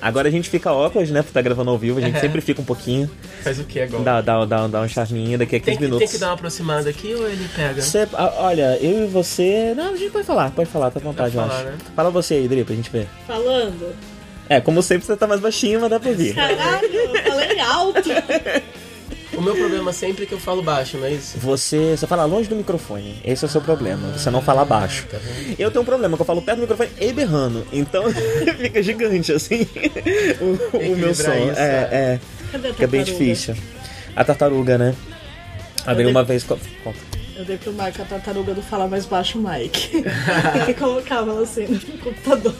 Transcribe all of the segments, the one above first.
Agora a gente fica awkward, né? Porque tá gravando ao vivo, a gente É. sempre fica um pouquinho. Faz o que agora? Dá, dá, dá, dá um charminho daqui a 15 tem, que, tem minutos. que dar uma aproximada aqui ou ele pega? Você- olha, eu e você. Não, a gente pode falar, pode falar, tá à vontade, eu acho. né? Fala você aí, Dri, pra gente ver. Falando. É, como sempre você tá mais baixinho, mas dá pra ouvir. Caralho, eu falei alto. O meu problema sempre é que eu falo baixo, não é isso? Você, você fala longe do microfone. Esse é o seu problema. Você não fala baixo. Tá vendo? Eu tenho um problema, que eu falo perto do microfone e berrando. Então fica gigante, assim, o, o meu som. Isso, é, é. A Fica bem tartaruga? difícil. A tartaruga, né? Abri uma vez. conta. Eu dei pro Mike a tartaruga do falar mais baixo Mike. Porque colocava ela assim no computador.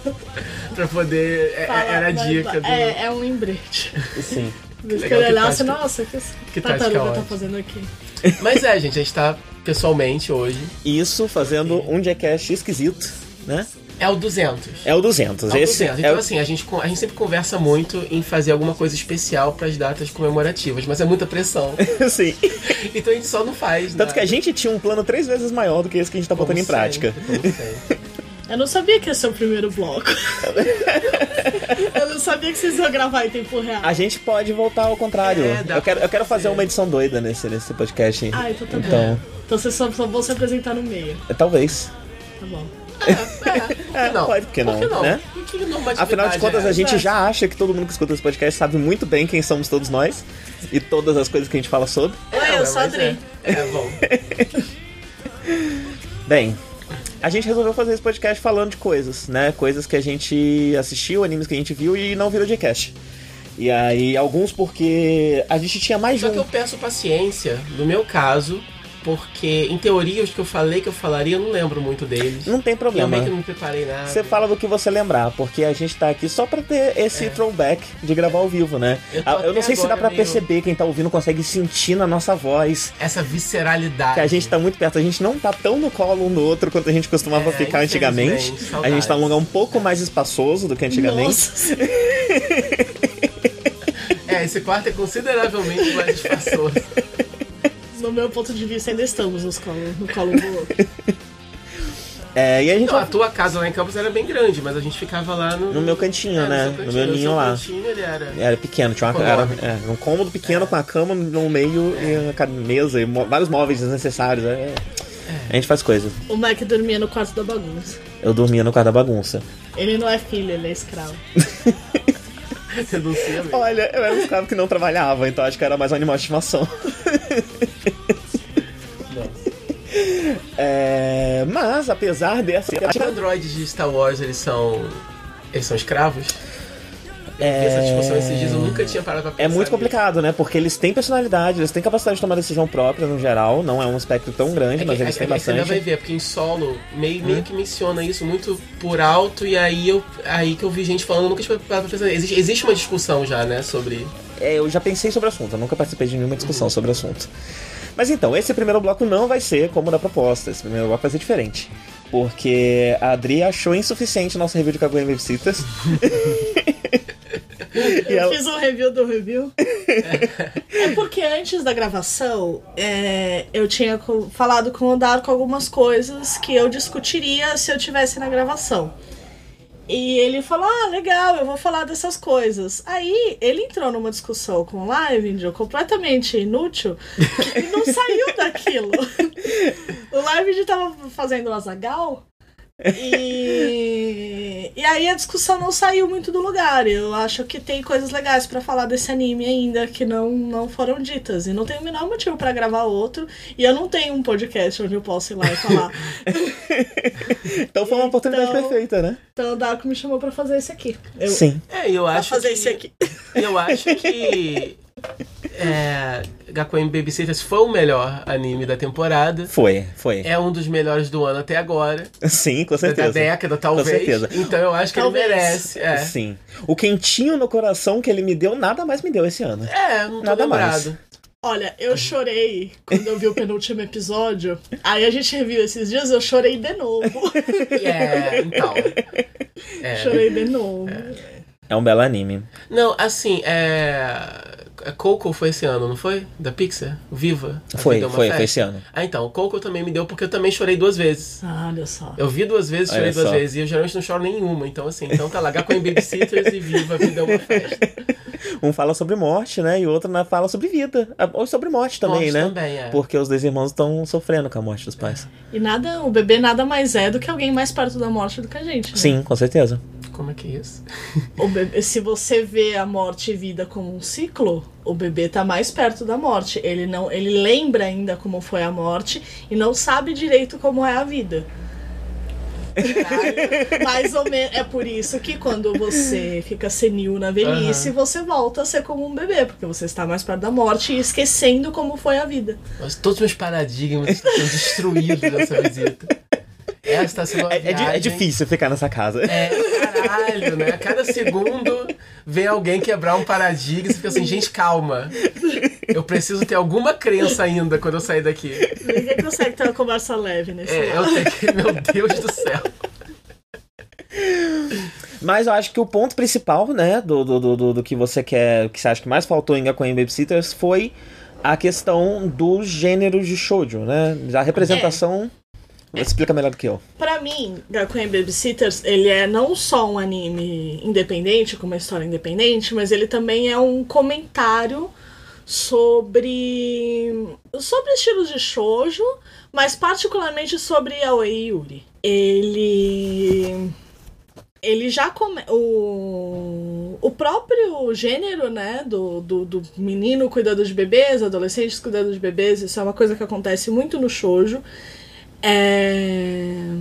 Pra poder. é- é- era a dica do. É, é um lembrete. Sim. Vez que legal ele que olhasse, tática- nossa, que, que tartaruga tática tá fazendo aqui? Mas é, gente, a gente tá pessoalmente hoje. Isso fazendo um Jackass esquisito, né? É o 200. É o 200. É o Esse 200. é Então, o... assim, a gente, a gente sempre conversa muito em fazer alguma coisa especial pras datas comemorativas, mas é muita pressão. Sim. então a gente só não faz. Tanto que a gente tinha um plano três vezes maior do que esse que a gente tá botando em prática. Eu não sabia que ia ser o primeiro bloco. eu não sabia que vocês iam gravar em tempo real. A gente pode voltar ao contrário. É, eu, quero, eu quero fazer uma edição doida nesse, nesse podcast. aí. Ah, então tá Então, bom. Então vocês só, só vão se apresentar no meio. talvez. Tá bom. É, é, É, não. pode, por que não, Por que não? né? Que normatividade Afinal de contas, é a gente essa? já acha que todo mundo que escuta esse podcast sabe muito bem quem somos todos nós e todas as coisas que a gente fala sobre. É, eu sou a mas Adri. É, é bom. Bem, a gente resolveu fazer esse podcast falando de coisas, né? Coisas que a gente assistiu, animes que a gente viu e não virou de cast. E aí, alguns porque a gente tinha mais Só que um. eu peço paciência, no meu caso, porque em teoria os que eu falei que eu falaria, eu não lembro muito deles. Não tem Eu problema. meio que não me preparei nada. Você fala do que você lembrar, porque a gente tá aqui só pra ter esse throwback de gravar ao vivo, né? É. Eu Ah, Eu, não sei se dá pra meio- perceber, quem tá ouvindo consegue sentir na nossa voz. Essa visceralidade. Que a gente tá muito perto, a gente não tá tão no colo um do outro quanto a gente costumava É, ficar antigamente. infelizmente, A gente tá num lugar um pouco mais espaçoso do que antigamente. Nossa, É, esse quarto é consideravelmente mais espaçoso. no meu ponto de vista, ainda estamos nos colo, no colo do outro. É, e a gente Não, vai a tua casa lá em Campos era bem grande, mas a gente ficava lá no... no meu cantinho, É, né? No cantinho. meu O ninho lá. cantinho, ele era... Era pequeno, tinha uma, era, é, um cômodo pequeno com a cama no meio e a ca- mesa e mo- vários móveis desnecessários. é. A gente faz coisas. O Mike dormia no quarto da bagunça. Eu dormia no quarto da bagunça. Ele não é filho, ele é escravo. Mesmo. Olha, eu era um escravo que não trabalhava, então acho que era mais um animal de estimação. É, mas, apesar dessa. Os androides de Star Wars, eles são... Eles são escravos? Eu vi É. essa discussão esses dias, eu nunca tinha parado pra pensar É muito nisso. complicado, né? Porque eles têm personalidade, eles têm capacidade de tomar decisão própria no geral. Não é um espectro tão grande, É mas que, eles é, têm que você ainda vai bastante. Hum. ver, porque em solo meio, meio que menciona isso muito por alto, e aí eu aí que eu vi gente falando, eu nunca tinha parado pra pensar. Existe, existe uma discussão já, né, sobre. É, eu já pensei sobre o assunto, eu nunca participei de nenhuma discussão sobre o assunto. Mas então, esse primeiro bloco não vai ser como da proposta. Esse primeiro bloco vai ser diferente. Porque a Adri achou insuficiente o nosso review de Kaguya Babysitters. Eu ela... fiz um review do review. é porque antes da gravação, é, eu tinha falado com o Darko algumas coisas que eu discutiria se eu tivesse na gravação. E ele falou: Ah, legal, eu vou falar dessas coisas. Aí ele entrou numa discussão com o Live completamente inútil e não saiu daquilo. o Live tava fazendo o Azagal. E... e aí a discussão não saiu muito do lugar. Eu acho que tem coisas legais pra falar desse anime ainda que não, não foram ditas. E não tem o menor motivo pra gravar outro. E eu não tenho um podcast onde eu posso ir lá e falar. Então foi uma oportunidade Então- perfeita, né? então o Darko me chamou pra fazer esse aqui. Eu, Sim. É, eu Pra acho. fazer que, esse aqui. Eu acho que. É, Gakuen Babysitters foi o melhor anime da temporada. Foi, foi. É um dos melhores do ano até agora. Sim, com Da certeza. década, talvez. certeza. Então eu acho que Talvez. ele merece. É, Sim. O quentinho no coração que ele me deu, nada mais me deu esse ano. é não tô Nada mais. lembrado. Olha, eu chorei quando eu vi o penúltimo episódio. Aí a gente reviu esses dias, eu chorei de novo. É, então. É. Chorei de novo. É um belo anime. Não, assim, é. Coco foi esse ano, não foi? Da Pixar? Viva? A Foi, é uma foi, Festa? foi esse ano. Ah, então, o Coco também me deu porque eu também chorei duas vezes. Ah, olha só. Eu vi duas vezes, chorei Olha duas só. vezes. E eu geralmente não choro nenhuma. Então, assim, então tá lá, com Babysitters e Viva, a Vida é uma Festa. Um fala sobre morte, né? E o outro fala sobre vida. Ah, Ou sobre morte também, Morte né? também, é. Porque os dois irmãos estão sofrendo com a morte dos pais. E nada, o bebê nada mais é do que alguém mais perto da morte do que a gente. né? Sim, com certeza. Como é que é isso? O bebê, se você vê a morte e vida como um ciclo, o bebê tá mais perto da morte. Ele não, ele lembra ainda como foi a morte e não sabe direito como é a vida. mais ou menos. É por isso que quando você fica senil na velhice, Aham. você volta a ser como um bebê, porque você está mais perto da morte e esquecendo como foi a vida. Nossa, todos os meus paradigmas estão destruídos nessa visita. Essa está sendo uma É, é é difícil ficar nessa casa. É, caralho, né? A cada segundo vem alguém quebrar um paradigma e você fica assim, gente, calma. Eu preciso ter alguma crença ainda quando eu sair daqui. Ninguém consegue ter uma conversa leve nesse É, lado. eu tenho que. Meu Deus do céu. Mas eu acho que o ponto principal, né, do, do, do, do- do que você quer, que você acha que mais faltou em Gakuen Babysitters foi a questão dos gêneros de shoujo, né? A representação. Explica melhor do que eu. Pra mim, Gakuen Babysitters, ele é não só um anime independente, com uma história independente, mas ele também é um comentário sobre sobre estilos de shoujo, mas particularmente sobre Aoi Yuri. Ele ele já come... o o próprio gênero, né, do, do, do menino cuidando de bebês, adolescentes cuidando de bebês, isso é uma coisa que acontece muito no shoujo. É...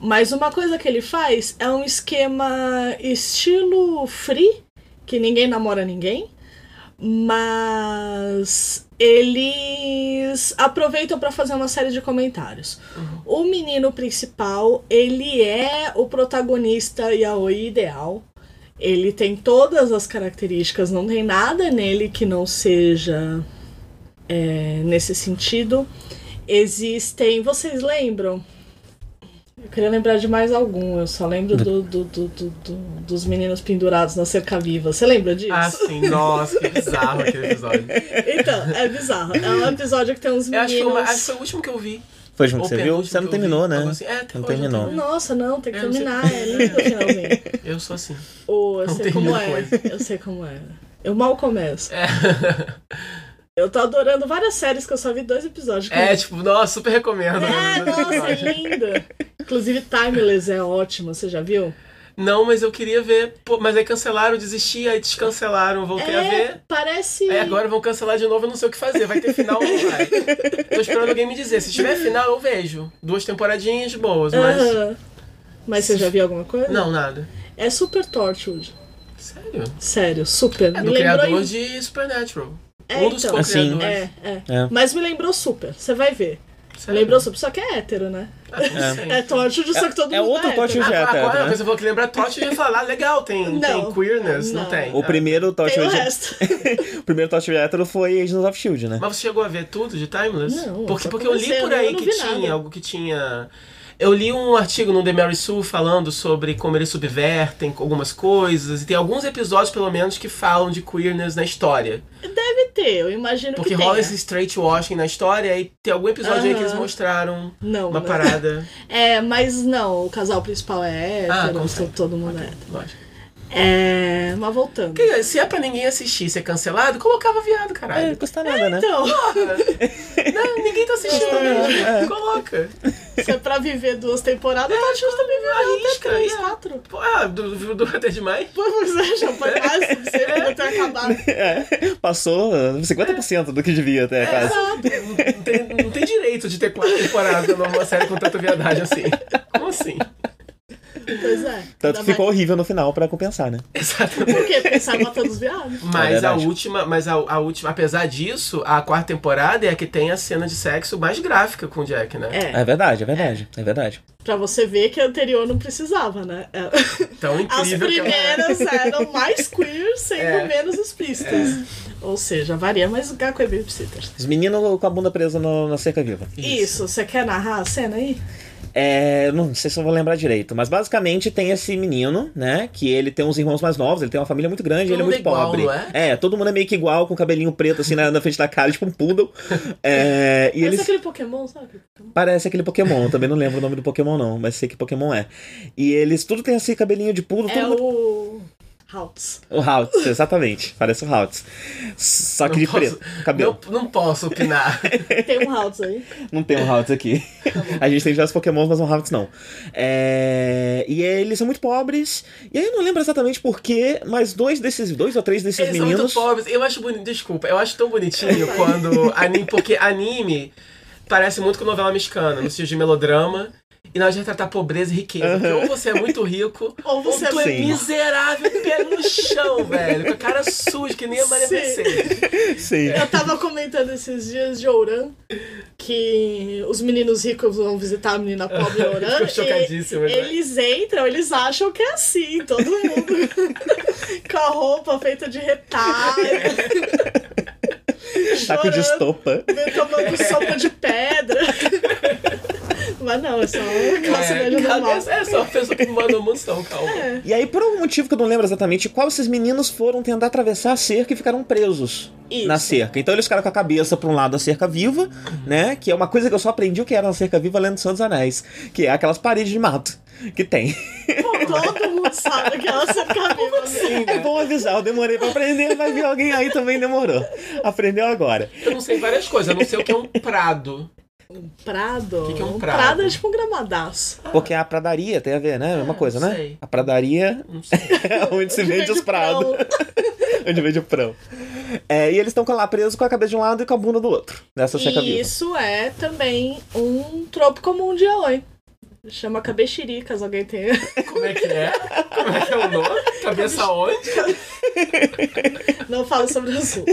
Mas uma coisa que ele faz é um esquema estilo free, que ninguém namora ninguém, mas eles aproveitam para fazer uma série de comentários. O menino principal, ele é o protagonista yaoi ideal. Ele tem todas as características, não tem nada nele que não seja é, nesse sentido. Existem. Vocês lembram? Eu queria lembrar de mais algum, eu só lembro do, do- do- do- do- dos meninos pendurados na cerca viva. Você lembra disso? Ah, sim, nossa, que bizarro aquele episódio. Então, é bizarro. É um episódio que tem uns Eu acho meninos. uma- acho que foi o último que eu vi. Foi o último que você viu? Você não eu vi, terminou, né? assim. É, até não terminou. terminei. Nossa, não, tem que Eu não terminar. É lindo o finalzinho. Eu sou assim. Ô, eu Não sei como é. coisa. Eu sei como é. Eu mal começo. É, Eu tô adorando várias séries que eu só vi dois episódios. é tipo, nossa, super recomendo. É, né, nossa, é episódio. linda. Inclusive, Timeless é ótimo, você já viu? Não, mas eu queria ver. Pô, mas aí cancelaram, desisti, aí descancelaram, voltei a ver. É, parece. Aí agora vão cancelar de novo, eu não sei o que fazer. Vai ter final ou não vai? Tô esperando alguém me dizer. Se tiver final, eu vejo. Duas temporadinhas boas, mas. Aham. Mas você já viu alguma coisa? Não, nada. É super Torchwood. Sério? Sério, super. É me do lembrou. criador em- de Supernatural. É, um dos então. co-criadores. É, é, É. Mas me lembrou super. Você vai ver. Sério? Lembrou super. Só que é hétero, né? Ah, sei. É Torchwood, só que todo é mundo outro é hétero. Torchwood. Já, tá, agora né? você falou que lembra Torch, eu ia falar, ah, legal, tem, Não. tem queerness, não, Não. tem. O primeiro Tem o Torchwood. resto. o primeiro Torchwood hétero foi Agents of Shield, né? Mas você chegou a ver tudo de Timeless? Não, porque porque eu li por aí que tinha algo que tinha. Eu li um artigo no The Mary Sue falando sobre como eles subvertem algumas coisas, e tem alguns episódios, pelo menos, que falam de queerness na história. Deve ter, eu imagino Porque que rola tenha. esse straight washing na história, e tem algum episódio aí que eles mostraram Não, uma né? parada. É, mas não, o casal principal é Ah, hétero, to- todo mundo é hétero. Lógico. É, mas voltando. Porque se é pra ninguém assistir e ser cancelado, colocava viado, É, caralho. não custa nada, né? Então, Não, ninguém tá assistindo mesmo. Coloca. se é pra viver duas temporadas, tá justo viver até arrisca, três, é. quatro. Pô, ah, du- du- até demais. Pois é, já foi mais o suficiente pra ter acabado. É, passou uh, 50% do que devia até, quase. Não tem, não tem direito de ter quatro temporadas numa série com tanta viadagem assim. Como assim? Pois é. Tanto ficou horrível no final pra compensar, né? Exatamente. Por quê? Porque sai matando os viados. Mas a verdade. última, mas a, a última, apesar disso, a quarta temporada é a que tem a cena de sexo mais gráfica com o Jack, né? É, É verdade, é verdade, é verdade. pra você ver que a anterior não precisava, né? É. Tão As incrível que ela é. primeiras eram mais queer, sendo É. menos explícitas. Ou seja, varia, mas o Gaku é babysitter. Os meninos com a bunda presa no- na cerca viva. Isso, você quer narrar a cena aí? É, não sei se eu vou lembrar direito, mas basicamente tem esse menino, né? Que ele tem uns irmãos mais novos, ele tem uma família muito grande, Todo ele é mundo muito é igual, pobre. não é? todo mundo é meio que igual, com cabelinho preto assim na, na frente da cara, tipo um poodle. É, e Parece eles aquele Pokémon, sabe? parece aquele Pokémon, também não lembro o nome do Pokémon não, mas sei que Pokémon é. E eles tudo tem esse cabelinho de poodle, É todo mundo o. Haltz. o Haltz, exatamente, parece o Haltz. Só que Não de posso- preto, cabelo. Não, não posso opinar. Tem um Haltz aí. Não tem um Haltz aqui. A gente tem diversos Pokémon, mas um Haltz não. É, E eles são muito pobres. E aí eu não lembro exatamente porquê, mas dois desses, dois ou três desses Eles são meninos. muito pobres. Eu acho bonito, desculpa, eu acho tão bonitinho quando anime, porque anime parece muito com novela mexicana, no sentido de melodrama. E nós retratar pobreza e riqueza. Porque ou você é muito rico, Ou você ou tu é é Sim. miserável, pé no chão, velho. Com a cara suja, que nem a Maria Sim. Mercedes. Sim. Eu tava comentando esses dias de Ouran que os meninos ricos vão visitar a menina pobre em Ouran. Chocadíssimo, e né? Eles entram, eles acham que é assim, todo mundo com a roupa feita de retalho. Saco de chorando, estopa. tomando sopa de pedra. Mas não, é só classe média É, normal. cabeça- é só pessoa que manda um monstão, calma. E aí, por algum motivo que eu não lembro exatamente qual, esses meninos foram tentar atravessar a cerca e ficaram presos Isso. na cerca. Então eles ficaram com a cabeça pra um lado da cerca viva, né? Que é uma coisa que eu só aprendi o que era na cerca viva lendo dos Anéis. Que é aquelas paredes de mato que tem. Pô, todo mundo sabe que ela cerca viva. Sim, É né? bom avisar, eu demorei pra aprender, mas vi alguém aí também demorou. Aprendeu agora. Eu não sei várias coisas. Eu não sei o que é um prado. Prado. O que que é um um prado? prado é tipo um gramadaço. Porque a pradaria tem a ver, né? É uma coisa, né? sei. A pradaria Não sei. é onde se vende os prados. Onde vende o prão. É, e eles estão lá presos com a cabeça de um lado e com a bunda do outro. Nessa cerca E viva. isso é também um tropo comum de yaoi. Chama cabexiricas, alguém tem. Como é que é? Como é que é o nome? Cabeça onde? Não falo sobre o assunto.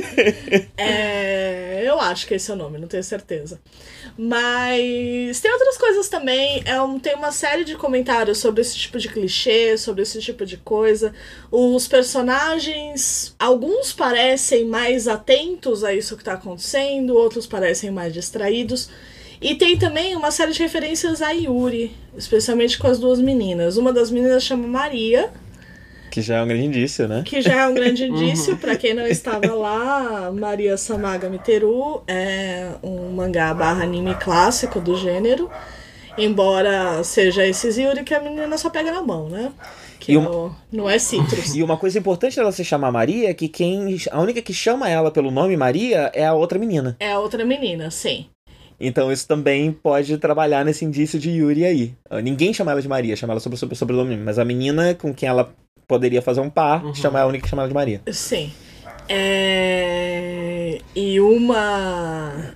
É, eu acho que esse é o nome, não tenho certeza. Mas tem outras coisas também. É um, tem uma série de comentários sobre esse tipo de clichê, sobre esse tipo de coisa. Os personagens, alguns parecem mais atentos a isso que tá acontecendo, outros parecem mais distraídos. E tem também uma série de referências a Yuri, especialmente com as duas meninas. Uma das meninas chama Maria, Que já é um grande indício, né? que já é um grande indício pra quem não estava lá. Maria Samaga Miteru é um mangá barra anime clássico do gênero. Embora seja esses Yuri que a menina só pega na mão, né? Que E é uma- o- não é citrus. E uma coisa importante dela se chamar Maria é que quem. A única que chama ela pelo nome Maria é a outra menina. É a outra menina, sim. Então isso também pode trabalhar nesse indício de Yuri aí. Ninguém chama ela de Maria, chama ela sobre o sobrenome, mas a menina com quem ela poderia fazer um par, chama é a única que chama ela de Maria. Sim. É... E uma.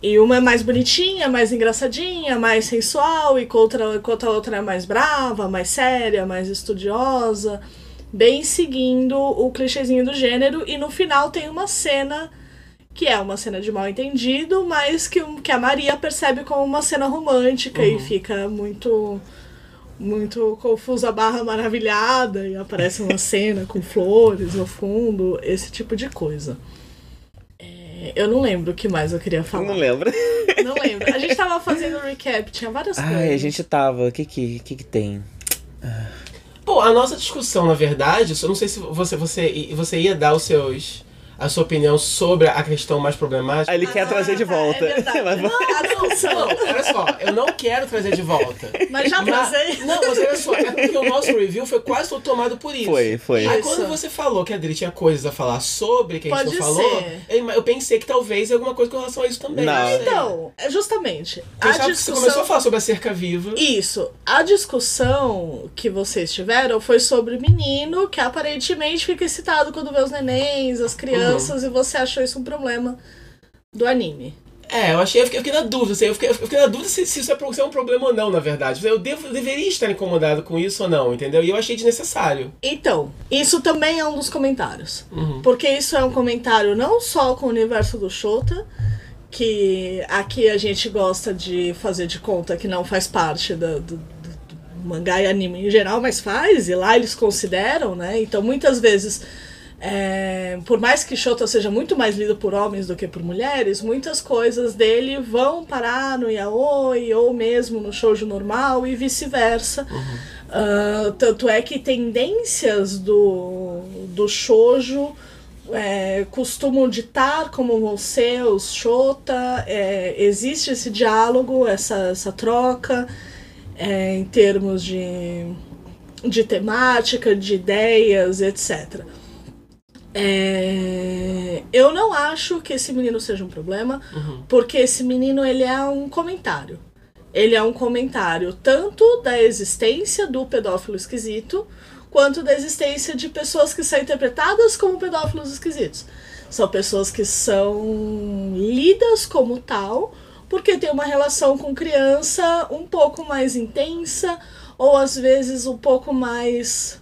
E uma é mais bonitinha, mais engraçadinha, mais sensual, e outra, enquanto a outra é mais brava, mais séria, mais estudiosa. Bem seguindo o clichêzinho do gênero. E no final tem uma cena que é uma cena de mal entendido, mas que, que a Maria percebe como uma cena romântica e fica muito muito confusa barra maravilhada e aparece uma cena com flores no fundo, esse tipo de coisa. É, eu não lembro o que mais eu queria falar. Não lembro. Não lembro. A gente tava fazendo recap, tinha várias coisas. Ai, a gente tava. O que que, que que tem? Pô, a nossa discussão, na verdade, eu não sei se você, você, você ia dar os seus. A sua opinião sobre a questão mais problemática. Ele quer Ah, trazer de tá, volta. É. Mas- A discussão. Não, olha só, eu não quero trazer de volta. Mas já Mas- trazei. Não, mas olha só, é porque o nosso review foi quase todo tomado por isso. Foi, foi. Aí Isso. quando você falou que a Adri tinha coisas a falar sobre que a gente Pode não falou, ser. eu eu pensei que talvez alguma coisa com relação a isso também. Não. Então, é justamente. A que Você discussão. começou a falar sobre a cerca viva. Isso. A discussão que vocês tiveram foi sobre o menino que aparentemente fica excitado quando vê os nenéns, as crianças, e você achou isso um problema do anime. É, eu achei, eu fiquei, eu fiquei na dúvida, assim, eu, fiquei, eu fiquei na dúvida se, se isso é, se é um problema ou não, na verdade. Eu devo, deveria estar incomodado com isso ou não, entendeu? E eu achei desnecessário. Então, isso também é um dos comentários. Uhum. Porque isso é um comentário não só com o universo do Shota, que aqui a gente gosta de fazer de conta que não faz parte do, do- do mangá e anime em geral, mas faz, e lá eles consideram, né? Então muitas vezes É, por mais que Shota seja muito mais lido por homens do que por mulheres, muitas coisas dele vão parar no yaoi ou mesmo no shoujo normal e vice-versa. Uh, tanto é que tendências do, do shoujo é, costumam ditar como vão ser os shota, é, existe esse diálogo, essa, essa troca é, em termos de, de temática, de ideias, etc. É, eu não acho que esse menino seja um problema, Uhum. porque esse menino ele é um comentário. Ele é um comentário tanto da existência do pedófilo esquisito, quanto da existência de pessoas que são interpretadas como pedófilos esquisitos. São pessoas que são lidas como tal, porque tem uma relação com criança um pouco mais intensa, ou às vezes um pouco mais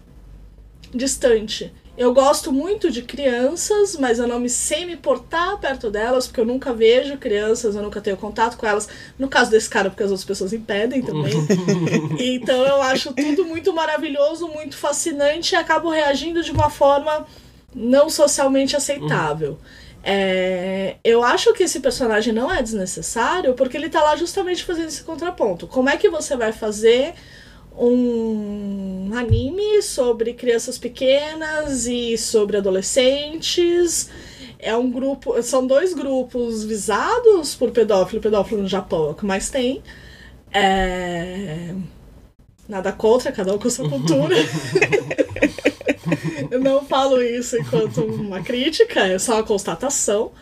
distante. Eu gosto muito de crianças, mas eu não me sei me portar perto delas, porque eu nunca vejo crianças, eu nunca tenho contato com elas. No caso desse cara, porque as outras pessoas impedem também. então eu acho tudo muito maravilhoso, muito fascinante e acabo reagindo de uma forma não socialmente aceitável. É, eu acho que esse personagem não é desnecessário porque ele tá lá justamente fazendo esse contraponto. Como é que você vai fazer um anime sobre crianças pequenas e sobre adolescentes. É um grupo, são dois grupos visados por pedófilo, pedófilo no Japão é o que mais tem. É... Nada contra, cada um com sua cultura. Eu não falo isso enquanto uma crítica, é só uma constatação.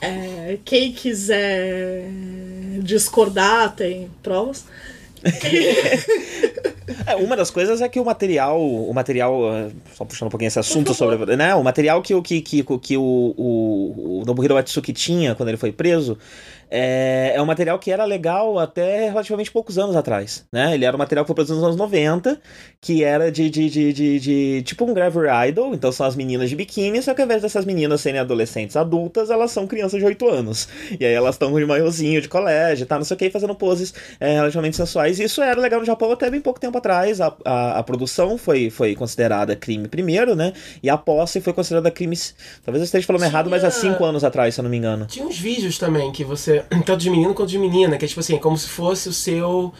É, quem quiser discordar tem provas. É, uma das coisas é que o material, o material, eh, só puxando um pouquinho esse assunto sobre, né, o material que o que, que, que o, o, o Nobuhiro Atsuki tinha quando ele foi preso, é, é um material que era legal até relativamente poucos anos atrás, né? Ele era um material que foi produzido nos anos 90, que era de, de, de, de, de tipo um Gravure Idol, então são as meninas de biquíni, só que ao invés dessas meninas serem adolescentes adultas, elas são crianças de 8 anos. E aí elas estão de maiozinho de colégio, tá, não sei o que, fazendo poses é, relativamente sensuais. E isso era legal no Japão até bem pouco tempo atrás. A, a, a produção foi, foi considerada crime primeiro, né? E a posse foi considerada crime. Talvez eu esteja falando Tinha- errado, mas há 5 anos atrás, se eu não me engano. Tinha uns vídeos também que você. Tanto de menino quanto de menina, que é tipo assim, como se fosse o seu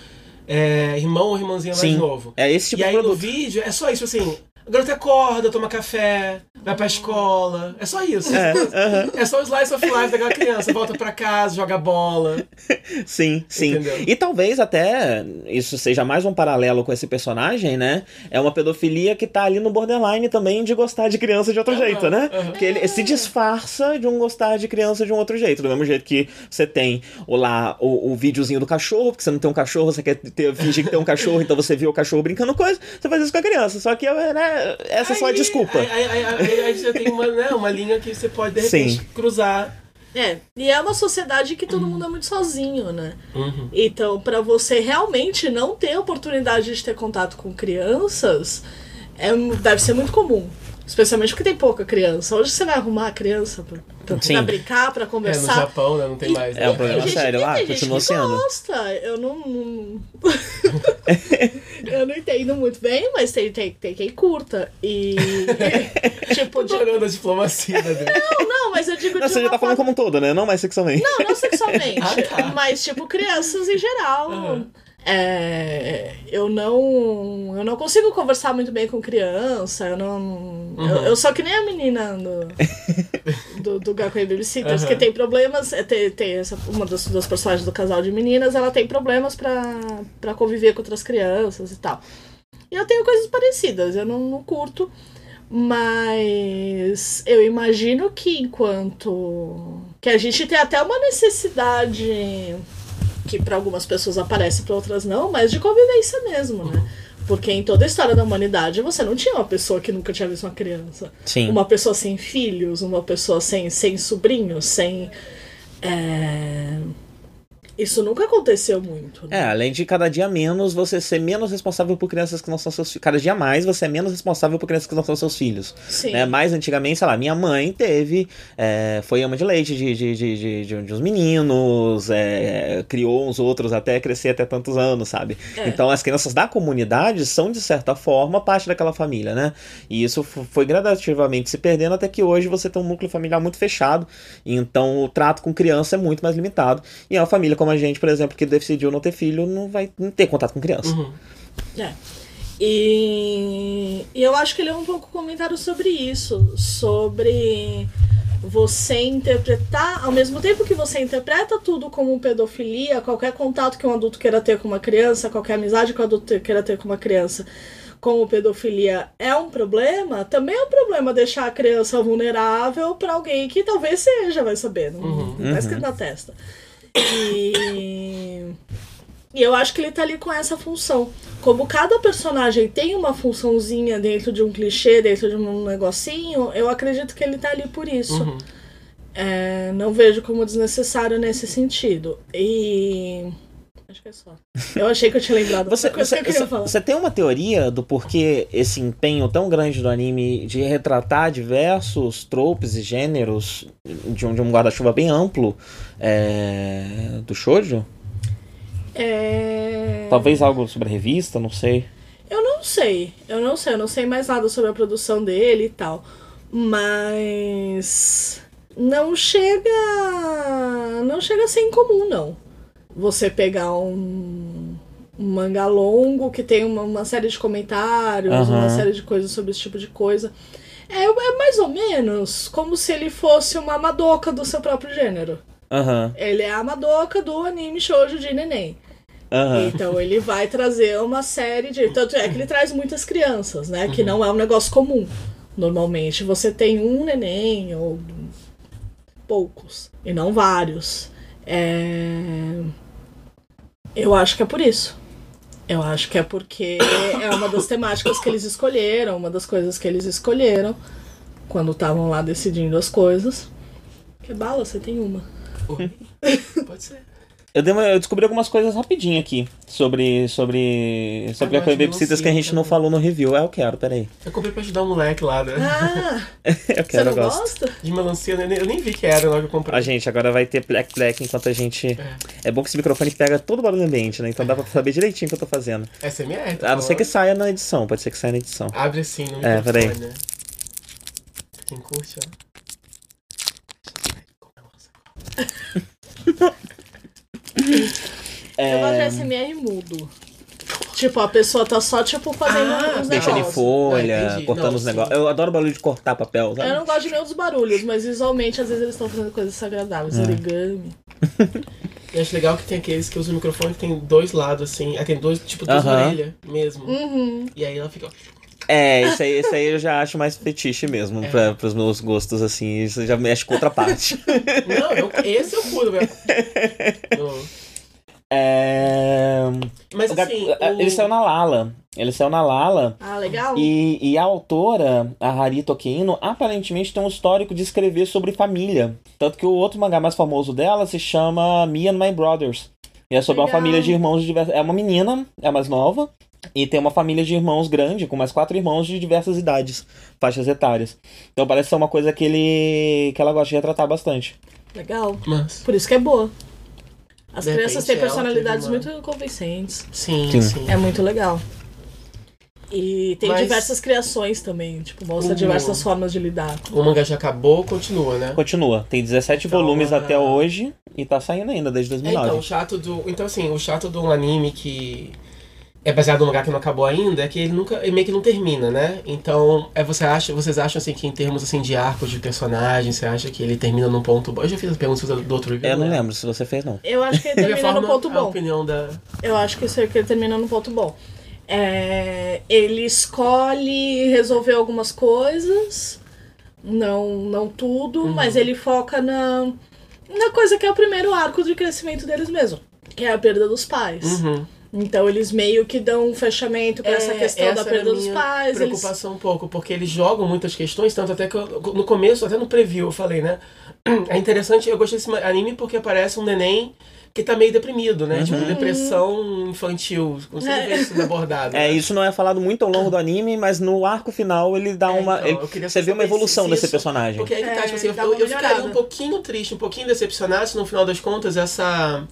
é, irmão ou irmãozinho mais novo. É esse tipo e de aí no produto. vídeo é só isso, assim. A garota acorda, toma café, vai pra escola. É só isso. É, aham. É só o slice of life daquela criança. Volta pra casa, joga bola. Sim, sim. Entendeu? E talvez até isso seja mais um paralelo com esse personagem, né? É uma pedofilia que tá ali no borderline também de gostar de criança de outro Aham, jeito, né? aham. Porque ele se disfarça de um gostar de criança de um outro jeito. Do mesmo jeito que você tem o, lá o, o videozinho do cachorro, porque você não tem um cachorro, você quer ter, fingir que tem um cachorro, então você viu o cachorro brincando coisa, você faz isso com a criança. Só que, né, essa é só a Aí- desculpa. Aí, aí, aí, aí, aí você tem uma, né, uma linha que você pode, de repente, Sim. cruzar. É, e é uma sociedade que todo mundo é muito sozinho, né? Uhum. Então, pra você realmente não ter oportunidade de ter contato com crianças, é, deve ser muito comum. Especialmente porque tem pouca criança. Hoje você vai arrumar a criança pra, pra, pra brincar, pra É, no conversar. Japão, né? Não tem mais. É um né? problema gente- sério lá, continua sendo. Gosta. Eu não. não- eu não entendo muito bem, mas tem, tem, tem quem curta. E. tipo, de... Adorando a diplomacia dele. Não, não, mas eu digo Não, de você já tá falando forma- como um todo, né? Não mais sexualmente. Não, não sexualmente. Ah, tá. Mas, tipo, crianças em geral. Aham. É, eu não. Eu não consigo conversar muito bem com criança. Eu não. Eu, Uhum. eu sou que nem a menina do, do, do Gakuen Babysitters, Aham. que tem problemas. é, Tem, tem essa, uma das, das personagens do casal de meninas, ela tem problemas pra, pra conviver com outras crianças e tal. E eu tenho coisas parecidas, eu não, não curto. Mas eu imagino que enquanto. que a gente tem até uma necessidade que para algumas pessoas aparece, para outras não, mas de convivência mesmo, né? Porque em toda a história da humanidade você não tinha uma pessoa que nunca tinha visto uma criança. Sim. Uma pessoa sem filhos, uma pessoa sem, sem sobrinhos, sem. é, Isso nunca aconteceu muito. É, além de cada dia menos você ser menos responsável por crianças que não são seus filhos. Cada dia mais você é menos responsável por crianças que não são seus filhos. Sim. Né? Mais antigamente, sei lá, minha mãe teve. é, foi ama de leite de, de, de, de, de- de uns meninos, é, criou uns outros até crescer até tantos anos, sabe? É. Então as crianças da comunidade são, de certa forma, parte daquela família, né? E isso foi gradativamente se perdendo até que hoje você tem um núcleo familiar muito fechado. Então o trato com criança é muito mais limitado. E é uma família como a gente, por exemplo, que decidiu não ter filho, não vai não ter contato com criança. Uhum. É. E, e eu acho que ele é um pouco comentário sobre isso, sobre você interpretar, ao mesmo tempo que você interpreta tudo como pedofilia, qualquer contato que um adulto queira ter com uma criança, qualquer amizade que um adulto queira ter com uma criança, como pedofilia é um problema, também é um problema deixar a criança vulnerável para alguém que talvez seja, vai saber, não, não tá escrito na testa. E e eu acho que ele tá ali com essa função. Como cada personagem tem uma funçãozinha dentro de um clichê, dentro de um negocinho, eu acredito que ele tá ali por isso. Uhum. É, não vejo como desnecessário nesse sentido. E. Acho que é só. Eu achei que eu tinha lembrado Você, você, que você- falar. você tem uma teoria do porquê esse empenho tão grande do anime de retratar diversos tropes e gêneros de um, de um guarda-chuva bem amplo é, do shoujo? É... Talvez algo sobre a revista, não sei. Eu não sei. Eu não sei. Eu não sei mais nada sobre a produção dele e tal. Mas. Não chega. Não chega a ser incomum, não. Você pegar um. Um mangá longo que tem uma, uma série de comentários, Aham. uma série de coisas sobre esse tipo de coisa. É, é mais ou menos como se ele fosse uma Madoka do seu próprio gênero. Aham, Ele é a Madoka do anime shoujo de neném. aham. Então ele vai trazer uma série de. Tanto é que ele traz muitas crianças, né? Que não é um negócio comum. Normalmente você tem um neném ou poucos. E não vários. É... Eu acho que é por isso. Eu acho que é porque é uma das temáticas que eles escolheram, uma das coisas que eles escolheram quando estavam lá decidindo as coisas. Que bala, você tem uma. Pode ser. Eu, dei uma- eu descobri algumas coisas rapidinho aqui sobre sobre sobre Eu a Babysitters que a gente não também. falou no review. É, eu quero, peraí. Eu comprei pra ajudar o moleque lá, né? Ah, Eu você quero, não eu gosto. gosta? De melancia, eu nem, eu nem vi que era hora que eu comprei. A gente agora vai ter Black Black enquanto a gente. É bom que esse microfone pega todo o barulho ambiente, né? Então dá pra saber direitinho o que eu tô fazendo. SMR, tá A não ser que saia na edição, pode ser que saia na edição. Abre assim no É, microfone, peraí. né? Quem curte, ó. Eu gosto de SMR mudo. Tipo, a pessoa tá só, tipo, fazendo Ah, uns Deixa de folha, Ah, cortando Não, os negócios. Eu adoro barulho de cortar papel, sabe? Eu não gosto de nenhum dos barulhos, mas visualmente, às vezes, eles estão fazendo coisas desagradáveis. Origami. Eu acho legal que tem aqueles que usam o microfone que tem dois lados, assim. Aí tem dois, tipo, duas Aham. orelhas mesmo. Uhum. E aí ela fica. ó. É, esse aí, esse aí eu já acho mais fetiche mesmo, É. pra, pros meus gostos, assim. Isso já mexe com outra parte. Não, eu, esse eu curto, velho. É... Mas o gato- assim. Ele o- saiu na Lala. Ele saiu na Lala. Ah, legal. E, e a autora, a Harito Keino, aparentemente tem um histórico de escrever sobre família. Tanto que o outro mangá mais famoso dela se chama Me and My Brothers. E é sobre uma Legal. família de irmãos de diversas. É uma menina, é a mais nova. E tem uma família de irmãos grande, com mais quatro irmãos de diversas idades, faixas etárias. Então parece ser uma coisa que ele. que ela gosta de retratar bastante. Legal. Mas. Por isso que é boa. As De crianças repente, têm ela personalidades uma- muito convincentes. Sim, Sim. sim. É muito legal. E tem Mas- diversas criações também. Tipo, mostra O- diversas formas de lidar. O mangá já acabou, continua, né? Continua. Tem 17 Então, volumes é- até hoje e tá saindo ainda desde É, 2009. então, o chato do. Então, assim, o chato de um anime que é baseado num mangá que não acabou ainda é que ele nunca. Ele meio que não termina, né? Então, é, você acha, vocês acham assim que em termos assim, de arcos de personagem, você acha que ele termina num ponto bom? Eu já fiz as perguntas do outro review. Eu não né? lembro se você fez, não. Eu acho que ele termina no forma, ponto a bom. opinião da. Eu acho que isso é que ele termina no ponto bom. É, ele escolhe resolver algumas coisas, não, não tudo, mas ele foca na, na coisa que é o primeiro arco de crescimento deles mesmo, que é a perda dos pais. Uhum. Então eles meio que dão um fechamento pra essa É, questão da essa perda era a dos pais. Eles... preocupação um pouco, porque eles jogam muitas questões, tanto até que eu- no começo, até no preview, eu falei, né? É interessante, eu gostei desse anime porque aparece um neném que tá meio deprimido, né? Uhum. Tipo, depressão infantil. Sei É. ver isso abordado. É, né? isso não é falado muito ao longo do anime, mas no arco final ele dá É, uma. então, ele- você vê uma evolução se desse isso- personagem. Porque aí que tá, É, tipo assim, eu, eu ficaria um pouquinho triste, um pouquinho decepcionado se no final das contas essa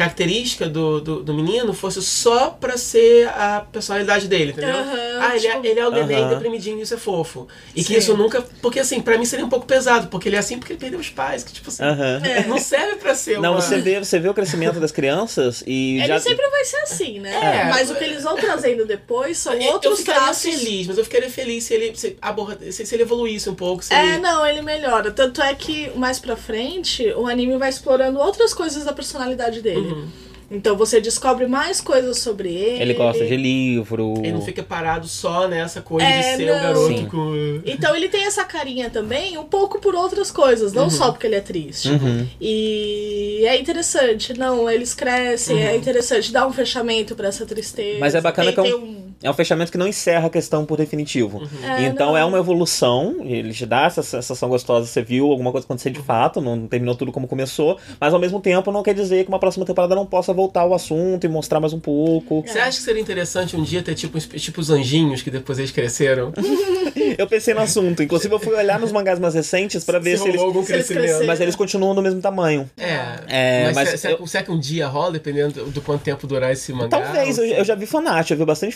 característica do, do, do menino fosse só pra ser a personalidade dele, entendeu? Aham, ah, ele, é, tipo- ele é o neném Aham. deprimidinho, isso é fofo. E que Sim. isso nunca. Porque assim, pra mim seria um pouco pesado, porque ele é assim porque ele perdeu os pais, que tipo assim. Aham. Não serve pra ser Não, uma... você vê, você vê o crescimento das crianças e Ele já. sempre vai ser assim, né? É. Mas o que eles vão trazendo depois são Eu- outros eu ficaria traços. feliz, mas eu ficaria feliz se ele se, aborda, se, se ele evoluísse um pouco. Se É, ele... não, ele melhora. Tanto é que mais pra frente o anime vai explorando outras coisas da personalidade dele. Uhum. Então você descobre mais coisas sobre ele. Ele gosta de livro. Ele não fica parado só nessa coisa É, de ser um não. garoto Sim. com. Então ele tem essa carinha também, um pouco por outras coisas, não só porque ele é triste. Uhum. E é interessante, não, eles crescem, é interessante, dá um fechamento pra essa tristeza. Mas é bacana tem, que é tem um... É um fechamento que não encerra a questão por definitivo. É, então não. é uma evolução, ele te dá essa sensação gostosa, você viu alguma coisa acontecer de fato, não terminou tudo como começou, mas ao mesmo tempo não quer dizer que uma próxima temporada não possa voltar ao assunto e mostrar mais um pouco. Você acha que seria interessante um dia ter tipo, tipo os anjinhos que depois eles cresceram? Eu pensei no assunto, inclusive eu fui olhar nos mangás mais recentes pra ver se, rolou eles. algum se eles crescimento. cresceram. Mas eles continuam do mesmo tamanho. É, É, mas, mas se- será, eu- será que um dia rola, dependendo do, quanto tempo durar esse mangá? Talvez, eu, eu já vi fanart, eu vi bastante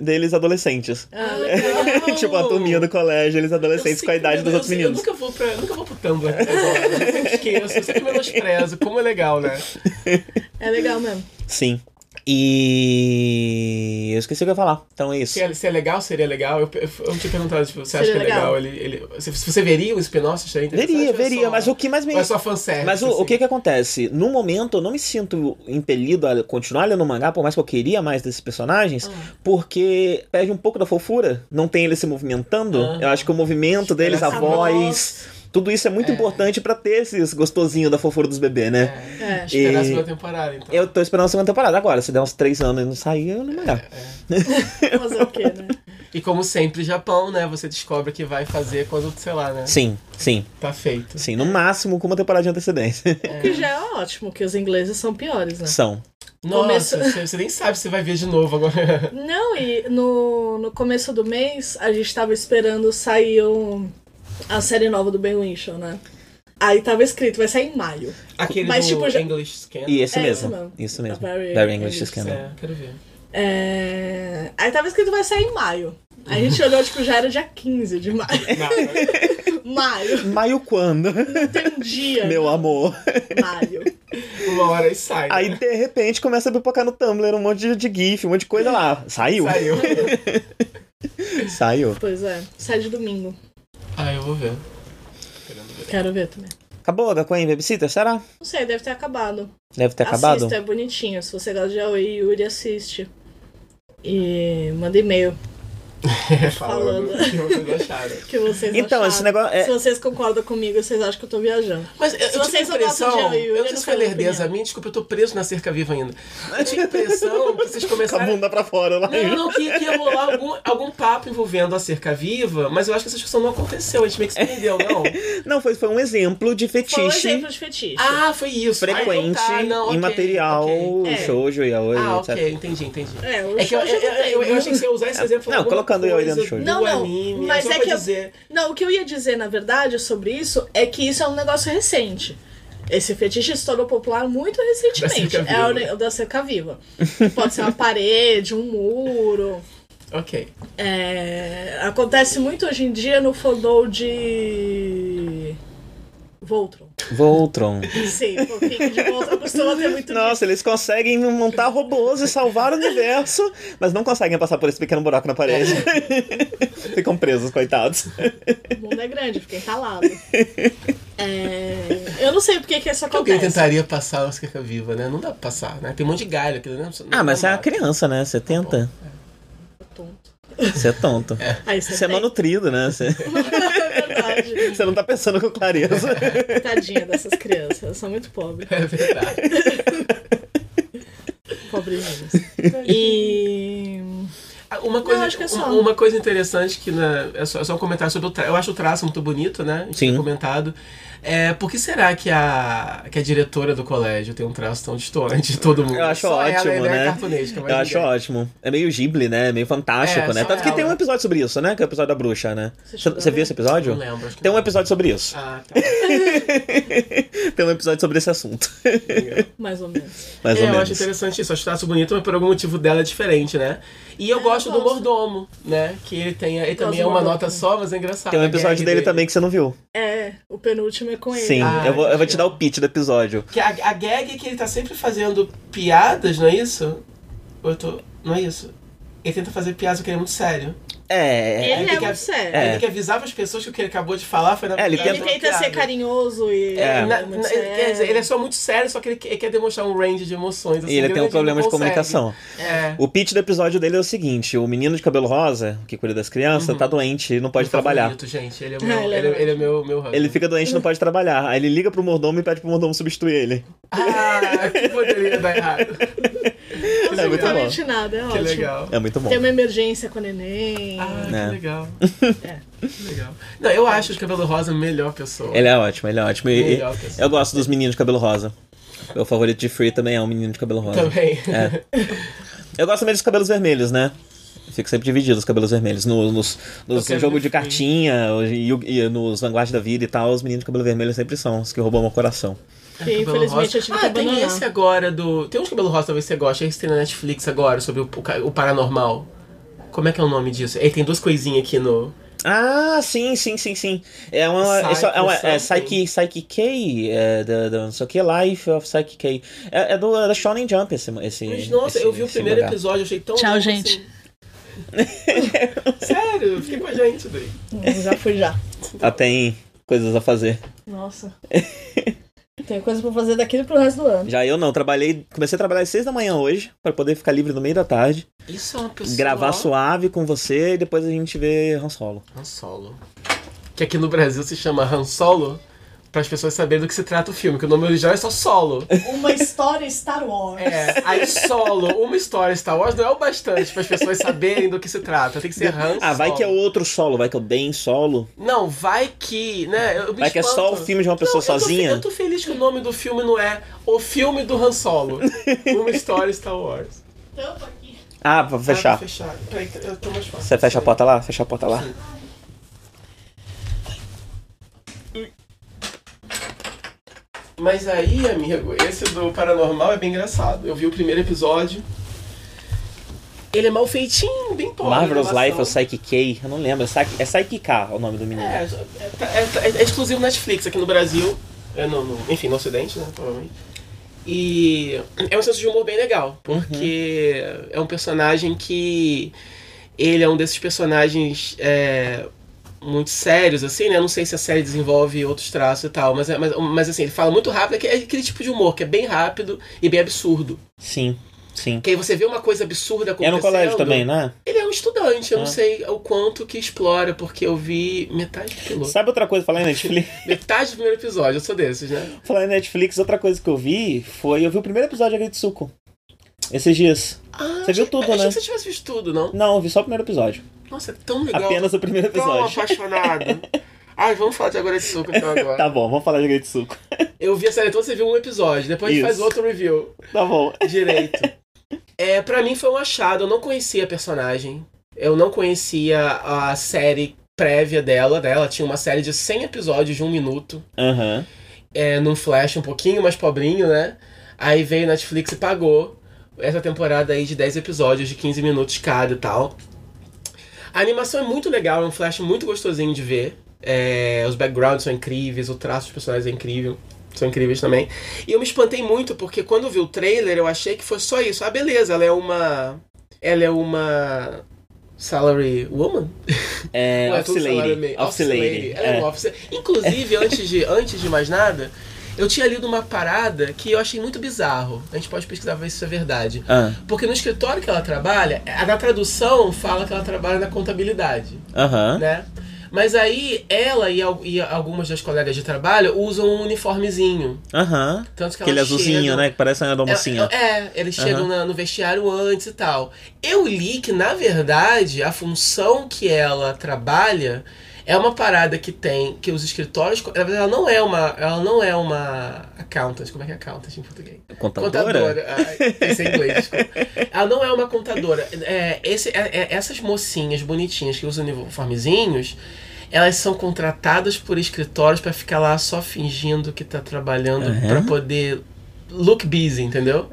deles adolescentes. Ah, legal. tipo, a turminha do colégio, eles adolescentes com a idade eu- dos eu outros sei- meninos. Eu nunca vou, pra, nunca vou pro Tumblr agora. Eu sempre esqueço, eu sempre menosprezo. Como é legal, né? É legal mesmo. Sim. E. Eu esqueci o que eu ia falar. Então é isso. Se é, se é legal, seria legal. Eu, eu, eu tinha perguntado, tipo, você acha Seria que é legal? legal. Ele, ele, se, se você veria o spin-off, seria interessante? Veria, é veria, só- mas o que mais me. Ou é só fanservice? Mas o, o assim? que que acontece? No momento, eu não me sinto impelido a continuar lendo o mangá, por mais que eu queria mais desses personagens, porque perde um pouco da fofura. Não tem eles se movimentando. Ah. Eu acho que o movimento deles, a Essa voz, tudo isso é muito É. importante pra ter esses gostosinhos da fofura dos bebês, né? É, É. esperar a E- segunda temporada, então. Eu tô esperando a segunda temporada agora. Se der uns três anos e não sair, eu não mangá. Fazer o quê, né? E como sempre, Japão, né? Você descobre que vai fazer quando, sei lá, né? Sim, sim, Tá feito. sim. No máximo com uma temporada de antecedência. O que já é ótimo, que os ingleses são piores, né? São. Nossa, Começo- você, você nem sabe se vai ver de novo agora. Não, e no, no começo do mês a gente tava esperando sair o- a série nova do Ben Whishaw, né? Aí tava escrito, vai sair em maio. Aquele Mas, do tipo, já- English Scan. E esse É, mesmo. Isso mesmo. Very Very English English Scandal. É, quero ver. É... Aí tava escrito, vai sair em maio. Aí a gente olhou, tipo, já era dia 15 de maio. maio. Maio quando? Tem um dia. Meu não. amor. Maio. Uma hora e sai. Aí né? de repente começa a pipocar no Tumblr um monte de, de GIF, um monte de coisa lá. Saiu. Saiu. Saiu. Pois é, sai de domingo. Ah, eu vou ver. Ver. Quero ver também. Acabou da Queen Babysitter? Será? Não sei, deve ter acabado. Deve ter acabado? Assista, é bonitinho. Se você gosta de Aoi Yuri, assiste. E manda e-mail Falando. O que vocês acharam? que vocês Então, acharam. esse negócio é- Se vocês concordam comigo, vocês acham que eu tô viajando. Mas eu, eu Se a vocês impressão. de Eu eu não sei se foi lerdeza opinião. minha, desculpa, eu tô preso na cerca viva ainda. Eu tinha a impressão que vocês Com a começaram. bunda pra fora lá. Não, não, que, que ia rolar algum, algum papo envolvendo a cerca viva, mas eu acho que essa discussão não aconteceu, a gente meio que se perdeu, não. Não, foi, foi um exemplo de Foi um fetiche exemplo de fetiche. Ah, foi isso. Ah, então frequente tá, não, em ok, material ok. É. shoujo e yaoi, Ah, etc. ok, entendi, entendi. É, o É que eu, eu, eu, eu, eu achei que você ia usar esse exemplo Não, alguma colocando eu aí dentro do coisa shoujo. Não, não, anime, mas só é pra que eu- dizer. Não, o que eu ia dizer, na verdade, sobre isso é que isso é um negócio recente. Esse fetiche se tornou popular muito recentemente. É o, da cerca viva. Pode ser uma parede, um muro. Ok. É, acontece muito hoje em dia no fandom de. Voltron. Voltron. Sim, o fanfic de Voltron costuma ter muito Nossa, eles conseguem montar robôs e salvar o universo, mas não conseguem passar por esse pequeno buraco na parede. Ficam presos, coitados. O mundo é grande, fica entalado. É, eu não sei por que isso Que alguém acontece. tentaria passar a cerca viva, né? Não dá pra passar, né? Tem um monte de galho aqui, né? Ah, mas é Não a dá. criança, né? Você tenta. Tonto. Você é tonto. Aí você Você é malnutrido, né? Você, É verdade. você não tá pensando com clareza. Tadinha dessas crianças, elas são muito pobres. É verdade. Pobrezinhas. E. Ah, uma coisa, acho que é só. uma, coisa interessante que né, é, só, é só um comentário sobre o traço. Eu acho o traço muito bonito, né? A gente Sim. comentado. É, por que será que a, que a diretora do colégio tem um traço tão distante de todo mundo? Eu acho Só ótimo, ela, né? É Eu acho ninguém. ótimo. É meio Ghibli, né? Meio fantástico, É, né? Tanto que ela. tem um episódio sobre isso, né? Que é o episódio da bruxa, né? Você Você, viu esse episódio? Não lembro, acho que Tem um episódio sobre isso. Ah, tá. tem um episódio sobre esse assunto. Mais ou menos. Mais É, ou eu menos. acho interessante isso. Acho o traço bonito, mas por algum motivo dela é diferente, né? E eu É, gosto eu do mordomo, né? Que ele tem. Ele também é uma nota só, mas é engraçado. Tem um A episódio gag dele também que você não viu. É, o penúltimo é com ele. Sim, Ah, eu, vou, eu vou te legal. dar o pitch do episódio. Que a, a gag é que ele tá sempre fazendo piadas, não é isso? Ou eu tô. Não é isso? Ele tenta fazer piadas porque ele é muito sério. É. Ele Aí é que- muito sério. É. Tem que avisar pras pessoas que o que ele acabou de falar foi na É, ele Ele tenta ser carinhoso e. É. Na- é muito na- sério. quer dizer, ele é só muito sério, só que ele, quer- ele quer demonstrar um range de emoções. Assim, E ele tem um problema de comunicação. É. O pitch do episódio dele é o seguinte: o menino de cabelo rosa, que cuida das crianças, tá doente e não pode Meu trabalhar. favorito, gente. Ele é, meu, ele ele, é é- ele é meu, meu husband. Ele fica doente e não pode trabalhar. Aí ele liga pro mordomo e pede pro mordomo substituir ele. Ah, que poderia dar errado. Que É muito bom. Nada, é Que ótimo. legal. É muito bom. Tem uma emergência com o neném. Ah, É. que legal. É. Que legal. Não, eu acho o cabelo rosa a melhor pessoa. Ele é ótimo, ele é ótimo. E- e Melhor pessoa. eu gosto dos meninos de cabelo rosa. Meu favorito de Free também é um menino de cabelo rosa. Também. É. Eu gosto também dos cabelos vermelhos, né? Fico sempre dividido os cabelos vermelhos. No, nos, nos Eu quero jogo ver de Free. cartinha e, e nos Vanguard da Vida e tal, os meninos de cabelo vermelho sempre são os que roubam meu coração. Que Cabelo infelizmente rosa. eu tive ah, que tem esse agora do. Tem uns cabelo rosa, talvez você goste. Esse tem na Netflix agora, sobre o, o paranormal. Como é que é o nome disso? Ele tem duas coisinhas aqui no. Ah, sim, sim, sim, sim. É uma. Psycho isso é, uma, é. Psyche, Psyche K, é, da, da, não sei o que, Life of Psyche K. É, é do é da Shonen Jump esse. esse Mas, nossa, esse- eu vi o primeiro mangá. episódio, eu achei tão. Tchau, louco gente. assim. Sério, fica com a gente daí. Já fui já. Ela tem coisas a fazer. Nossa. Tem coisa pra fazer daqui pro resto do ano. Já eu não, trabalhei. Comecei a trabalhar às seis da manhã hoje, pra poder ficar livre no meio da tarde, Isso é uma pessoa. gravar suave com você e depois a gente vê Han Solo. Han Solo. Que aqui no Brasil se chama Han Solo, para as pessoas saberem do que se trata o filme, que o nome original é só Solo. Uma história Star Wars. É, aí Solo, uma história Star Wars não é o bastante para as pessoas saberem do que se trata. Tem que ser Han Ah, vai Solo. que é outro solo, vai que é o Ben Solo. Não, vai que, né? Eu me Vai que é só o filme de uma pessoa Não, eu tô sozinha. Eu tô feliz que o nome do filme não é O Filme do Han Solo. uma história Star Wars. Tampa aqui. Ah, pra Ah, fechar. vou fechar. Peraí, eu tô mais fácil. Você fecha a porta lá? Fecha a porta lá. Sim. Mas aí, amigo, esse do Paranormal é bem engraçado. Eu vi o primeiro episódio. Ele é mal feitinho, bem pobre. Marvelous Life of animação. Psyche K, eu não lembro. É Psyche, é K o nome do menino. É, é, é- é exclusivo Netflix aqui no Brasil. É no, no- enfim, no Ocidente, né? Provavelmente. E é um senso de humor bem legal, porque é um personagem que. Ele é um desses personagens é, muito sérios, assim, né? Não sei se a série desenvolve outros traços e tal, mas, é- mas, mas assim, ele fala muito rápido, é que- é aquele tipo de humor que é bem rápido e bem absurdo. Sim, sim. Que aí você vê uma coisa absurda É acontecendo. no colégio também, né? Ele é um estudante, eu Ah. não sei o quanto que explora, porque eu vi metade do piloto. Sabe outra coisa, falar em Netflix? Metade do primeiro episódio, eu sou desses, né? falar em Netflix, outra coisa que eu vi foi. Eu vi o primeiro episódio de Agretsuko. Esses dias. Ah, Você viu tudo, achei né? que você tivesse visto tudo, não? Não, eu vi só o primeiro episódio. Nossa, é tão legal. Apenas o primeiro Tão episódio. apaixonado. Ai, vamos falar de agora de suco então agora. Tá bom, vamos falar de Agretsuko. Eu vi a série toda, você viu um episódio, depois a gente Isso. faz outro review Tá bom. direito. é, pra mim foi um achado, eu não conhecia a personagem. Eu não conhecia a série prévia dela, né? Ela tinha uma série de 100 episódios de um minuto. Aham. é, num flash um pouquinho mais pobrinho, né? Aí veio Netflix e pagou essa temporada aí de 10 episódios de 15 minutos cada e tal. A animação é muito legal, é um flash muito gostosinho de ver. É, os backgrounds são incríveis, o traço dos personagens é incrível. São incríveis também. E eu me espantei muito, porque quando eu vi o trailer, eu achei que foi só isso. Ah, beleza, ela é uma. Ela é uma. Salary Woman? É, Office Lady. Office Lady. Ela é. É. office. Inclusive, antes, de, antes de mais nada, eu tinha lido uma parada que eu achei muito bizarro. A gente pode pesquisar pra ver se isso é verdade. Ah, Porque no escritório que ela trabalha, a da tradução fala que ela trabalha na contabilidade, Aham. né? Mas aí ela e, e algumas das colegas de trabalho usam um uniformezinho. Aham. Tanto que Aquele azulzinho, chegam- né? Que parece a da mocinha. É, é, eles chegam na- no vestiário antes e tal. Eu li que, na verdade, a função que ela trabalha é uma parada que tem, que os escritórios. Na verdade, ela não é uma. Ela não é uma accountant. Como é que é accountant em português? Contadora? Ai, pensei em inglês, desculpa. Ela não é uma contadora. É, esse, é- é- essas mocinhas bonitinhas que usam uniformezinhos, elas são contratadas por escritórios pra ficar lá só fingindo que tá trabalhando Uhum. pra poder look busy, entendeu?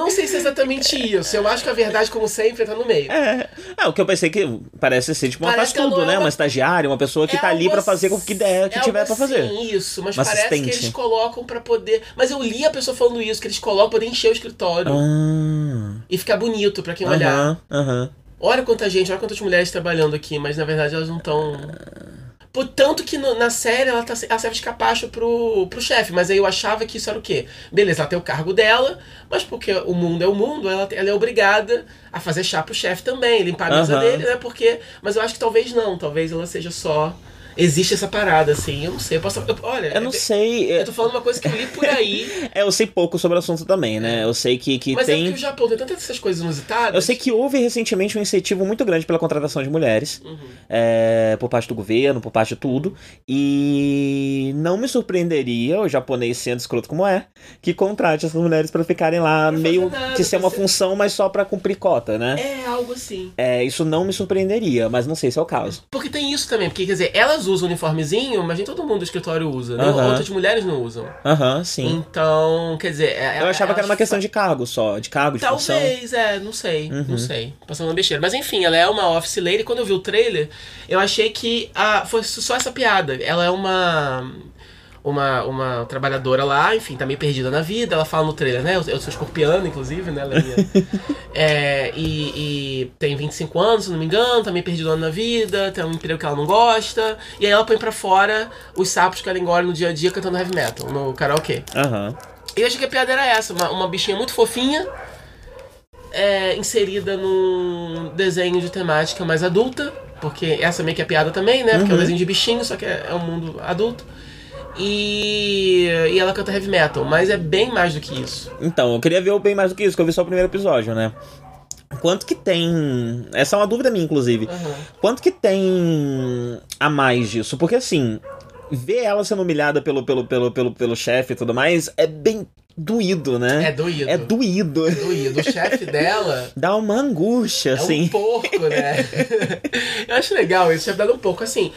Não sei se é exatamente isso. Eu acho que a verdade, como sempre, tá no meio. É. é, o que eu pensei que parece ser tipo uma Parece faz que tudo, é né? uma- Uma estagiária, uma pessoa que É tá ali pra fazer com ass- que der, que é tiver pra fazer. assim, isso, mas Uma parece que assistente. eles colocam pra poder. Mas eu li a pessoa falando isso, que eles colocam pra poder encher o escritório Ah. e ficar bonito pra quem olhar. Aham, aham. Olha quanta gente, olha quantas mulheres trabalhando aqui, mas na verdade elas não estão. Por tanto que no- na série ela, tá, ela serve de capacho pro, pro chefe, mas aí eu achava que isso era o quê? Beleza, ela tem o cargo dela, mas porque o mundo é o mundo, ela, ela é obrigada a fazer chá pro chefe também, limpar a mesa Aham. dele, né? Porque. Mas eu acho que talvez não, talvez ela seja só. Existe essa parada, assim, eu não sei. Eu posso. eu- olha, Eu não sei. é- eu tô falando uma coisa que eu li por aí, É, eu sei pouco sobre o assunto também, né? Eu sei que, que mas é tem. porque o Japão tem tantas essas coisas inusitadas. Eu sei que houve recentemente um incentivo muito grande pela contratação de mulheres, Uhum. é, por parte do governo, por parte de tudo, e não me surpreenderia, o japonês sendo escroto como é, que contrate essas mulheres pra ficarem lá, fazer meio nada, que ser uma ser- função, mas só pra cumprir cota, né? É algo assim. É, isso não me surpreenderia, mas não sei se é o caso. Porque tem isso também, porque quer dizer, elas usam uniformezinho, mas nem todo mundo do escritório usa, né? Aham. Outras mulheres não usam. Aham, sim. Então, quer dizer. é- Eu achava que era uma questão de cargo só, de cargo, de função. Talvez, é, não sei, Uhum. não sei. Passando uma besteira. Mas enfim, ela é uma office lady. Quando eu vi o trailer, eu achei que ah, fosse só essa piada. Ela é uma. Uma, uma trabalhadora lá, enfim, tá meio perdida na vida. Ela fala no trailer, né? Eu, eu sou escorpiana, inclusive, né? Ela é minha- É, e, e tem 25 anos, se não me engano, tá meio perdida na vida, tem um emprego que ela não gosta. E aí ela põe pra fora os sapos que ela engole no dia a dia cantando heavy metal, no karaokê. Aham. E eu achei que a piada era essa, uma, uma bichinha muito fofinha, é, inserida num desenho de temática mais adulta, porque essa meio que é piada também, né? Porque é um desenho de bichinho, só que é, é um mundo adulto. E, e ela canta heavy metal, mas é bem mais do que isso. Então, eu queria ver bem mais do que isso, que eu vi só o primeiro episódio, né? Quanto que tem. Essa é uma dúvida minha, inclusive. Aham. Quanto que tem a mais disso? Porque assim, ver ela sendo humilhada pelo, pelo, pelo, pelo, pelo chefe e tudo mais é bem doído, né? É doído. É doído. É doído. O chefe dela Dá uma angústia, é assim. um porco, né? Eu acho legal isso, o chefe dela um pouco. Assim,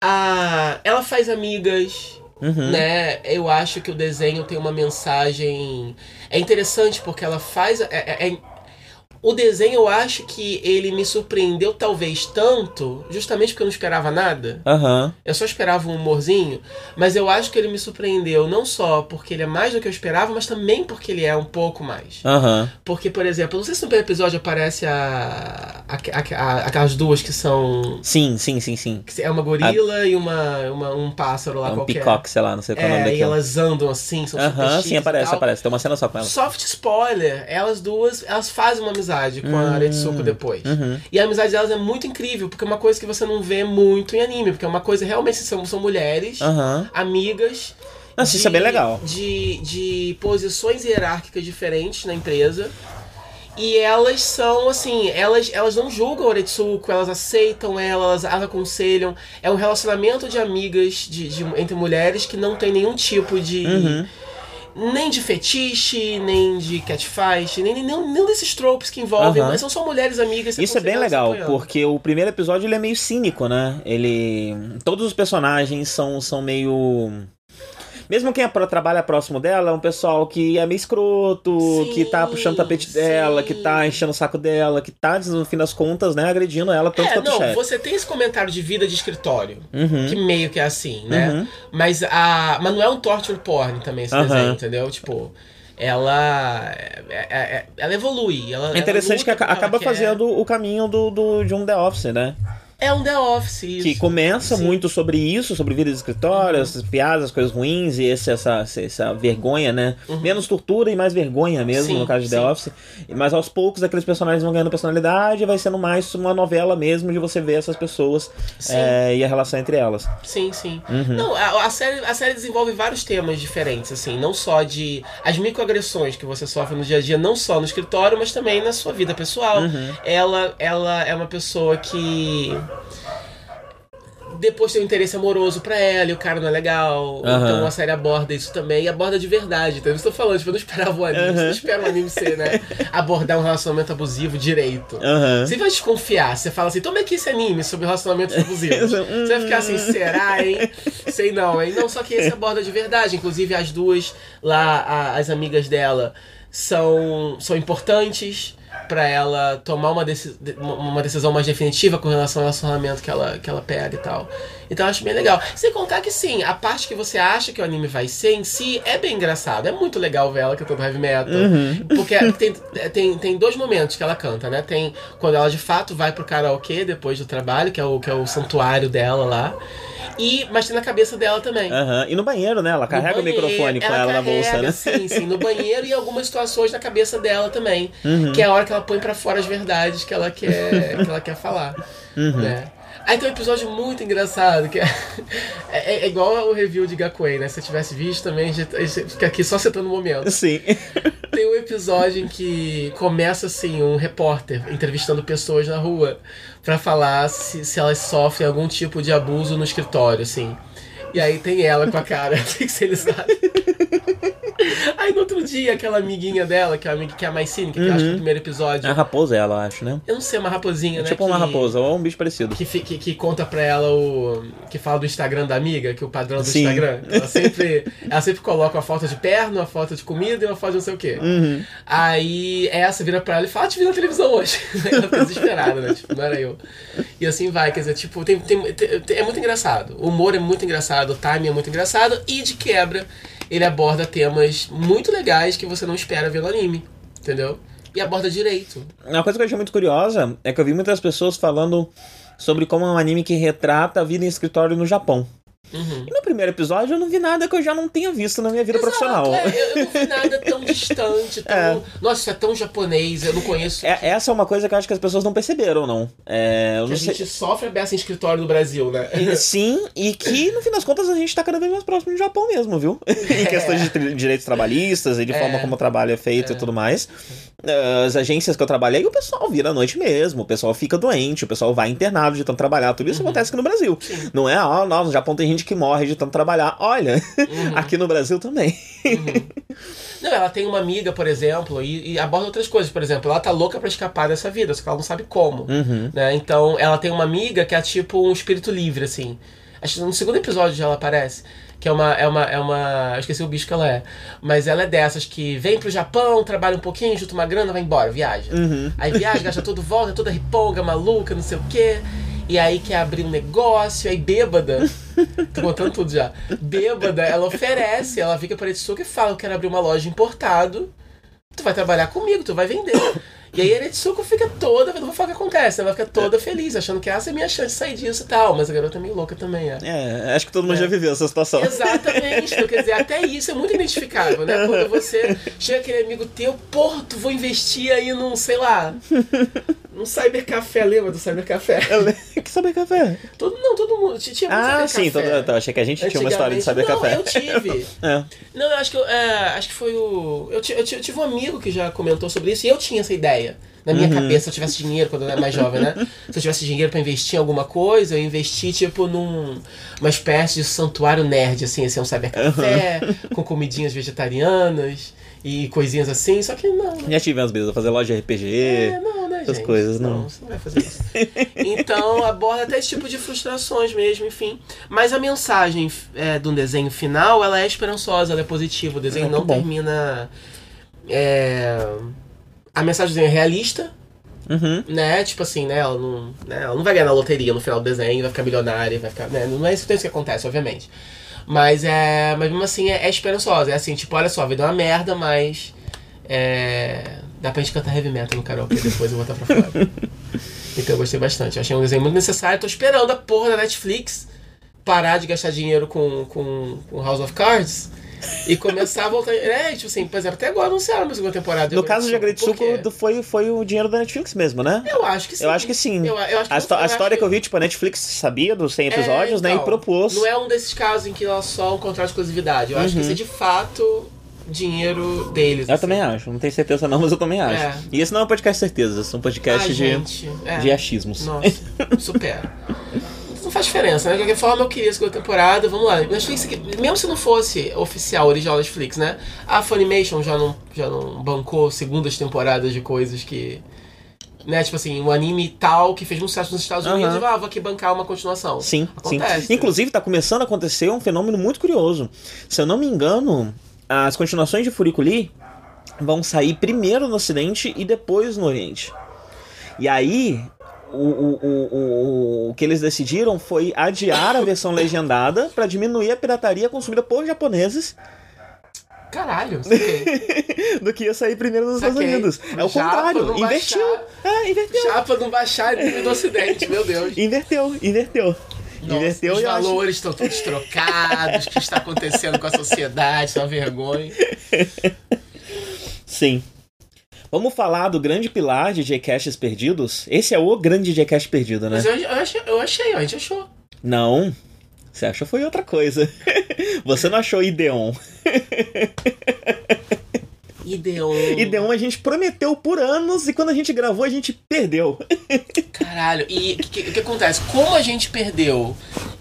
a... ela faz amigas, Uhum. né? Eu acho que o desenho tem uma mensagem. É interessante porque ela faz. é- é- é- O desenho, eu acho que ele me surpreendeu, talvez tanto, justamente porque eu não esperava nada. Aham. Eu só esperava um humorzinho, mas eu acho que ele me surpreendeu não só porque ele é mais do que eu esperava, mas também porque ele é um pouco mais. Aham. Porque, por exemplo, não sei se no primeiro episódio aparece a, a, a- a- aquelas duas que são. Sim, sim, sim, sim. é uma gorila e uma, uma- um pássaro lá É um qualquer. peacock, sei lá, não sei qual é o nome É, e daquilo. elas andam assim, são super Aham, chiques sim, e aparece, aparece. Tem uma cena só com ela. Soft spoiler, elas duas, elas fazem uma amizade com a Aretsuko depois. Uhum. E a amizade delas é muito incrível, porque é uma coisa que você não vê muito em anime, porque é uma coisa realmente são, são mulheres, Aham. amigas. Nossa, isso é bem legal. De, de posições hierárquicas diferentes na empresa. E elas são, assim, elas, elas não julgam a Oretsuko, elas aceitam ela, elas, elas aconselham. É um relacionamento de amigas de, de- entre mulheres que não tem nenhum tipo de. Uhum. Nem de fetiche, nem de catfight, nem, nem, nem, nem desses tropes que envolvem, Aham. mas são só mulheres amigas. Isso é bem legal, apoiando. porque o primeiro episódio ele é meio cínico, né? Ele. Todos os personagens são, são meio. Mesmo quem é trabalha próximo dela é um pessoal que é meio escroto, Sim, que tá puxando o tapete dela, sim. que tá enchendo o saco dela, que tá, no fim das contas, né, agredindo ela tanto É, quanto não, chefe. você tem esse comentário de vida de escritório, Uhum. que meio que é assim, né? Uhum. Mas a. Mas não é um torture porn também esse Aham. desenho, entendeu? Tipo, ela. é- é- ela evolui. Ela, É interessante que ela que acaba fazendo o caminho do, do- de um The Office, né? É um The Office, isso. Que começa Sim. muito sobre isso, sobre vida de escritório, essas piadas, coisas ruins e esse, essa, essa vergonha, né? Menos tortura e mais vergonha mesmo, Uhum. Sim, no caso de The sim. Office. Mas aos poucos aqueles personagens vão ganhando personalidade e vai sendo mais uma novela mesmo de você ver essas pessoas é, e a relação entre elas. Sim, sim. Uhum. Não, a, a série, a série desenvolve vários temas diferentes, assim, não só de as microagressões que você sofre no dia a dia, não só no escritório, mas também na sua vida pessoal. Uhum. Ela, ela é uma pessoa que depois tem um interesse amoroso pra ela e o cara não é legal. Aham. Então a série aborda isso também e aborda de verdade. Então eu estou falando, tipo, eu não esperava o anime, você não espera o anime ser, né? Abordar um relacionamento abusivo direito. Aham. Você vai desconfiar, você fala assim, toma aqui esse anime sobre relacionamentos abusivos. você vai ficar assim, será, hein? Sei não, hein? Não, só que esse aborda de verdade. Inclusive, as duas lá, a- as amigas dela, são, são importantes pra ela tomar uma, deci- de- uma- decisão mais definitiva com relação ao relacionamento que ela, que ela pega e tal. Então eu acho bem legal. Sem contar que sim, a parte que você acha que o anime vai ser em si é bem engraçado. É muito legal ver ela cantando heavy metal. Porque tem, tem, tem dois momentos que ela canta, né? Tem quando ela de fato vai pro karaokê depois do trabalho, que é o, que é o santuário dela lá. E, mas tem na cabeça dela também. Aham. E no banheiro, né? Ela carrega No o microfone com ela na bolsa, carrega, né? Sim, sim, no banheiro e algumas situações na cabeça dela também. Uhum. Que é a hora que ela põe pra fora as verdades que ela quer, que ela quer falar. Uhum. Né? Aí tem um episódio muito engraçado, que é, é, é igual o review de Gakuen, né? Se eu tivesse visto também, a gente, a gente fica aqui só citando o momento. Sim. Tem um episódio em que começa assim, um repórter entrevistando pessoas na rua pra falar se, se elas sofrem algum tipo de abuso no escritório, assim. E aí tem ela com a cara pixelizada. Aí no outro dia, aquela amiguinha dela, que é a amiga que é a mais cínica, que eu acho que no primeiro episódio. A raposa é ela, acho, né? Eu não sei, uma raposinha, né? tipo uma que- raposa, ou um bicho parecido. que, que, que conta pra ela o. que fala do Instagram da amiga, que é o padrão do Sim. Instagram. Ela sempre, ela sempre coloca uma foto de perna, uma foto de comida e uma foto de não sei o quê. Uhum. Aí essa vira pra ela e fala: ah, te vi na televisão hoje. ela fica desesperada, né? Tipo, não era eu. E assim vai, quer dizer, tipo, tem, tem, tem- é muito engraçado. O humor é muito engraçado, o timing é muito engraçado e de quebra ele aborda temas muito legais que você não espera ver no anime. Entendeu? E aborda direito. Uma coisa que eu achei muito curiosa é que eu vi muitas pessoas falando sobre como é um anime que retrata a vida em escritório no Japão. Uhum. E no primeiro episódio eu não vi nada que eu já não tenha visto na minha vida Exato, profissional. é, eu, eu não vi nada tão distante, tão. É. Nossa, isso é tão japonês, eu não conheço. É- essa é uma coisa que eu acho que as pessoas não perceberam, não. É, que não a sei. gente sofre a beça em escritório no Brasil, né? Sim, e que no fim das contas a gente tá cada vez mais próximo do Japão mesmo, viu? em questões de tri- direitos trabalhistas e de É. forma como o trabalho é feito e tudo mais. As agências que eu trabalhei, o pessoal vira à noite mesmo, o pessoal fica doente, o pessoal vai internado de tanto trabalhar. Tudo isso acontece aqui no Brasil. Não é, ah, nossa, no Japão tem gente que morre de tanto trabalhar. Olha, aqui no Brasil também. Não, ela tem uma amiga, por exemplo, e, e aborda outras coisas. Por exemplo, ela tá louca pra escapar dessa vida, só que ela não sabe como. Uhum. Né? Então, ela tem uma amiga que é tipo um espírito livre, assim. Acho que no segundo episódio ela aparece. Que é uma, é uma. É uma. Eu esqueci o bicho que ela é. Mas ela é dessas que vem pro Japão, trabalha um pouquinho, junta uma grana, vai embora, viaja. Aí viaja, gasta tudo, volta, toda riponga, maluca, não sei o quê. E aí quer abrir um negócio, aí bêbada. Tô contando tudo já. Bêbada, ela oferece, ela fica para Etsuka e fala: Eu quero abrir uma loja importado. Tu vai trabalhar comigo, tu vai vender. E aí a Eretsuko fica toda, não vou falar o que acontece, ela vai ficar toda feliz, achando que essa é a minha chance de sair disso e tal. Mas a garota é meio louca também, é. É, acho que todo mundo É. já viveu essa situação. Exatamente, então, quer dizer, até isso é muito identificável, né? Quando você chega aquele amigo teu, porra, tu vou investir aí num, sei lá, num cybercafé, lembra do cybercafé? que saber café? Todo, não, todo mundo, tinha muito Ah, sim, cybercafé. todo, tá, achei que a gente tinha uma história de saber Antigamente- café. Não, eu tive. É. Não, eu acho que, eu, é, acho que foi o. Eu, eu, eu tive um amigo que já comentou sobre isso e eu tinha essa ideia. Na minha Uhum. cabeça, se eu tivesse dinheiro quando eu era mais jovem, né? Se eu tivesse dinheiro pra investir em alguma coisa, eu investi, tipo, num. Uma espécie de santuário nerd, assim, assim, um cybercafé, com comidinhas vegetarianas e coisinhas assim, só que não. né? Já tive umas vezes, fazer loja de RPG. É, não, né, essas gente? coisas, não. Não, você não vai fazer isso. então, aborda até esse tipo de frustrações mesmo, enfim. Mas a mensagem é, do desenho final, ela é esperançosa, ela é positiva. O desenho É, não bom. termina... é, A mensagem é realista, Uhum. né? Tipo assim, né? Ela não, né? ela não vai ganhar na loteria no final do desenho, vai ficar milionária, vai ficar. Né? Não é isso, que acontece, obviamente. Mas é. Mas mesmo assim é, é esperançosa. É assim, tipo, olha só, a vida é uma merda, mas. É. Dá pra gente cantar heavy metal no karaokê depois eu vou botar pra fora. Então eu gostei bastante. Eu achei um desenho muito necessário. Tô esperando a porra da Netflix parar de gastar dinheiro com, com, com House of Cards e começar a voltar. É, tipo assim, por exemplo, até agora anunciaram a segunda temporada. No caso de? Agretsuko, foi, foi o dinheiro da Netflix mesmo, né? Eu acho que sim. Eu acho que sim. Eu, eu acho que A, eu a história que eu vi, tipo, a Netflix sabia dos 100 episódios, né? E então, propôs. Não é um desses casos em que ela só um contrato de exclusividade. Eu acho que isso é de fato dinheiro deles. Uhum. Eu assim. também acho, não tenho certeza não, mas eu também acho. É. E esse não é um podcast de certezas, é um podcast Ah, de, gente, é. de achismos. Nossa, supera. Não faz diferença, né? De qualquer forma, eu queria a segunda temporada. Vamos lá. Netflix, mesmo se não fosse oficial, original Netflix, né? A Funimation já não, já não bancou segundas temporadas de coisas que. Né, tipo assim, um anime tal que fez muito sucesso nos Estados. Unidos, ah, vou aqui bancar uma continuação. Sim, Acontece. sim. Inclusive, tá começando a acontecer um fenômeno muito curioso. Se eu não me engano, as continuações de Furikuli vão sair primeiro no Ocidente e depois no Oriente. E aí, o, o, o, o, que eles decidiram foi adiar a versão legendada para diminuir a pirataria consumida por japoneses Caralho, do que ia sair primeiro nos Estados. Unidos. É o Japa contrário, invertiu. baixar. É, inverteu. Chapa não baixar nível do ocidente, meu Deus. Inverteu, inverteu. Nossa, inverteu os e acho- valores estão todos trocados, o que está acontecendo com a sociedade, é uma vergonha. Sim. Vamos falar do grande pilar de J-Caches perdidos? Esse é o grande J-Cache perdido, né? Mas eu, eu, achei, eu achei, a gente achou. Não. Você achou foi outra coisa. Você não achou Ideon. Ideon. Ideon a gente prometeu por anos e quando a gente gravou a gente perdeu. Caralho, e o que, que, que acontece? Como a gente perdeu?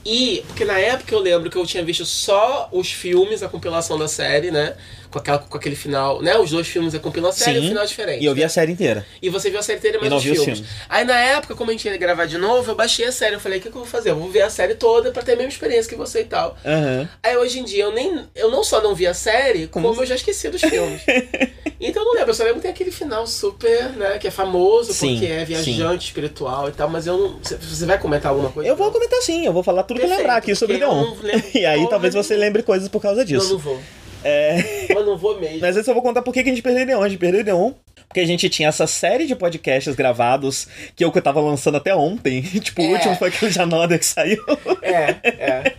E, porque na época eu lembro que eu tinha visto só os filmes, a compilação da série, né? Com, aquela, com aquele final, né? Os dois filmes, a compilação da série e o Sim. final diferente. E eu vi né? a série inteira. E você viu a série inteira, mas não os filmes. filmes. Aí na época, como a gente ia gravar de novo, eu baixei a série. Eu falei, o que, que eu vou fazer? Eu vou ver a série toda pra ter a mesma experiência que você e tal. Aham. Aí hoje em dia eu nem. Eu não só não vi a série, como, Como eu já esqueci dos filmes. então eu não lembro, eu só lembro que tem aquele final super, né? Que é famoso, Sim, porque é viajante espiritual e tal, mas eu não. Você- vai comentar alguma coisa? Eu vou comentar sim, eu vou falar tudo que eu Perfeito, lembrar aqui sobre eu lembro E aí talvez você lembre coisas por causa disso. não vou. É. Eu não vou mesmo. Mas antes eu vou contar por que a gente perdeu Ideon. A gente perdeu Ideon porque a gente tinha essa série de podcasts gravados que eu tava lançando até ontem. tipo, o É. último foi aquele Janoda que saiu. É, é.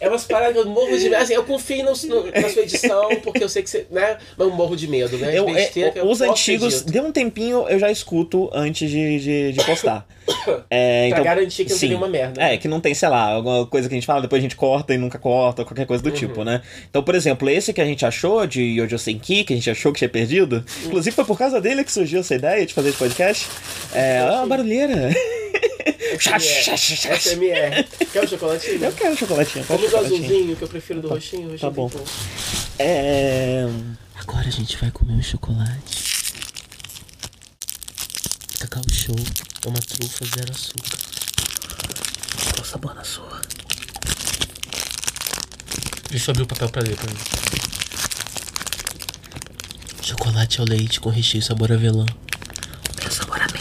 É umas paradas que eu morro de medo. Assim, eu confio no- no- na sua edição, porque eu sei que você. né? Mas eu morro de medo, né? De Eu, é, besteira que eu os antigos, deu um tempinho, eu já escuto antes de, de, de postar. É, Pra então, garantir que não sim. tem nenhuma merda. É, que não tem, sei lá, alguma coisa que a gente fala, depois a gente corta e nunca corta, qualquer coisa Uhum. do tipo, né? Então, por exemplo, esse que a gente achou de Yojo Senki, que a gente achou que tinha perdido, inclusive foi por causa dele que surgiu essa ideia de fazer esse podcast. É, ah, barulheira. SMR. SMR. Quer um chocolatinho? Eu quero chocolatinho. quero Vamos chocolatinho. azulzinho, que eu prefiro do roxinho. o roxinho tá bom. É. Agora a gente vai comer um chocolate. Cacau show. É uma trufa zero açúcar. Qual o sabor na sua? Deixa eu abrir o papel pra ler pra mim. Chocolate ao leite com recheio sabor avelã. Meu sabor amêndoas.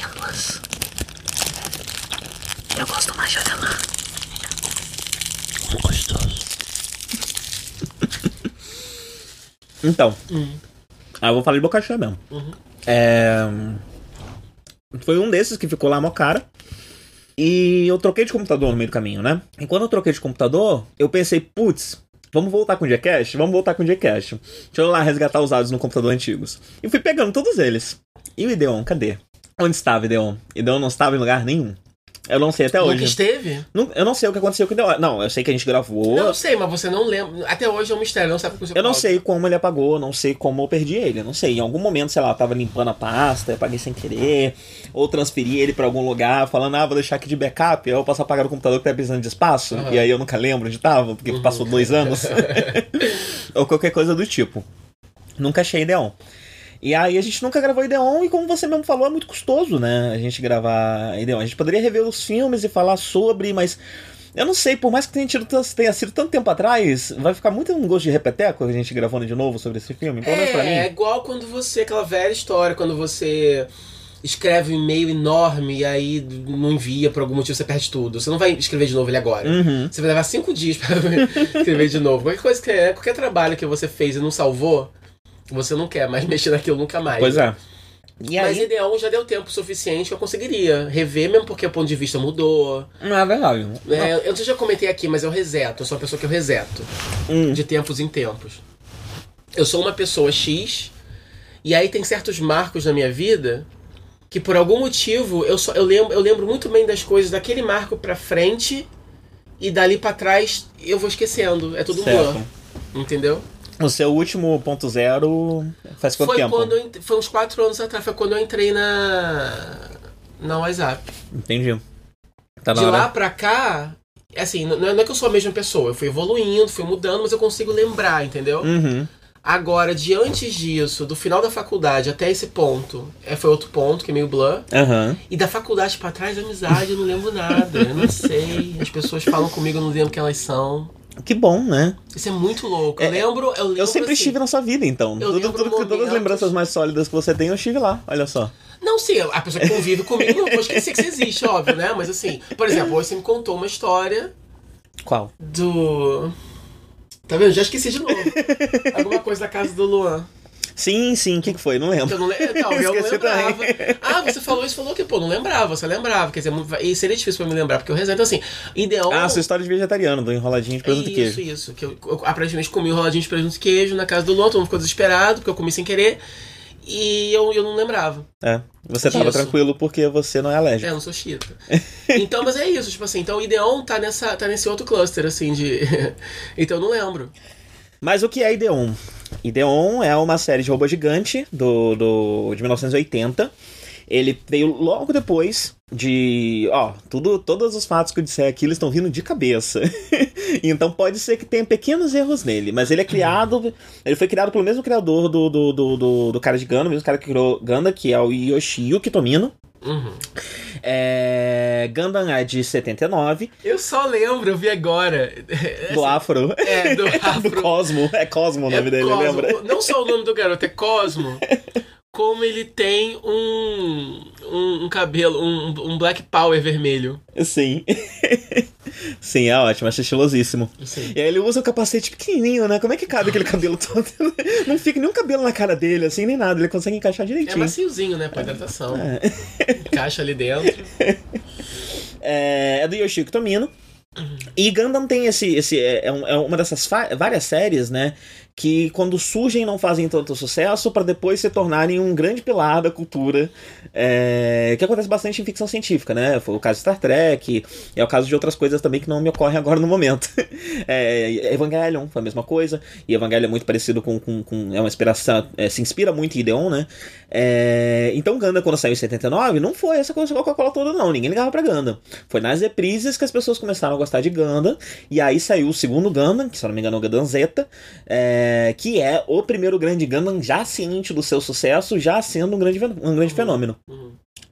Eu gosto mais de avelã. Gostoso. Então. Hum. Ah, eu vou falar de boca cheia mesmo. Uhum. É... Foi um desses que ficou lá mó cara. E eu troquei de computador no meio do caminho, né? E quando eu troquei de computador, eu pensei, putz, vamos voltar com o Gcash? Vamos voltar com o Gcash. Deixa eu lá resgatar os dados no computador antigos. E fui pegando todos eles. E o Ideon, cadê? Onde estava o Ideon? Ideon não estava em lugar nenhum. Eu não sei até Nunca hoje. esteve? Não- Eu não sei o que aconteceu com o Ideon. Não, eu sei que a gente gravou. Não, eu sei, mas você não lembra. Até hoje é um mistério, não sabe o que aconteceu Eu não sei como ele apagou, não sei como eu perdi ele, não sei. Em algum momento, sei lá, eu tava limpando a pasta, eu apaguei sem querer, ou transferi ele pra algum lugar, falando, ah, vou deixar aqui de backup, aí eu posso apagar o computador que tá precisando de espaço, Aham. e aí eu nunca lembro onde tava, porque passou dois anos. ou qualquer coisa do tipo. Nunca achei Ideon. E aí a gente nunca gravou Ideon, e como você mesmo falou, é muito custoso, né? A gente gravar Ideon. A gente poderia rever os filmes e falar sobre, mas eu não sei, por mais que tenha, tido, tenha sido tanto tempo atrás, vai ficar muito um gosto de repeteco a gente gravando de novo sobre esse filme, pelo menos pra É, é mim. igual quando você, aquela velha história, quando você escreve um e-mail enorme e aí não envia por algum motivo, você perde tudo. Você não vai escrever de novo ele agora. Uhum. Você vai levar cinco dias pra escrever de novo. Qualquer coisa que é, qualquer trabalho que você fez e não salvou, você não quer mais mexer naquilo nunca mais. Pois é. E Mas aí. Ideon já deu tempo suficiente que eu conseguiria rever, mesmo porque o ponto de vista mudou. Não é verdade. É, eu não sei se eu já comentei aqui, mas eu reseto. Eu sou uma pessoa que eu reseto. Hum. De tempos em tempos. Eu sou uma pessoa X, e aí tem certos marcos na minha vida que por algum motivo eu, só, eu, lembro, eu lembro muito bem das coisas daquele marco pra frente e dali pra trás eu vou esquecendo. É tudo Certo. blur. Entendeu? O seu último ponto zero faz quanto foi tempo? quando eu, foi uns quatro anos atrás, foi quando eu entrei na. na WhatsApp. Entendi. Tá de hora. lá pra cá, assim, não é é que eu sou a mesma pessoa, eu fui evoluindo, fui mudando, mas eu consigo lembrar, entendeu? Uhum. Agora, de antes disso, do final da faculdade até esse ponto, é, foi outro ponto, que é meio blur. Aham. E da faculdade pra trás, amizade, eu não lembro nada. Eu não sei. As pessoas falam comigo, eu não lembro quem elas são. Que bom, né? Isso é muito louco. Eu É, lembro. Eu, lembro Eu sempre assim, estive na sua vida, então. eu Tudo, tudo, que- todas as momentos- lembranças mais sólidas que você tem, eu estive lá. Olha só. Não, sim, a pessoa que convive comigo, não vou esquecer que você existe, óbvio, né? Mas assim, por exemplo, hoje você me contou uma história Qual? do. Tá vendo? Já esqueci de novo. Alguma coisa da casa do Luan. Sim, sim. O que, que foi? Não lembro. Eu não, le- não, eu não lembrava. também. Ah, você falou isso, falou que, pô, não lembrava, você lembrava. Quer dizer, e seria difícil pra me lembrar, porque eu resenho. Então, assim, ideal. Ah, sua história de vegetariano, do enroladinho de presunto e isso, queijo. isso. Que eu, eu aparentemente comi um roladinho de presunto e queijo na casa do Luan, todo mundo ficou desesperado, porque eu comi sem querer. E eu, eu não lembrava. É. Você tava Isso. tranquilo porque você não é É, alérgico. eu não sou chita. Então, mas é isso, tipo assim, então o Ideon tá, nessa, tá nesse outro cluster, assim, de. então eu não lembro. Mas o que é Ideon? Ideon é uma série de robô gigante do, do, de 1980. Ele veio logo depois de. Ó, tudo, todos os fatos que eu disser aqui eles estão vindo de cabeça. então pode ser que tenha pequenos erros nele. Mas ele é criado. Ele foi criado pelo mesmo criador do, do, do, do, do cara de Ganda, o mesmo cara que criou Ganda, que é o Yoshiyuki Tomino. Uhum. É, Gundam é de 79, Eu só lembro, eu vi agora. do Afro. É, do Afro. do Cosmo. É Cosmo o nome É dele, Cosmo. lembra? Não só o nome do garoto, é Cosmo. Como ele tem um, um, um cabelo, um, um Black Power vermelho. Sim. Sim, é ótimo, acho estilosíssimo. Assim. E aí ele usa o capacete pequenininho, né? Como é que cabe aquele cabelo todo? Não fica nenhum cabelo na cara dele, assim, nem nada. Ele consegue encaixar É direitinho. maciozinho, né? Pra hidratação. Encaixa ali dentro. É, é do Yoshiko Tomino. E Gundam tem esse. esse é, é é uma dessas várias séries, né? Que quando surgem não fazem tanto sucesso para depois se tornarem um grande pilar da cultura. é, que acontece bastante em ficção científica, né? Foi o caso de Star Trek, é o caso de outras coisas também que não me ocorrem agora no momento. É, Evangelion foi a mesma coisa, e Evangelion é muito parecido com. com, com- é uma inspiração. é, se inspira muito em Ideon, né? É, então Gundam, quando saiu em 79, não foi essa coisa Coca-Cola toda, não. Ninguém ligava pra Gundam. Foi nas reprises que as pessoas começaram a gostar de Gundam. E aí saiu o segundo Gundam, que se não me engano é o Gundam Zeta, é, que é o primeiro grande Gundam já ciente do seu sucesso, já sendo um grande, um grande fenômeno. Uhum.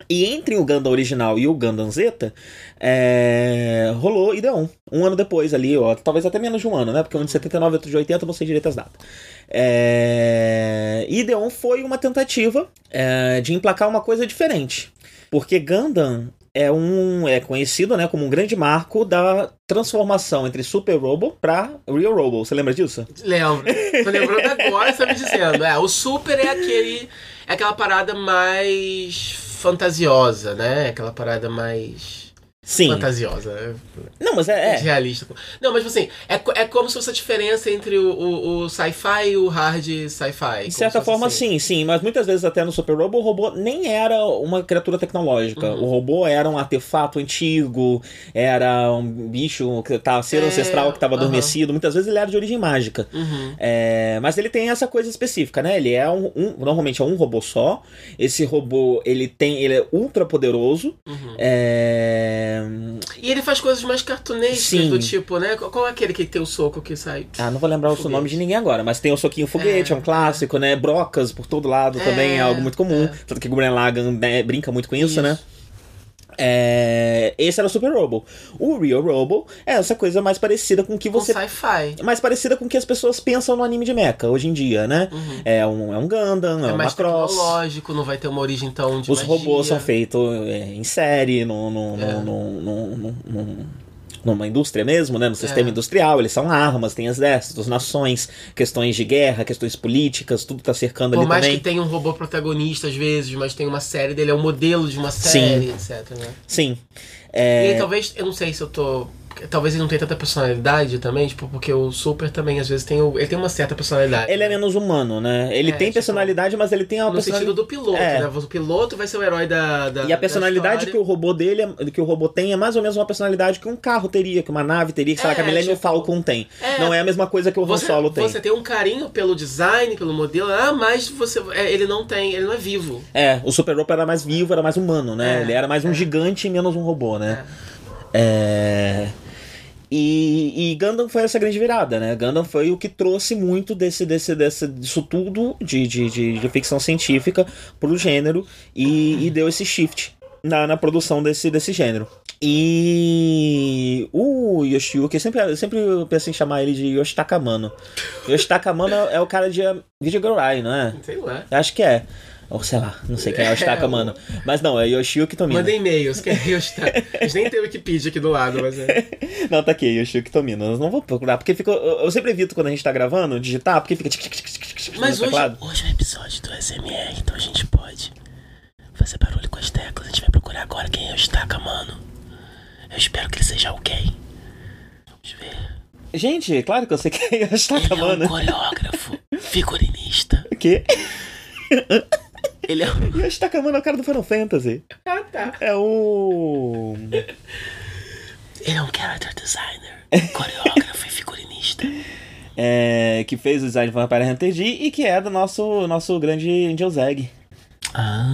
E entre o Gundam original e o Gundam Zeta, é, rolou Ideon. Um ano depois ali, ó, talvez até menos de um ano, né? Porque um de 79 e outro de 80, não sei direito as datas. É, Ideon foi uma tentativa é, de emplacar uma coisa diferente. Porque Gundam é um é conhecido né, como um grande marco da transformação entre Super Robo para Real Robo. Você lembra disso? Lembro. Tô lembrando agora, você me dizendo. É, o super é aquele. É aquela parada mais fantasiosa, né? Aquela parada mais. Sim. Fantasiosa. é. Não, mas é. é. Realista. Não, mas assim, é, é como se fosse a diferença entre o, o, o sci-fi e o hard sci-fi. De certa forma, sim, sim, mas muitas vezes até no Super Robo o robô nem era uma criatura tecnológica. Uhum. O robô era um artefato antigo, era um bicho que tá ser É, ancestral que estava aham. adormecido. Muitas vezes ele era de origem mágica. Uhum. É, mas ele tem essa coisa específica, né? Ele é um, um- normalmente é um robô só. Esse robô ele tem, ele é ultra poderoso. Uhum. É... E ele faz coisas mais cartunescas, do tipo, né? Qual é aquele que tem o soco que sai? Ah, não vou lembrar o nome de ninguém agora, mas tem o soquinho foguete, é, É, um clássico, né? Brocas por todo lado É, também é algo muito comum. é. Tanto que o Gurren Lagann né, brinca muito com isso, né? É, Esse era o Super Robo. O Real Robo é essa coisa mais parecida com o que você. sci-fi. Mais parecida com o que as pessoas pensam no anime de mecha hoje em dia, né? Uhum. É, um, é um Gundam, é, É uma mais Cross. tecnológico, não vai ter uma origem tão de Os magia. robôs são feitos é, em série, É. no- numa indústria mesmo, né? No sistema É. industrial, eles são armas, tem exércitos, nações, questões de guerra, questões políticas, tudo tá cercando Por ali mais também. que tenha um robô protagonista às vezes, mas tem uma série dele, é um modelo de uma série, etc, né? Sim. E É, aí, talvez, eu não sei se eu tô. Talvez ele não tenha tanta personalidade também, tipo, porque o Super também, às vezes, tem. o- Ele tem uma certa personalidade. ele é menos humano, né? Ele É, tem tipo, personalidade, mas ele tem uma No sentido personalidade. do piloto, É. né? O piloto vai ser o herói da. da E a personalidade da que o robô dele, é- que o robô tem, é mais ou menos uma personalidade que um carro teria, que uma nave teria, que sei lá, É, que a Millennium tipo, Falcon tem. é. não é a mesma coisa que o Han Você, Solo tem. você tem um carinho pelo design, pelo modelo, ah, mas você, é, ele não tem, ele não é vivo. É, o Super Robo era mais vivo, era mais humano, né? É, ele era mais um gigante e menos um robô, né? É. E, e Gundam foi essa grande virada, né? Gundam foi o que trouxe muito desse, desse, desse, disso tudo de, de, de, de ficção científica pro gênero e, e deu esse shift na, na produção desse, desse gênero. E o Yoshiyuki, eu sempre, eu sempre pensei em chamar ele de Yoshitaka Mano. Yoshitaka Mano é o cara de Video Girl Eye, não é? Sei lá. Acho que é. Ou sei lá, não sei quem é o Yoshitaka, É, mano. Mas não, é Yoshiyuki Tomino. Manda e-mails, que é Yoshitaka. A gente nem tem o Wikipedia aqui do lado, mas é. Não, tá aqui, Yoshiyuki Tomino. Eu não vou procurar, porque ficou. Eu sempre evito quando a gente tá gravando digitar, porque fica. Mas hoje, hoje é um episódio do SMR, então a gente pode fazer barulho com as teclas. A gente vai procurar agora quem é o Staka, mano. Eu espero que ele seja alguém. Vamos ver. Gente, claro que eu sei quem é Yoshitaka, Ele é um mano. coreógrafo, figurinista. O quê? Ele é um... Yoshitaka, mano é o cara do Final Fantasy. Ah, tá. É o. Ele é um character designer, coreógrafo e figurinista. É, que fez o design de Vampire Hunter D e que é do nosso, nosso grande Angel Zeg. Ah,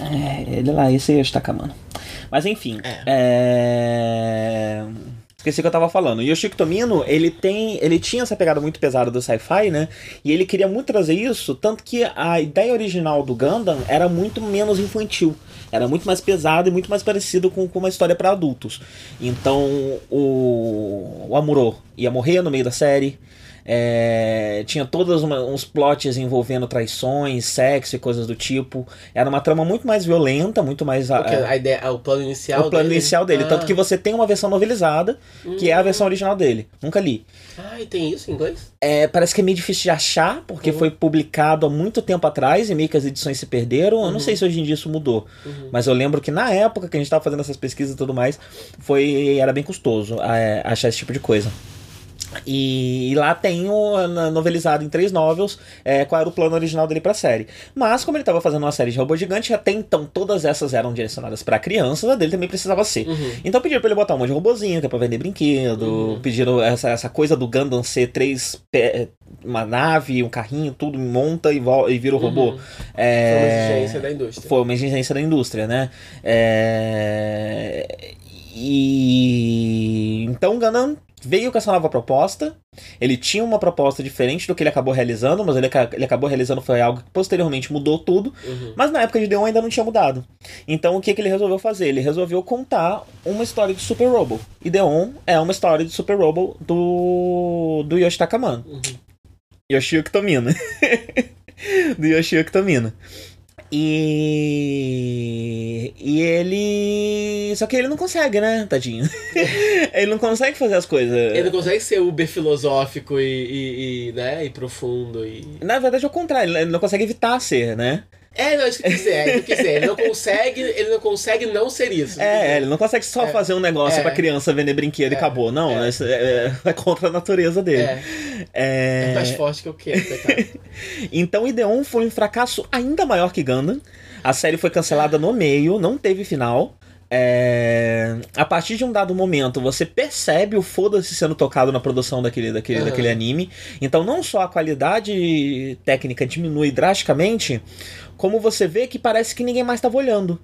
É, ele lá, esse é Yoshitaka, mano. Mas enfim. É. Esqueci o que eu tava falando. E o Chico Tomino, ele tem. Ele tinha essa pegada muito pesada do sci-fi, né? E ele queria muito trazer isso, tanto que a ideia original do Gundam era muito menos infantil. Era muito mais pesado e muito mais parecido com, com uma história para adultos. Então o, o Amuro ia morrer no meio da série. É, tinha todos uns plots envolvendo traições, sexo e coisas do tipo. Era uma trama muito mais violenta, muito mais. a- porque a ideia, o plano inicial o plano dele- inicial dele. Ah. Tanto que você tem uma versão novelizada, que é a versão original dele. Nunca li. Ah, e tem isso em inglês? É, parece que é meio difícil de achar, porque Uhum. foi publicado há muito tempo atrás e meio que as edições se perderam. Eu não Uhum. sei se hoje em dia isso mudou. Mas eu lembro que na época que a gente tava fazendo essas pesquisas e tudo mais, foi era bem custoso é, achar esse tipo de coisa. E, e lá tem o na- novelizado em três novels é, qual era o plano original dele pra série. Mas, como ele tava fazendo uma série de robô gigante, até então todas essas eram direcionadas pra crianças, a dele também precisava ser. Uhum. Então pediram pra ele botar um monte de robozinho, que é pra vender brinquedo. Pediram essa, essa coisa do Gundam ser três. pé- uma nave, um carrinho, tudo, monta e, e vira o robô. Uhum. É, Foi uma exigência da indústria. Foi uma exigência da indústria, né? É, E. Então o Gundam veio com essa nova proposta. Ele tinha uma proposta diferente do que ele acabou realizando, mas ele, ele acabou realizando foi algo que posteriormente mudou tudo. Uhum. Mas na época de Deon ainda não tinha mudado. Então o que, que ele resolveu fazer? Ele resolveu contar uma história de Super Robo. E Deon é uma história de Super Robo do, do Yoshitaka Man. Uhum. Yoshiyuki Tomino. do Yoshiyuki Tomino. E. E ele. Só que ele não consegue, né, tadinho? ele não consegue fazer as coisas. Ele não consegue ser uber filosófico e, e, e, né, e profundo e... Na verdade, é o contrário, ele não consegue evitar ser, né? É, não, isso que é isso que eu quis dizer. Ele não consegue, ele não consegue não ser isso. É, ele não consegue só É. fazer um negócio É. pra criança vender brinquedo e É. acabou. Não, É. isso é, é contra a natureza dele. É, É, é mais forte que eu quero, coitado. Então Ideon foi um fracasso ainda maior que Gundam. A série foi cancelada no meio, não teve final. É, A partir de um dado momento, você percebe o foda-se sendo tocado na produção daquele, daquele, Aham. daquele anime. Então, não só a qualidade técnica diminui drasticamente, como você vê que parece que ninguém mais estava olhando.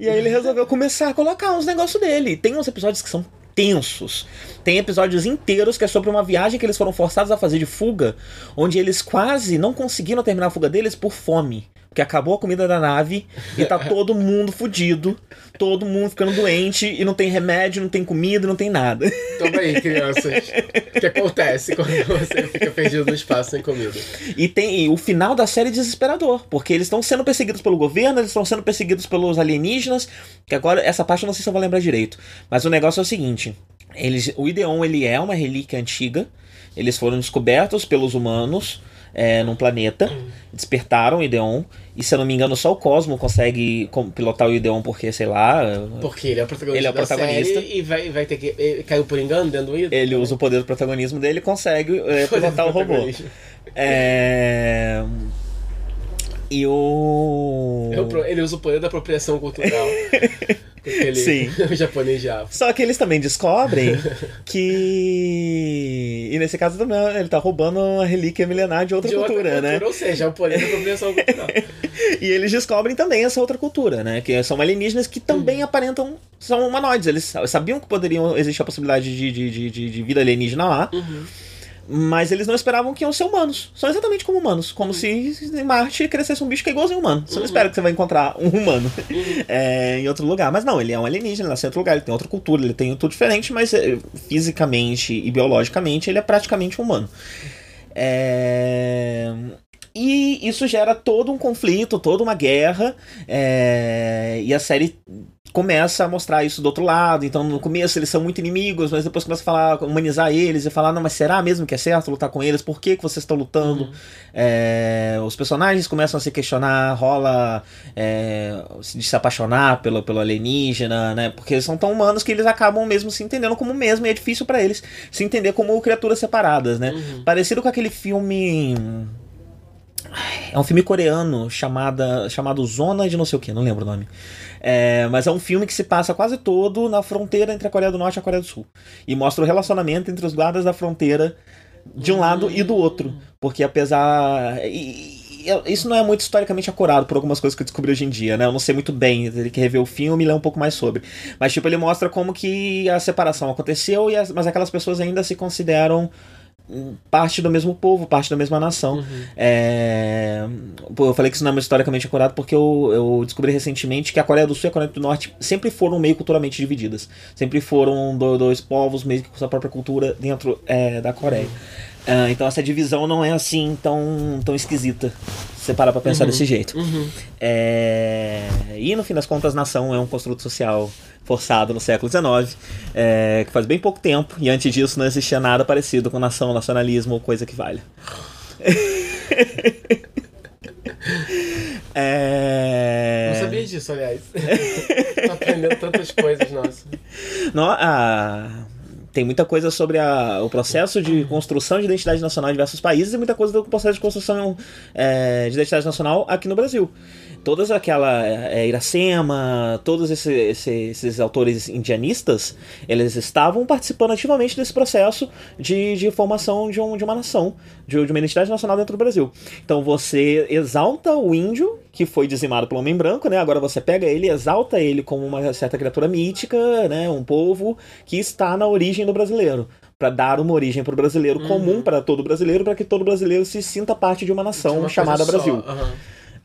E aí ele resolveu começar a colocar uns negócios dele. Tem uns episódios que são tensos. Tem episódios inteiros que é sobre uma viagem que eles foram forçados a fazer de fuga, onde eles quase não conseguiram terminar a fuga deles por fome. Porque acabou a comida da nave e tá todo mundo fudido, todo mundo ficando doente e não tem remédio, não tem comida, não tem nada. Toma aí, crianças. O que acontece quando você fica perdido no espaço sem comida? E tem e o final da série é desesperador, porque eles estão sendo perseguidos pelo governo, eles estão sendo perseguidos pelos alienígenas, que agora essa parte eu não sei se eu vou lembrar direito. Mas o negócio é o seguinte: Eles, o Ideon ele é uma relíquia antiga. Eles foram descobertos pelos humanos é, num planeta. Despertaram o Ideon. E se eu não me engano, só o Cosmo consegue pilotar o Ideon porque, sei lá. Porque ele é o protagonista, Ele é o protagonista. e vai, vai ter que. Caiu por engano dentro do Ideon? Ele usa o poder do protagonismo dele e consegue é, pilotar o robô. É... E o. É Ele usa o poder da apropriação cultural. Porque ele Sim. o japonês já. Só que eles também descobrem que. E nesse caso também ele tá roubando uma relíquia milenar de outra De outra cultura, né? Ou seja, é o poder da apropriação cultural. E eles descobrem também essa outra cultura, né? Que são alienígenas que também aparentam. São humanoides. Eles sabiam que poderiam existir a possibilidade de, de, de, de- de vida alienígena lá. Mas eles não esperavam que iam ser humanos. São exatamente como humanos. Como se em Marte crescesse um bicho que é igualzinho humano. Você não espera que você vai encontrar um humano é, em outro lugar. Mas não, ele é um alienígena, ele nasceu em outro lugar, ele tem outra cultura, ele tem tudo diferente, mas é, fisicamente e biologicamente ele é praticamente humano. É, E isso gera todo um conflito, toda uma guerra. é, E a série começa a mostrar isso do outro lado. Então, no começo eles são muito inimigos, mas depois começa a falar, humanizar eles e falar: não, mas será mesmo que é certo lutar com eles? Por que, que vocês estão lutando? É, os personagens começam a se questionar, rola é, de se apaixonar pelo, pelo alienígena, né? Porque eles são tão humanos que eles acabam mesmo se entendendo como mesmo, e é difícil pra eles se entender como criaturas separadas, né? Parecido com aquele filme. É um filme coreano chamada, chamado Zona de não sei o que, não lembro o nome. É, mas é um filme que se passa quase todo na fronteira entre a Coreia do Norte e a Coreia do Sul. E mostra o relacionamento entre os guardas da fronteira de um lado e do outro. Porque apesar. e- isso não é muito historicamente acurado por algumas coisas que eu descobri hoje em dia, né? Eu não sei muito bem, teria que rever o filme e ler um pouco mais sobre. Mas, tipo, ele mostra como que a separação aconteceu, e as- mas aquelas pessoas ainda se consideram parte do mesmo povo, parte da mesma nação. É, pô, eu falei que isso não é historicamente acurado porque eu, eu descobri recentemente que a Coreia do Sul e a Coreia do Norte sempre foram meio culturalmente divididas. Sempre foram do- dois povos meio que com sua própria cultura dentro é, da Coreia. Ah, então essa divisão não é assim tão, tão esquisita. Você parar pra pensar desse jeito. É, E no fim das contas, nação é um construto social forçado no século XIX, é, que faz bem pouco tempo, e antes disso não existia nada parecido com nação, nacionalismo ou coisa que valha. É... Não sabia disso, aliás. Tô aprendendo tantas coisas, nossa. Não, a- Tem muita coisa sobre a- o processo de construção de identidade nacional em diversos países e muita coisa do processo de construção é, de identidade nacional aqui no Brasil. Todas aquela é, Iracema, todos esse- esse- esses autores indianistas, eles estavam participando ativamente desse processo de, de formação de, um- de uma nação, de, de uma identidade nacional dentro do Brasil. Então você exalta o índio, que foi dizimado pelo homem branco, né? Agora você pega ele exalta ele como uma certa criatura mítica, né? Um povo que está na origem do brasileiro. Para dar uma origem para o brasileiro comum, para todo brasileiro, para que todo brasileiro se sinta parte de uma nação Uma chamada Brasil. aham.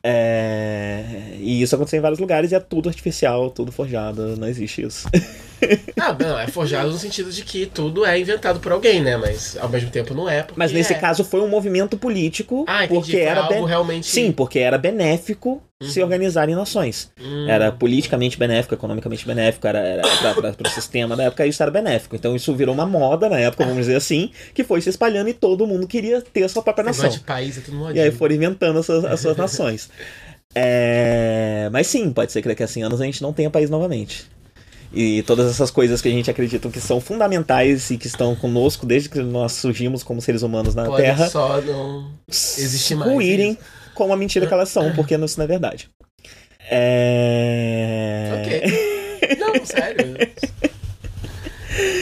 É, E isso aconteceu em vários lugares e é tudo artificial, tudo forjado, não existe isso. Ah, não, é forjado no sentido de que tudo é inventado por alguém, né? Mas ao mesmo tempo não é. Mas nesse é. caso foi um movimento político, Ah, entendi, porque era algo ben- realmente- sim, porque era benéfico se organizar em nações. Hum. Era politicamente benéfico, economicamente benéfico, era, era para o sistema da época isso era benéfico. Então isso virou uma moda na época, vamos dizer assim, que foi se espalhando e todo mundo queria ter a sua própria nação. de país é tudo E modinho. aí foram inventando as suas, as suas nações. É, Mas sim, pode ser que daqui a 100 anos a gente não tenha país novamente. E todas essas coisas que a gente acredita que são fundamentais e que estão conosco desde que nós surgimos como seres humanos na Pode Terra, só não existir mais. ruírem é isso. como a mentira que elas são, porque isso não é verdade. É... Ok. Não, sério.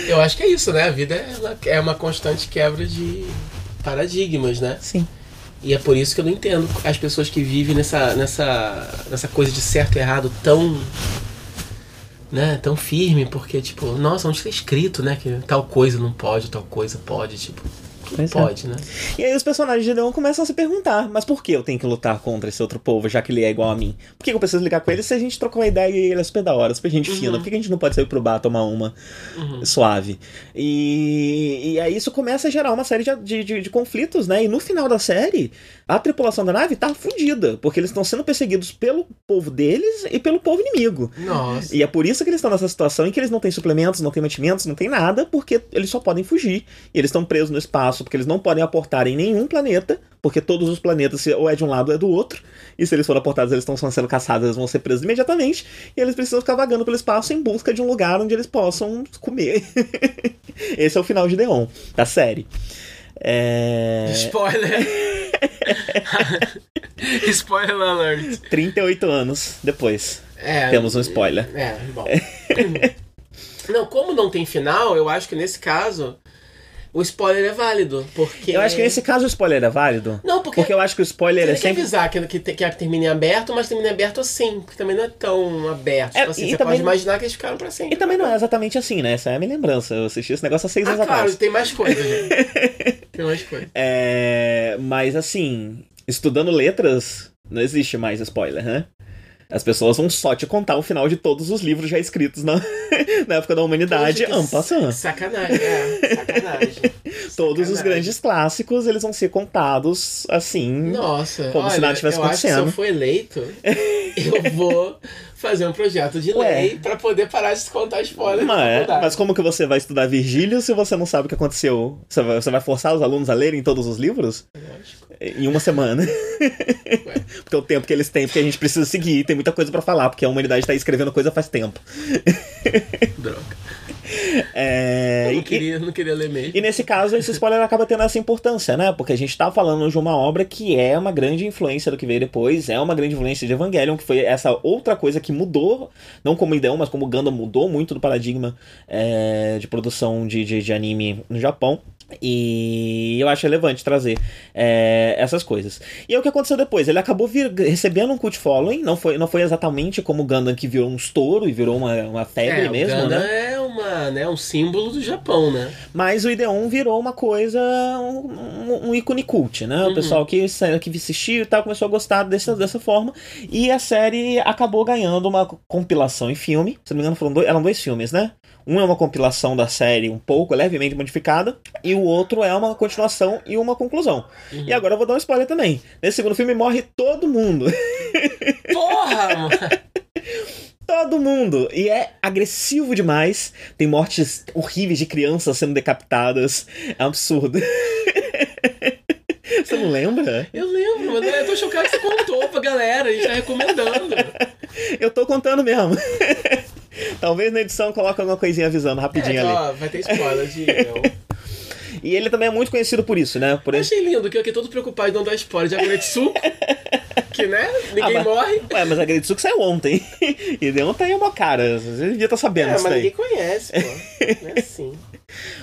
Eu acho que é isso, né? A vida ela é uma constante quebra de paradigmas, né? Sim. E é por isso que eu não entendo as pessoas que vivem nessa, nessa, nessa coisa de certo e errado tão. Né, tão firme, porque, tipo, nossa, onde está escrito, né? Que tal coisa não pode, tal coisa pode, tipo. Pois é. Pode, né? E aí os personagens de Leon começam a se perguntar, mas por que eu tenho que lutar contra esse outro povo, já que ele é igual a mim? Por que eu preciso ligar com ele se a gente trocou uma ideia e ele é super da hora, super gente fina? Por que a gente não pode sair pro bar tomar uma suave? E, e aí isso começa a gerar uma série de, de, de- de conflitos, né? E no final da série, a tripulação da nave tá fundida, porque eles estão sendo perseguidos pelo povo deles e pelo povo inimigo. Nossa. E é por isso que eles estão nessa situação em que eles não têm suplementos, não têm mantimentos, não tem nada, porque eles só podem fugir. E eles estão presos no espaço, porque eles não podem aportar em nenhum planeta, porque todos os planetas ou é de um lado ou é do outro. E se eles forem aportados, eles estão sendo caçados, eles vão ser presos imediatamente. E eles precisam ficar vagando pelo espaço em busca de um lugar onde eles possam comer. Esse é o final de Deon, da série. É... Spoiler. Spoiler alert. 38 anos depois. É, Temos um spoiler. É, bom. não, como não tem final, eu acho que nesse caso o spoiler é válido, porque... Eu acho que nesse caso o spoiler é válido. Não, porque... Porque eu acho que o spoiler Você é tem que sempre. avisar que, que, que, que termine em aberto, mas termine em aberto assim, porque também não é tão aberto. É, Tipo assim, você também pode imaginar que eles ficaram pra sempre. E também não é exatamente assim, né? Essa é a minha lembrança. Eu assisti esse negócio há seis Ah, anos claro, atrás. tem mais coisa, gente. tem mais coisa. É, mas assim, estudando letras, não existe mais spoiler, né? As pessoas vão só te contar o final de todos os livros já escritos na, na época da humanidade, passant. Sacanagem, é, sacanagem. Todos os grandes clássicos, eles vão ser contados assim. Nossa, Como se olha, nada tivesse eu acho que se acontecendo. eu for eleito, eu vou fazer um projeto de Ué. lei pra poder parar de contar spoiler Mas, é, mas como que você vai estudar Virgílio se você não sabe o que aconteceu? Você vai, você vai forçar os alunos a lerem todos os livros? Lógico. Em uma semana. porque é o tempo que eles têm, porque a gente precisa seguir, tem muita coisa pra falar, porque a humanidade tá escrevendo coisa faz tempo. Droga. É, Eu e, não queria, não queria ler mesmo. e nesse caso, esse spoiler acaba tendo essa importância, né? Porque a gente tá falando de uma obra que é uma grande influência do que veio depois, é uma grande influência de Evangelion, que foi essa outra coisa que mudou, não como Ideon, mas como Gundam mudou muito do paradigma é, de produção de, de, de anime no Japão. E eu acho relevante trazer é, essas coisas. E é o que aconteceu depois. Ele acabou vir- recebendo um cult following. Não foi, não foi exatamente como o Gundam que virou um estouro e virou uma, uma febre é, mesmo, o Gundam né? é uma, né, um símbolo do Japão, né? Mas o Ideon virou uma coisa, um, um- ícone cult, né? O pessoal que, que assistiu e tal começou a gostar dessa, dessa forma. E a série acabou ganhando uma compilação em filme. Se não me engano, foram dois, eram dois filmes, né? Um é uma compilação da série um pouco, levemente modificada, e o outro é uma continuação e uma conclusão. E agora eu vou dar um spoiler também. Nesse segundo filme morre todo mundo. Porra, mano! Todo mundo! E é agressivo demais. Tem mortes horríveis de crianças sendo decapitadas. É um absurdo. Você não lembra? Eu lembro, mas eu tô chocado que você contou pra galera, a gente tá recomendando. Eu tô contando mesmo. Talvez na edição coloque alguma coisinha avisando rapidinho É, ali. ó, vai ter spoiler de. Eu E ele também é muito conhecido por isso, né? Por esse... achei lindo que eu aqui todo preocupado de não dar spoiler de Agretsuko. Que, né? Ninguém Ah, mas- morre. Ué, mas a Gretsuko saiu ontem. E deu ontem é uma cara. Você devia estar sabendo É, disso mas daí. ninguém conhece, pô. Não é assim.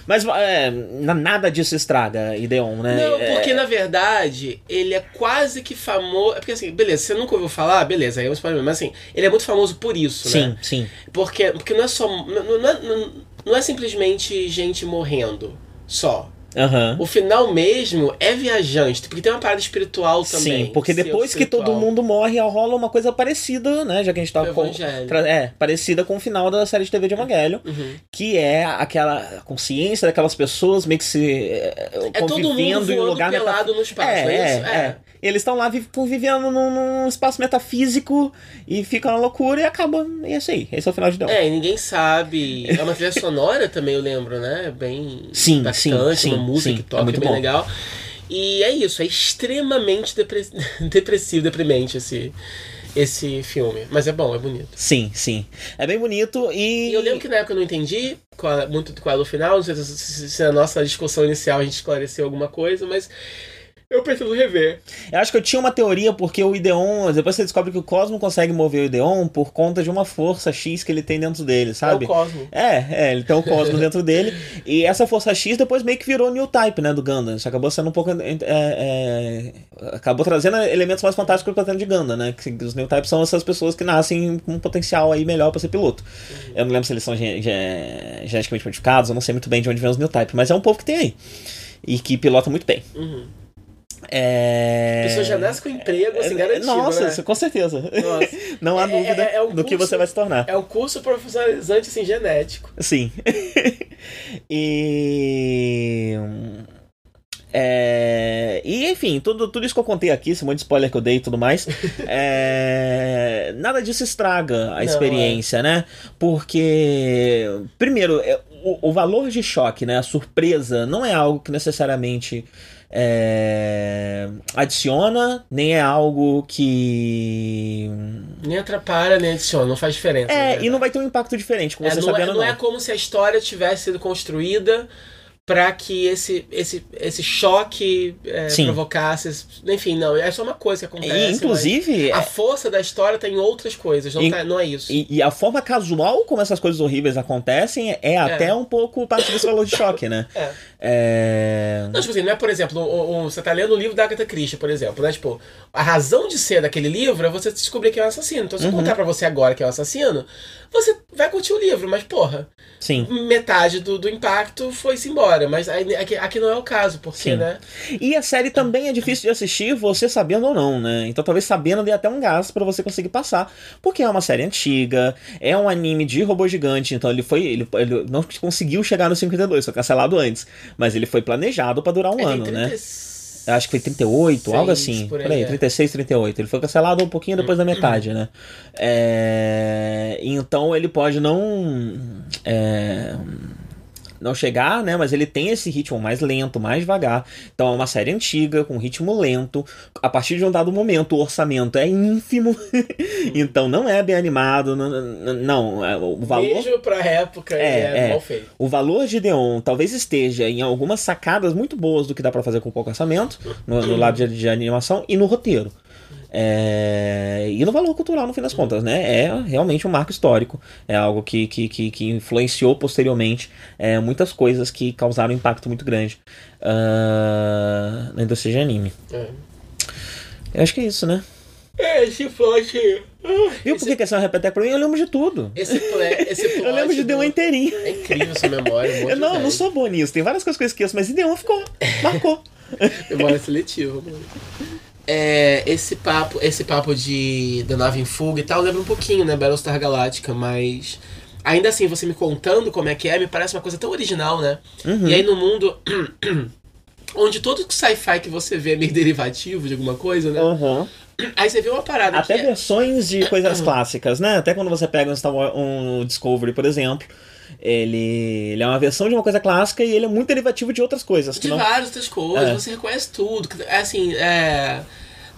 Mas é, na- nada disso estraga Ideon, né? Não, É- porque na verdade ele é quase que famoso. É porque assim, beleza, você nunca ouviu falar, beleza, aí é um spoiler, mas assim, ele é muito famoso por isso, Sim, né? sim. Porque, porque não é só. Não, não é, não- não é simplesmente gente morrendo só. Aham. O final mesmo é viajante, porque tem uma parada espiritual também. Sim, porque depois que todo mundo morre, rola uma coisa parecida, né? Já que a gente tava O com. É, parecida com o final da série de TV de Evangelho. Uhum. Que é aquela consciência daquelas pessoas meio que se. É, É todo mundo convivendo em um lugar pelado no espaço, É, é, é, isso? é. Eles estão lá vi- convivendo num, num espaço metafísico e fica uma loucura e acaba. E é isso aí. Esse é o final de Deon. É, e ninguém sabe. É uma trilha sonora também, eu lembro, né? Bem Sim, impactante, sim, uma sim, música sim. que É toca, muito bem bom. legal. E é isso, é extremamente depre- depressivo, deprimente esse, esse filme. Mas é bom, é bonito. Sim, sim. É bem bonito e. E eu lembro que na época eu não entendi qual, muito qual era o final, não sei se, se- se na nossa discussão inicial a gente esclareceu alguma coisa, mas eu pretendo rever. Eu acho que eu tinha uma teoria porque o Ideon. Depois você descobre que o Cosmo consegue mover o Ideon por conta de uma força X que ele tem dentro dele, sabe? É o Cosmo. É, é, ele tem o Cosmo dentro dele. E essa força X depois meio que virou New Type, né, do Gundam. Isso acabou sendo um pouco. é, é, acabou trazendo elementos mais fantásticos pra dentro de Gundam, né? Que os New Types são essas pessoas que nascem com um potencial aí melhor pra ser piloto. Eu não lembro se eles são gen- gen- geneticamente modificados, eu não sei muito bem de onde vem os New Type, mas é um povo que tem aí. e que pilota muito bem. Uhum. É... A pessoa já nasce com emprego, assim, garantido, Nossa, né? isso, com certeza. Nossa. Não há É- dúvida é- é do que curso- você vai se tornar. É um curso profissionalizante, assim, genético. Sim. e. É, e enfim, tudo, tudo isso que eu contei aqui, esse monte de spoiler que eu dei e tudo mais, é, nada disso estraga a Não, experiência, né? Porque, primeiro, é, o, o valor de choque, né? A surpresa não é algo que necessariamente é, adiciona, nem é algo que. Nem atrapalha, nem adiciona, não faz diferença. É, e não vai ter um impacto diferente, com É, você não, é, sabendo não não. é como se a história tivesse sido construída para que esse, esse, esse choque é, provocasse. Enfim, não, é só uma coisa que acontece. E, inclusive, A força da história tá em outras coisas, não, In- tá- não é isso. E, e a forma casual como essas coisas horríveis acontecem é, até um pouco parte desse valor de choque, né? É. É... Não, tipo assim, não é, por exemplo, você tá lendo o livro da Agatha Christie, por exemplo, né? Tipo, a razão de ser daquele livro é você descobrir quem é o assassino. Então, se eu contar pra você agora que é o assassino, você vai curtir o livro, mas, porra, Sim. metade do, do impacto foi-se embora. Mas aqui, aqui não é o caso, porque, Sim. né? E a série também é difícil de assistir, você sabendo ou não, né? Então talvez sabendo dê até um gás pra você conseguir passar. Porque é uma série antiga, é um anime de robô gigante, então ele foi. Ele, ele não conseguiu chegar no 52, foi cancelado antes. Mas ele foi planejado pra durar um É, ano, né? 36, Eu acho que foi 38, algo assim. por Por aí, aí, é. 36, 38. Ele foi cancelado um pouquinho depois da metade, né? É, Então ele pode não. é, Não chegar, né? Mas ele tem esse ritmo mais lento, mais devagar. Então é uma série antiga, com ritmo lento. A partir de um dado momento, o orçamento é ínfimo. então não é bem animado. Não, não é, o valor. Beijo pra época É, é, é. mal feito. O valor de Deon talvez esteja em algumas sacadas muito boas do que dá pra fazer com pouco orçamento, no, no lado de, de animação e no roteiro. É, e no valor cultural, no fim das contas, né? É realmente um marco histórico. É algo que, que, que, que influenciou posteriormente é, muitas coisas que causaram um impacto muito grande ah, na indústria de anime. É. Eu acho que é isso, né? É, esse plot. Viu por que essa é uma repeteca pra mim? Eu lembro de tudo. Esse, ple, esse plot. Eu lembro de do- Deon inteirinho. É incrível essa memória. Um Eu não, não velho. sou bom nisso. Tem várias coisas que eu esqueço, mas Deon ficou. Marcou. Memória seletiva, mano. É, esse papo, esse papo de da nave em fuga e tal, lembra um pouquinho, né, Battlestar Galactica, mas ainda assim, você me contando como é que é, me parece uma coisa tão original, né? Uhum. E aí no mundo onde todo sci-fi que você vê é meio derivativo de alguma coisa, né? Uhum. Aí você vê uma parada Até é, versões de coisas clássicas, né? Até quando você pega um, Star Wars, um Discovery, por exemplo, ele, ele é uma versão de uma coisa clássica e ele é muito derivativo de outras coisas. De não... várias outras coisas, É. você reconhece tudo. É assim, é.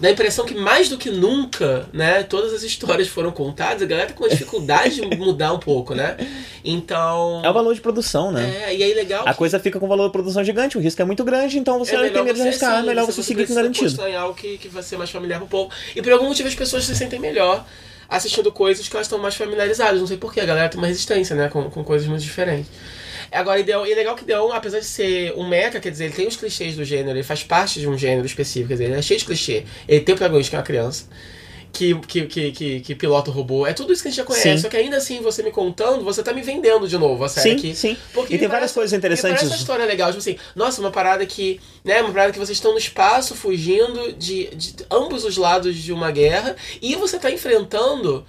Dá a impressão que mais do que nunca, né, todas as histórias foram contadas, a galera tá com uma dificuldade de mudar um pouco, né? Então. É o valor de produção, né? É, e aí legal. A que coisa fica com valor de produção gigante, o risco é muito grande, então você é tem medo de arriscar, é sim, melhor você, seguir com garantido. construir algo que, que vai ser mais familiar pro povo. E por algum motivo as pessoas se sentem melhor assistindo coisas que elas estão mais familiarizadas. Não sei porquê, a galera tem uma resistência, né? Com, com coisas muito diferentes. Agora, e Deon- e é legal que Deon, apesar de ser um mecha, quer dizer, ele tem os clichês do gênero, ele faz parte de um gênero específico, quer dizer, ele é cheio de clichê. Ele tem o protagonista que é uma criança. Que, que, que, que, que pilota o robô. É tudo isso que a gente já conhece. Sim. Só que ainda assim, você me contando, você tá me vendendo de novo a série Sim, aqui. sim. Porque E tem várias parece- coisas interessantes. Parece uma história legal, tipo assim, nossa, uma parada que. Né, uma parada que vocês estão no espaço fugindo de, de ambos os lados de uma guerra e você tá enfrentando.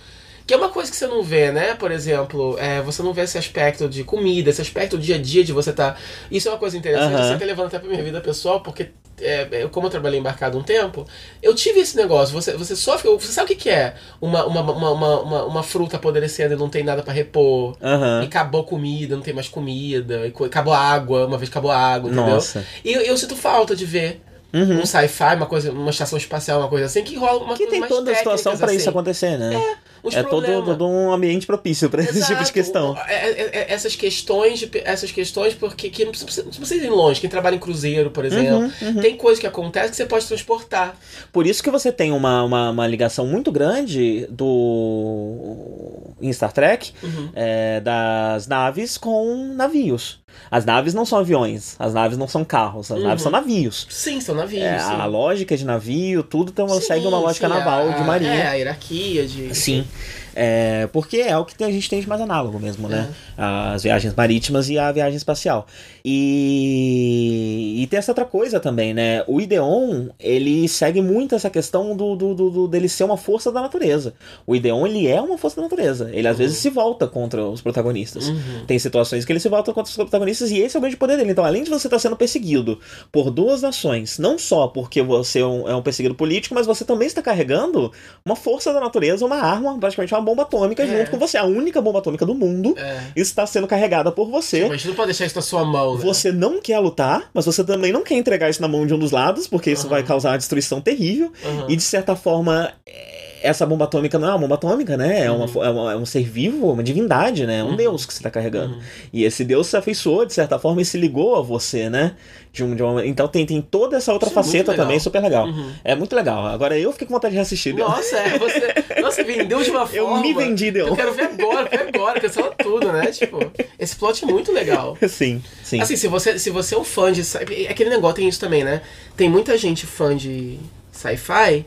Que é uma coisa que você não vê, né? Por exemplo, é, você não vê esse aspecto de comida, esse aspecto do dia a dia de você tá. Isso é uma coisa interessante, você tá levando até pra minha vida pessoal, porque é, eu, como eu trabalhei embarcado um tempo, eu tive esse negócio. Você, você sofre. Você sabe o que, que é? Uma, uma, uma, uma, uma, fruta apodrecendo e não tem nada pra repor. Aham. E acabou comida, não tem mais comida. E acabou água, uma vez acabou água, entendeu? Nossa. E eu, eu sinto falta de ver Uhum. um sci-fi, uma coisa, uma estação espacial, uma coisa assim, que rola uma Que coisa tem toda a situação pra assim. isso acontecer, né? Os É todo, todo um ambiente propício pra esse tipo de questão. É, é, é, essas questões, essas questões, porque que não precisa, não precisa ir longe. Quem trabalha em cruzeiro, por exemplo, Uhum, tem coisa que acontece que você pode transportar. Por isso que você tem uma, uma, uma ligação muito grande do. em Star Trek Uhum. é, das naves com navios. As naves não são aviões, as naves não são carros, as Uhum. naves são navios. Sim, são navios. É, sim. a lógica de navio, tudo então, Sim, segue uma lógica sim, naval a- de marinha. É, a hierarquia de. Sim. É, porque é o que a gente tem de mais análogo mesmo, né? As viagens marítimas e a viagem espacial. E, e tem essa outra coisa também, né? O Ideon, ele segue muito essa questão do, do, do, dele ser uma força da natureza. O Ideon, ele é uma força da natureza. Ele às vezes se volta contra os protagonistas. Tem situações que ele se volta contra os protagonistas e esse é o grande poder dele. Então, além de você estar sendo perseguido por duas nações, não só porque você é um, é um perseguido político, mas você também está carregando uma força da natureza, uma arma, praticamente uma bomba atômica É. junto com você. A única bomba atômica do mundo É. está sendo carregada por você. Tipo, a gente não pode deixar isso na sua mão, né? Você não quer lutar, mas você também não quer entregar isso na mão de um dos lados, porque isso vai causar uma destruição terrível. Aham. E de certa forma, é, essa bomba atômica não é uma bomba atômica, né? É, uma, Uhum. é, uma- é um ser vivo, uma divindade, né? É um deus que você tá carregando. E esse deus se afeiçoou, de certa forma, e se ligou a você, né? De um, de uma- Então tem, tem toda essa outra Isso é faceta também, super legal. Uhum. É muito legal. Agora eu fiquei com vontade de reassistir. Nossa, é, você. Nossa, vendeu de uma Eu forma. me vendi, Deon. Eu quero ver agora, ver agora, cancela tudo, né? Tipo, esse plot é muito legal. sim, sim. Assim, se você, se você é um fã de. sci- Aquele negócio tem isso também, né? Tem muita gente fã de sci-fi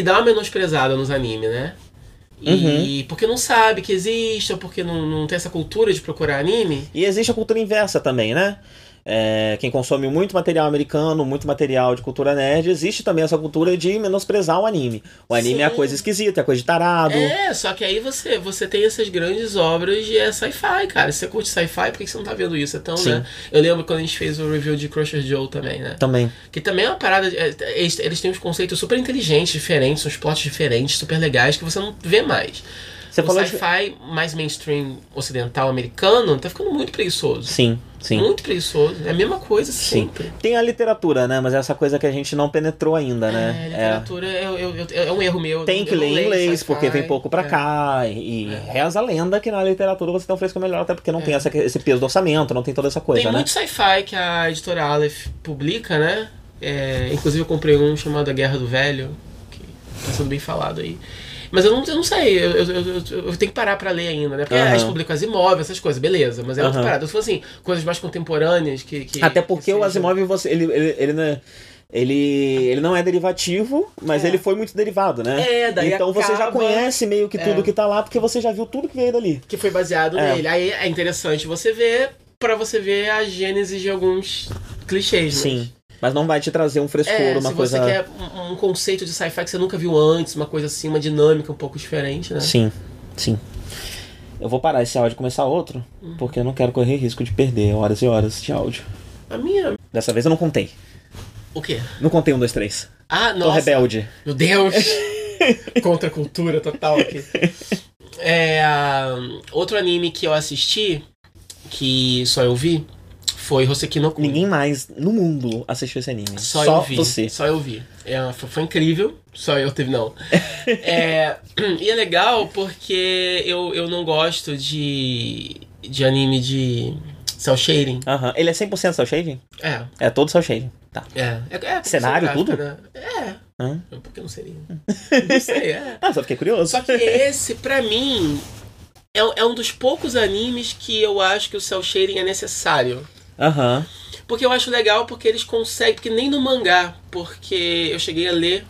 que dá uma menosprezada nos animes, né? E porque não sabe que existe, ou porque não, não tem essa cultura de procurar anime. E existe a cultura inversa também, né? É, quem consome muito material americano, muito material de cultura nerd, existe também essa cultura de menosprezar o anime. O anime é a Sim. coisa esquisita, é coisa de tarado. É, só que aí você, você tem essas grandes obras de é, sci-fi, cara. Se você curte sci-fi, por que você não tá vendo isso? Então, Sim. né? Eu lembro quando a gente fez o review de Crusher Joe também, né? Também. Que também é uma parada. é, Eles, eles têm uns conceitos super inteligentes, diferentes, uns plots diferentes, super legais, que você não vê mais. Você o falou de. sci-fi mais mainstream ocidental americano tá ficando muito preguiçoso. Sim, sim. Muito preguiçoso. É a mesma coisa Sim. sempre. Tem a literatura, né? Mas é essa coisa que a gente não penetrou ainda, É, né? literatura é, eu- é um erro meu. Tem que ler em inglês, sci-fi. porque vem pouco pra É. cá. E reza a lenda que na literatura você tem um fresco melhor, até porque não tem essa, esse peso do orçamento, não tem toda essa coisa, Tem né? muito sci-fi que a editora Aleph publica, né? É, inclusive eu comprei um chamado A Guerra do Velho, que tá sendo bem falado aí. Mas eu não, eu não sei, eu, eu, eu- eu- tenho que parar pra ler ainda, né? Porque Aham. eles publicam as imóveis, essas coisas, beleza, mas é outra Aham. parada. Se for assim, coisas mais contemporâneas que. que Até porque que o Asimov, você, ele, ele, ele, não é- ele, ele não é derivativo, mas É. ele foi muito derivado, né? É, daí Então você já acaba- conhece meio que tudo É. que tá lá, porque você já viu tudo que veio dali. Que foi baseado É. nele. Aí é interessante você ver, pra você ver a gênese de alguns clichês, mas- Sim. Mas não vai te trazer um frescor, É, uma se coisa. você quer um, um conceito de sci-fi que você nunca viu antes, uma coisa assim, uma dinâmica um pouco diferente, né? Sim, sim. Eu vou parar esse áudio e começar outro, Uhum. porque eu não quero correr risco de perder horas e horas de áudio. A minha. Dessa vez eu não contei. O quê? Não contei um, dois, três. Ah, Tô nossa. rebelde. Meu Deus! Contra a cultura total aqui. É, ah, outro anime que eu assisti, que só eu vi, foi Hoseki no Kun. Ninguém mais no mundo assistiu esse anime. Só, eu vi. você. Só eu vi. É, foi, foi incrível. Só eu teve, não. É, e é legal porque eu, eu não gosto de, de anime de cel shading. Aham. Ele é 100% cel shading? É, É todo cel shading. Tá. é. é, é Cenário, gráfica, tudo? Né? É. Hã? Por que não seria? Não sei, é. Ah, só fiquei curioso. Só que esse, pra mim, é, é um dos poucos animes que eu acho que o cel shading é necessário. Aham. Porque eu acho legal porque eles conseguem, porque nem no mangá, porque eu cheguei a ler,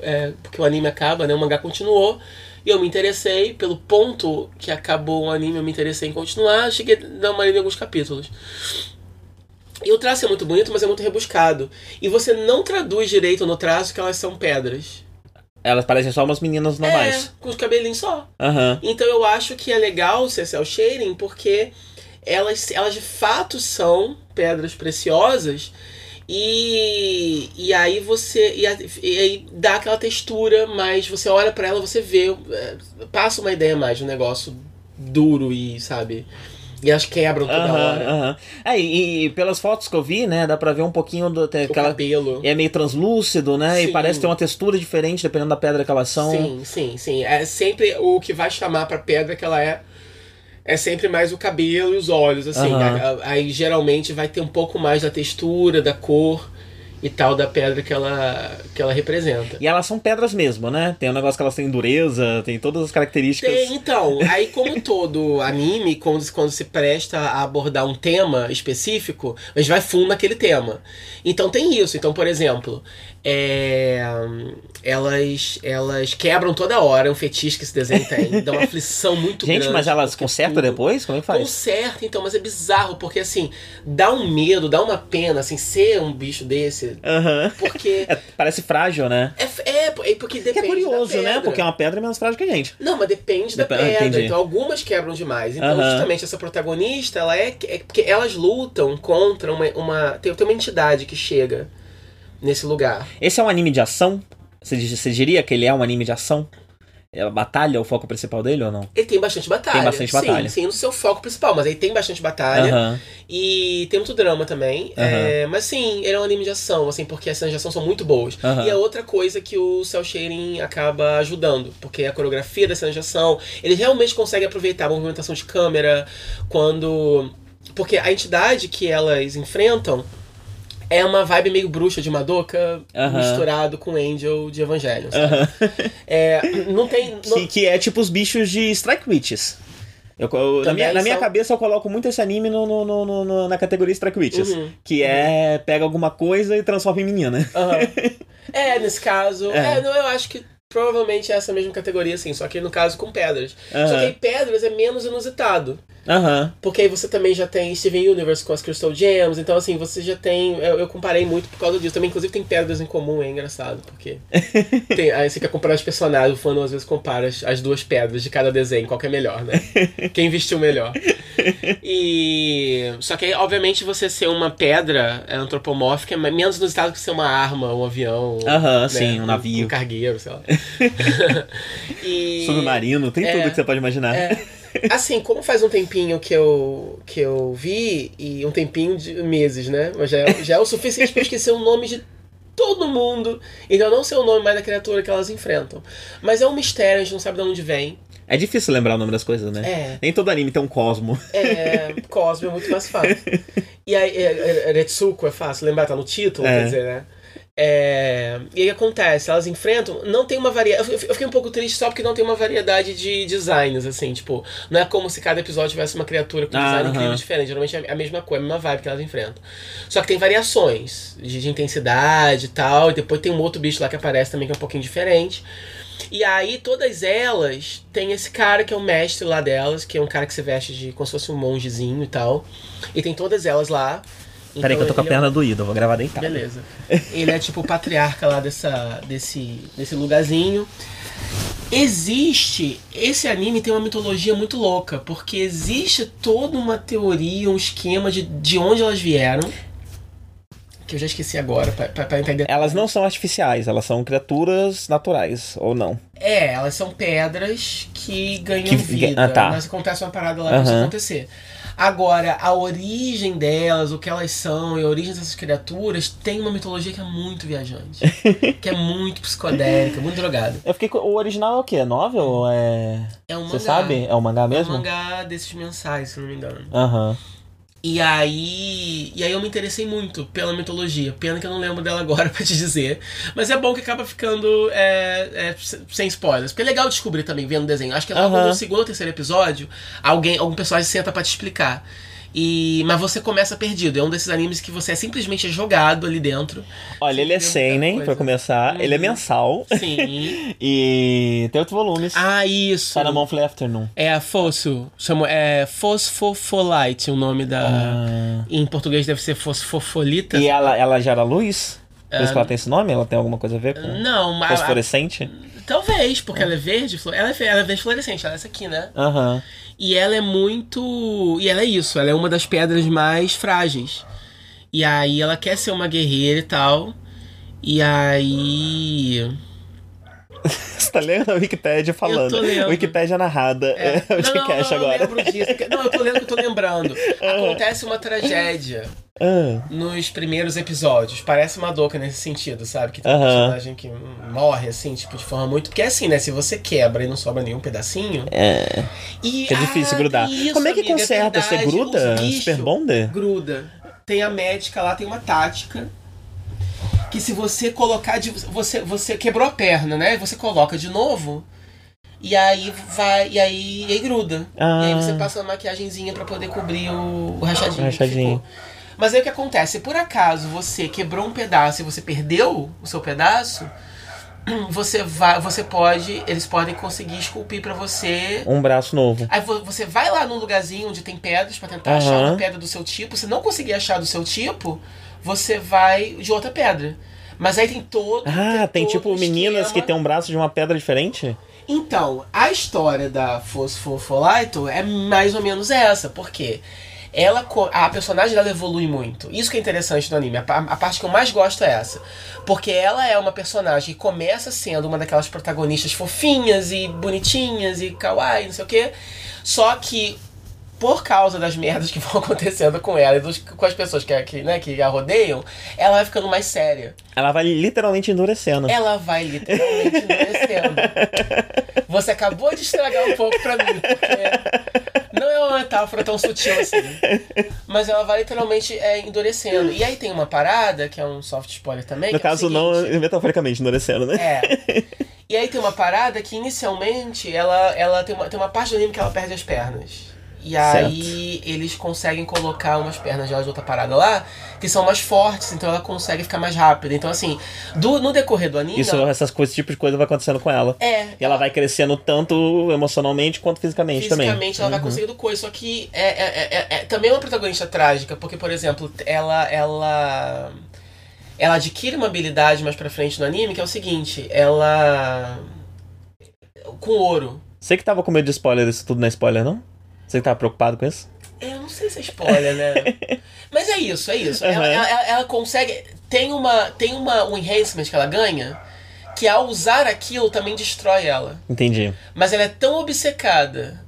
é, porque o anime acaba, né? O mangá continuou. E eu me interessei, pelo ponto que acabou o anime, eu me interessei em continuar. Cheguei a dar uma lida em alguns capítulos. E o traço é muito bonito, mas é muito rebuscado. E você não traduz direito no traço que elas são pedras. Elas parecem só umas meninas normais. É, com os cabelinhos só. Aham. Então eu acho que é legal ser cel shading porque elas, elas de fato são pedras preciosas e, e aí você e, e aí dá aquela textura, mas você olha pra ela, você vê, é, passa uma ideia mais de um negócio duro e sabe. E elas quebram toda Aham, hora. aham. É, e, e pelas fotos que eu vi, né, dá pra ver um pouquinho do. Tem aquela, cabelo. é meio translúcido, né? E Sim. parece ter uma textura diferente dependendo da pedra que elas são. Sim, sim, sim. É sempre o que vai chamar pra pedra que ela é. É sempre mais o cabelo e os olhos, assim. A- Aí geralmente vai ter um pouco mais da textura, da cor. e tal da pedra que ela, que ela representa. E elas são pedras mesmo, né? Tem um negócio que elas têm dureza, tem todas as características. Tem, então, aí como todo anime, quando, quando se presta a abordar um tema específico, a gente vai fundo naquele tema. Então tem isso. Então, por exemplo, é, elas, elas quebram toda hora um fetiche que esse desenho tem. Dá uma aflição muito Gente, grande. mas elas consertam tudo- depois? Como é que faz? Conserta, então, mas é bizarro, porque assim, dá um medo, dá uma pena, assim, ser um bicho desse. Aham. Porque. É, parece frágil, né? É, é, é porque Que depende. é curioso, da né? Porque é uma pedra menos frágil que a gente. Não, mas depende da Dep- ah, pedra. entendi. Então algumas quebram demais. Então, Aham. justamente, essa protagonista, ela é, é. Porque elas lutam contra uma. uma tem, tem uma entidade que chega nesse lugar. Esse é um anime de ação? Você, di- você diria que ele é um anime de ação? É a batalha o foco principal dele ou não? Ele tem bastante batalha. Tem bastante batalha. Sim, sim, no seu foco principal, mas aí tem bastante batalha. Aham. E tem muito drama também. Aham. É, mas sim, ele é um anime de ação, assim, porque as cenas de ação são muito boas. Aham. E é outra coisa que o Cell Shading acaba ajudando, porque a coreografia das cenas de ação, ele realmente consegue aproveitar a movimentação de câmera quando. Porque a entidade que elas enfrentam é uma vibe meio bruxa de Madoka Aham. misturado com Angel de Evangelion. sabe? É, não tem. não- Que, que é tipo os bichos de Strike Witches. Eu, eu- na, minha, na minha são- cabeça eu coloco muito esse anime no, no- no- no- na categoria Strike Witches. Uhum. Que é pega alguma coisa e transforma em menina. É, nesse caso. É. É. não, eu acho que provavelmente é essa mesma categoria, assim, só que no caso com pedras. Só Aham. que aí pedras é menos inusitado. Aham. Porque aí você também já tem Steven Universe com as Crystal Gems, então assim, você já tem. Eu, eu comparei muito por causa disso. Também, inclusive, tem pedras em comum, é engraçado, porque. tem, aí você quer comparar os personagens, o fã às vezes compara as, as duas pedras de cada desenho, qual que é melhor, né? Quem vestiu melhor. E. Só que aí, obviamente, você ser uma pedra antropomórfica é menos inusitado que ser uma arma, um avião. Aham, sim, um navio. Um cargueiro, sei lá. e... Submarino, tem É. tudo que você pode imaginar. É. Assim, como faz um tempinho que eu, que eu vi, e um tempinho de meses, né? Mas já é, já é o suficiente pra eu esquecer o nome de todo mundo. Então eu não sei o nome mais da criatura que elas enfrentam. Mas é um mistério, a gente não sabe de onde vem. É difícil lembrar o nome das coisas, né? É. Nem todo anime tem um cosmo. É, Cosmo é muito mais fácil. E aí, é, é, Retsuko é fácil, lembrar, tá no título, É. quer dizer, né? É, e aí acontece, elas enfrentam, não tem uma variedade. Eu fiquei um pouco triste só porque não tem uma variedade de designs, assim, tipo, não é como se cada episódio tivesse uma criatura com um Ah, design aham. incrível diferente. Geralmente é a mesma coisa, a mesma vibe que elas enfrentam. Só que tem variações de, de intensidade e tal, e depois tem um outro bicho lá que aparece também que é um pouquinho diferente. E aí, todas elas tem esse cara que é o mestre lá delas, que é um cara que se veste de como se fosse um mongezinho e tal. E tem todas elas lá. Peraí que eu tô com a é perna doída, eu vou gravar deitado. Beleza. Ele é tipo o patriarca lá dessa, desse, desse lugarzinho. Existe. Esse anime tem uma mitologia muito louca, porque existe toda uma teoria, um esquema de, de onde elas vieram. Que eu já esqueci agora, pra entender. Elas não são artificiais, elas são criaturas naturais, ou não? É, elas são pedras que ganham Que- vida. ah, tá. Mas acontece uma parada lá pra isso acontecer. Agora, a origem delas, o que elas são e a origem dessas criaturas tem uma mitologia que é muito viajante. que é muito psicodélica, muito drogada. Eu fiquei com... O original é o quê? É novel ou é... É um Você mangá. sabe? É um mangá É um mesmo? mangá desses mensais, se não me engano. Aham. E aí. E aí eu me interessei muito pela mitologia. Pena que eu não lembro dela agora pra te dizer. Mas é bom que acaba ficando é, é, se- sem spoilers. Porque é legal descobrir também vendo o desenho. Acho que logo Aham. no segundo ou terceiro episódio, alguém, algum personagem senta pra te explicar. E, mas você começa perdido. É um desses animes que você é simplesmente jogado ali dentro. Olha, ele é seinen, pra começar. Ele é Uhum. mensal. Sim. E tem outros volumes. ah, isso. Tá na Monthly Afternoon. É a Fosso. Chama, é Fosfofolite o nome da. Ah. Em português deve ser Fosfofolita. E ela, ela gera luz? Por isso Ah, que ela tem esse nome? Ela tem alguma coisa a ver com Não, mas. fosforescente? Talvez, porque ela é verde, ela é, ela é verde fluorescente, ela é essa aqui, né? Aham. E ela é muito. E ela é isso, ela é uma das pedras mais frágeis. E aí ela quer ser uma guerreira e tal. E aí. Você tá lendo a Wikipédia falando. Eu tô lendo. Wikipédia narrada. É, o não, não, não, eu agora. lembro disso. Não, eu tô lendo que eu tô lembrando. Acontece uma tragédia Ah, nos primeiros episódios. Parece uma doca nesse sentido, sabe? Que tem um Aham. personagem que morre, assim, tipo, de forma muito. Porque é assim, né? Se você quebra e não sobra nenhum pedacinho. é. E, Que é difícil ah, grudar. isso, Como é que amiga, conserta? Você verdade, gruda? os bichos Super Bonder? Gruda. Tem a médica lá, tem uma tática. que se você colocar de. Você, você quebrou a perna, né? Você coloca de novo. E aí vai. E aí, e aí gruda. Ah. E aí você passa uma maquiagemzinha pra poder cobrir o, o rachadinho. que Rachadinho. Mas aí o que acontece? Se por acaso você quebrou um pedaço e você perdeu o seu pedaço, você vai. Você pode. Eles podem conseguir esculpir pra você Um braço novo. Aí vo- você vai lá num lugarzinho onde tem pedras pra tentar Aham. achar uma pedra do seu tipo. Se não conseguir achar do seu tipo, você vai de outra pedra. Mas aí tem todo. Ah, tem todo tipo meninas que tem um braço de uma pedra diferente? Então, a história da Fosfolito é mais ou menos essa, porque ela a personagem dela evolui muito. Isso que é interessante no anime. A, a parte que eu mais gosto é essa. Porque ela é uma personagem que começa sendo uma daquelas protagonistas fofinhas e bonitinhas e kawaii, não sei o quê. Só que por causa das merdas que vão acontecendo com ela e dos- com as pessoas que, a- que, né, que a rodeiam, ela vai ficando mais séria. Ela vai literalmente endurecendo. Ela vai literalmente endurecendo. Você acabou de estragar um pouco pra mim, porque não é uma metáfora tão sutil assim. Mas ela vai literalmente é, endurecendo. E aí tem uma parada, que é um soft spoiler também. No é caso, não seguinte. metaforicamente endurecendo, né? É. E aí tem uma parada que inicialmente ela, ela tem, uma, tem uma parte do anime que ela perde as pernas. E aí eles conseguem colocar umas pernas dela de outra parada lá, que são mais fortes, então ela consegue ficar mais rápida. Então, assim, do, no decorrer do anime. Isso, ela- essas coisas, esse tipo de coisa vai acontecendo com ela. é. E ela vai crescendo tanto emocionalmente quanto fisicamente, também. Fisicamente ela vai conseguindo coisa, só que é, é, é- é- é também é uma protagonista trágica, porque, por exemplo, ela ela ela adquire uma habilidade mais pra frente no anime, que é o seguinte, ela com ouro. Você que tava com medo de spoiler, isso tudo não é spoiler, não? Você que tava preocupado com isso? Eu não sei se é spoiler, né? Mas é isso, é isso. Ela, Uhum. ela- ela- ela consegue. Tem, uma, tem uma, um enhancement que ela ganha que ao usar aquilo também destrói ela. Entendi. Mas ela é tão obcecada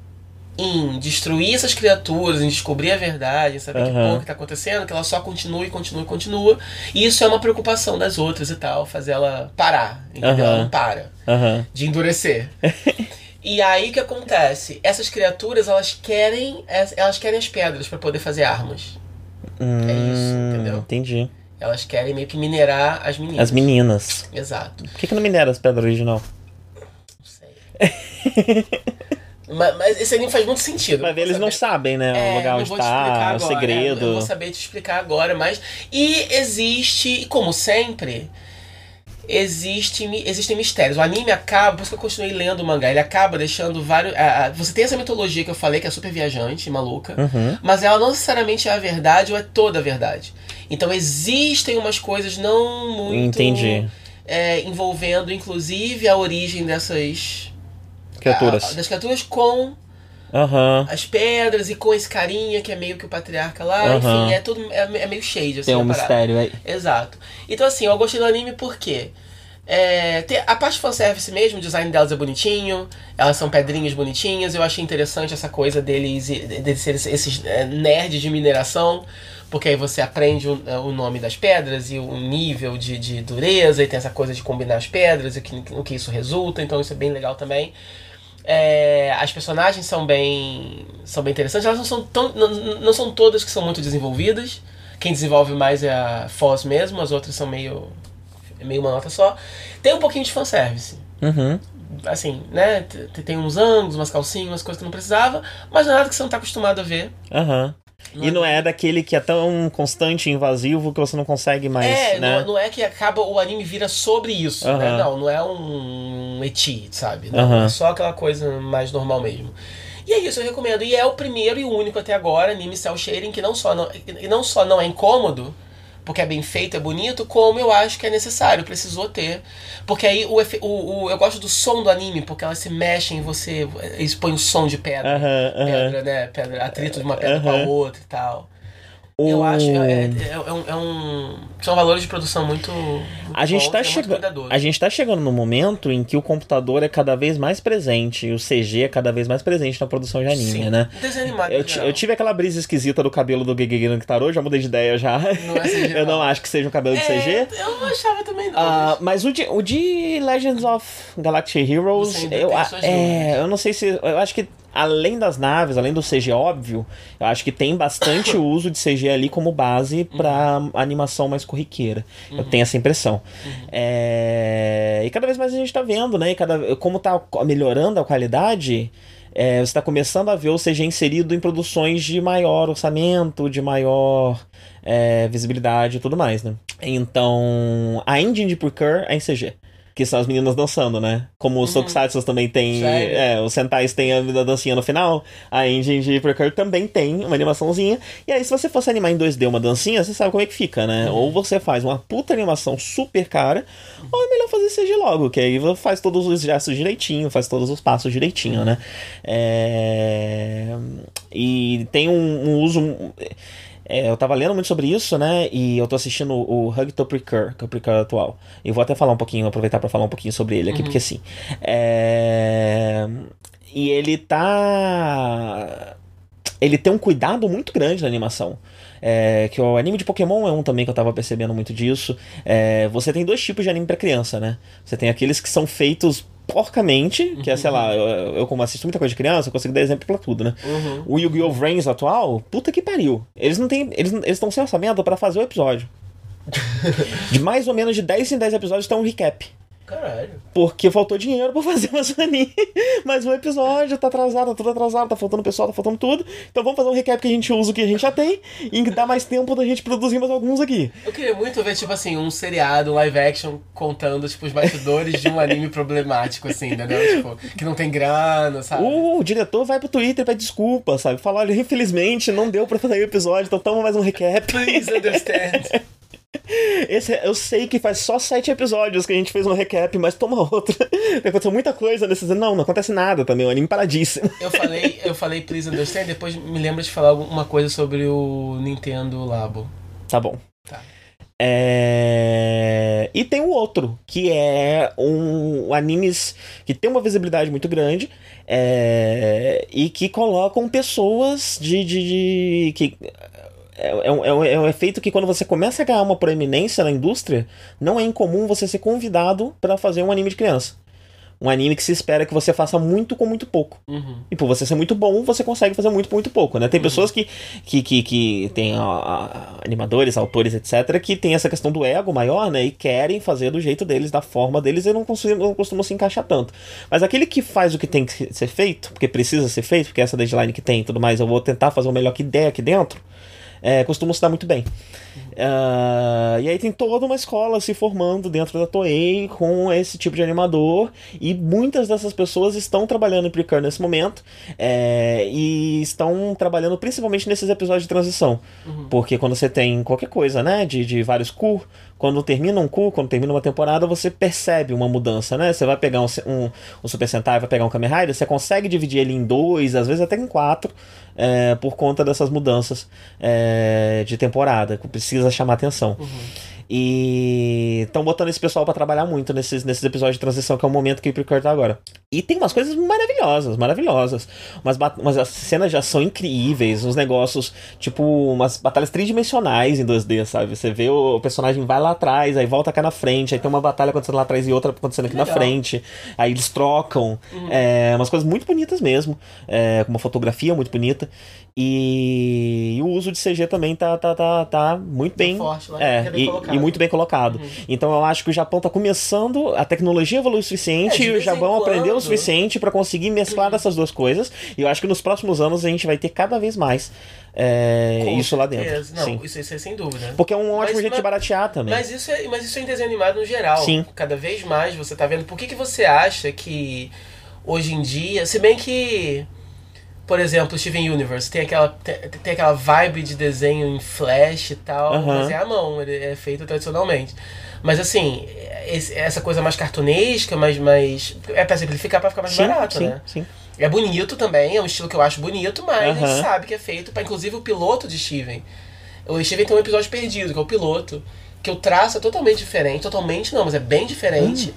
em destruir essas criaturas, em descobrir a verdade, em saber que Aham. porra que tá acontecendo, que ela só continua e continua e continua. E isso é uma preocupação das outras e tal, fazer ela parar, entendeu? Aham. Ela não para Aham. de endurecer. e aí o que acontece? Essas criaturas, elas querem, elas querem as pedras pra poder fazer armas. Hum, isso, entendeu? Entendi. Elas querem meio que minerar as meninas. As meninas. Exato. Por que, que não minera as pedras original? Não sei. mas, mas esse anime faz muito sentido. Ver, eles não sabem, né? o É, lugar não onde vou te explicar tá, o é, segredo. eu vou saber te explicar agora, mas. E existe, como sempre, existe, existem mistérios. O anime acaba, por isso que eu continuei lendo o mangá, ele acaba deixando vários. ah, ah, você tem essa mitologia que eu falei, que é super viajante, maluca, Uhum. mas ela não necessariamente é a verdade ou é toda a verdade. Então existem umas coisas não muito. Entendi. é, envolvendo, inclusive, a origem dessas. Criaturas. a- das criaturas com Aham. as pedras e com esse carinha que é meio que o patriarca lá, Aham. enfim, é tudo é, é meio shade assim. Tem um mistério aí. Exato. Então assim, eu gostei do anime porque é, a parte fanservice mesmo, o design delas é bonitinho, elas são pedrinhas bonitinhas, eu achei interessante essa coisa deles, deles serem esses é, nerds de mineração, porque aí você aprende o, o nome das pedras e o nível de, de dureza, e tem essa coisa de combinar as pedras e o que, o que isso resulta, então isso é bem legal também. É, as personagens são bem são bem interessantes. Elas não são tão não, não são todas que são muito desenvolvidas. Quem desenvolve mais é a Foz mesmo, as outras são meio meio uma nota só. Tem um pouquinho de fanservice. Uhum. Assim, né? Tem uns ângulos, umas calcinhas, umas coisas que não precisava, mas não é nada que você não tá acostumado a ver. E não é daquele que é tão constante e invasivo que você não consegue mais, é, né? não, não é que acaba o anime vira sobre isso, né? Não, não é um eti, sabe? Não. É só aquela coisa mais normal mesmo. E é isso, eu recomendo. E é o primeiro e o único até agora anime cel shading que não só não, que não só não é incômodo, porque é bem feito, é bonito, como eu acho que é necessário, precisou ter. Porque aí o, o, o- eu gosto do som do anime, porque elas se mexem, você eles põem o som de pedra. Aham, aham. Pedra, né? Pedra, atrito de uma pedra com a Aham. outra e tal. O- Eu acho. É, é- é um, é um- São valores de produção muito. muito A gente, bons, tá é muito chegando, a gente tá chegando no momento em que o computador é cada vez mais presente e o CG é cada vez mais presente na produção de anime, Sim. né? Desenho animado. Eu, tive aquela brisa esquisita do cabelo do Gegege no Kitaro, já mudei de ideia já. Não é CG, eu não acho que seja um cabelo de É, CG. Eu não achava também, não. Ah, mas o de, o de Legends of Galactic Heroes, eu, é, eu não sei se. Eu acho que além das naves, além do CG óbvio, eu acho que tem bastante uso de CG ali como base para animação mais corriqueira. Eu tenho essa impressão. É, E cada vez mais a gente tá vendo, né? E cada... Como tá melhorando a qualidade. é, você está começando a ver o CG inserido em produções de maior orçamento, de maior é, visibilidade e tudo mais, né? Então, a engine de Precure é em CG. Que são as meninas dançando, né? Como os Tokusatsu também tem. Sério? É, os Sentais tem a vida dancinha no final. A engine de Precure também tem uma animaçãozinha. E aí, se você fosse animar em 2D uma dancinha, você sabe como é que fica, né? Ou você faz uma puta animação super cara, ou é melhor fazer CG logo, que aí faz todos os gestos direitinho, faz todos os passos direitinho, né? É... E tem um, um uso. É, eu tava lendo muito sobre isso, né? E eu tô assistindo o Hug to Precure, que é o Precure atual. E vou até falar um pouquinho, aproveitar pra falar um pouquinho sobre ele aqui, porque assim. É... E ele tá. Ele tem um cuidado muito grande na animação. É, que o anime de Pokémon é um também que eu tava percebendo muito disso. É, você tem dois tipos de anime pra criança, né? Você tem aqueles que são feitos porcamente, que é, sei lá, eu, eu como assisto muita coisa de criança, eu consigo dar exemplo pra tudo, né? O Yu-Gi-Oh! Vrains atual, puta que pariu. Eles não têm. Eles eles estão sem orçamento pra fazer o episódio. de mais ou menos de 10 em 10 episódios tem um recap. Caralho. Porque faltou dinheiro pra fazer mais um anime. Mais um episódio, tá atrasado, tá tudo atrasado, tá faltando pessoal, tá faltando tudo. Então vamos fazer um recap que a gente usa o que a gente já tem e dá mais tempo da gente produzir mais alguns aqui. Eu queria muito ver, tipo assim, um seriado, um live action, contando, tipo, os bastidores de um anime problemático, assim, entendeu? Tipo, que não tem grana, sabe? O, diretor vai pro Twitter e pede desculpa, sabe? Fala, olha, infelizmente não deu pra fazer o episódio, então toma mais um recap. Please understand. Esse, é- eu sei que faz só sete episódios que a gente fez um recap, mas toma outra. Aconteceu muita coisa nesses. Não, não acontece nada também, o anime paradíssimo. Eu falei, eu falei please understand, depois me lembra de falar alguma coisa sobre o Nintendo Labo. Tá bom. Tá. É... E tem o outro, que é um animes que tem uma visibilidade muito grande é, e que colocam pessoas de. de, de- que é, é um, é um- é um efeito que quando você começa a ganhar uma proeminência na indústria, não é incomum você ser convidado para fazer um anime de criança. Um anime que se espera que você faça muito com muito pouco. Uhum. E por você ser muito bom, você consegue fazer muito com muito pouco, né? Tem pessoas que, que, que, que tem ó, ó, animadores, autores, etc., que tem essa questão do ego maior, né? E querem fazer do jeito deles, da forma deles, e não, costumam, não costumam se encaixar tanto. Mas aquele que faz o que tem que ser feito, porque precisa ser feito, porque essa deadline que tem e tudo mais, eu vou tentar fazer o melhor que der aqui dentro, é, costumam se dar muito bem. Ah, e aí tem toda uma escola se formando dentro da Toei com esse tipo de animador. E muitas dessas pessoas estão trabalhando em Precure nesse momento é, e estão trabalhando principalmente nesses episódios de transição. Porque quando você tem qualquer coisa né de, de vários cu quando termina um cu, quando termina uma temporada, você percebe uma mudança, né? Você vai pegar um, um, um Super Sentai, vai pegar um Kamen Rider, você consegue dividir ele em dois, às vezes até em quatro, é, por conta dessas mudanças é, de temporada, precisa chamar atenção. E estão botando esse pessoal pra trabalhar muito nesses, nesses episódios de transição, que é o momento que o Precure tá agora. E tem umas coisas maravilhosas, maravilhosas. Umas, umas as cenas já são incríveis, uns negócios, tipo, umas batalhas tridimensionais em 2D, sabe? Você vê o personagem vai lá atrás, aí volta cá na frente, aí tem uma batalha acontecendo lá atrás e outra acontecendo aqui na Legal. frente. Aí eles trocam. É, umas coisas muito bonitas mesmo. É, com uma fotografia muito bonita. E, e o uso de CG também tá, tá, tá, tá muito bem. forte lá, é, bem e, colocado. e muito bem colocado. Então eu acho que o Japão tá começando, a tecnologia evoluiu o suficiente É, de e o Japão aprendeu o suficiente para conseguir mesclar essas duas coisas. E eu acho que nos próximos anos a gente vai ter cada vez mais é, isso lá dentro. certeza. Não, Sim. isso, isso é sem dúvida. Porque é um ótimo Mas- jeito de mas- baratear também. Mas isso, é, mas isso é em desenho animado no geral. Sim. Cada vez mais você tá vendo. Por que, que você acha que hoje em dia. Se bem que. Por exemplo, Steven Universe tem aquela, tem, tem aquela vibe de desenho em flash e tal, Aham. mas é à mão, ele é feito tradicionalmente. Mas assim, esse- essa coisa mais cartunesca, mais. mais é pra simplificar pra ficar mais sim, barato, sim, né? sim. É bonito também, é um estilo que eu acho bonito, mas a Aham. gente sabe que é feito para inclusive o piloto de Steven. O Steven tem um episódio perdido, que é o piloto, que o traço é totalmente diferente, totalmente não, mas é bem diferente.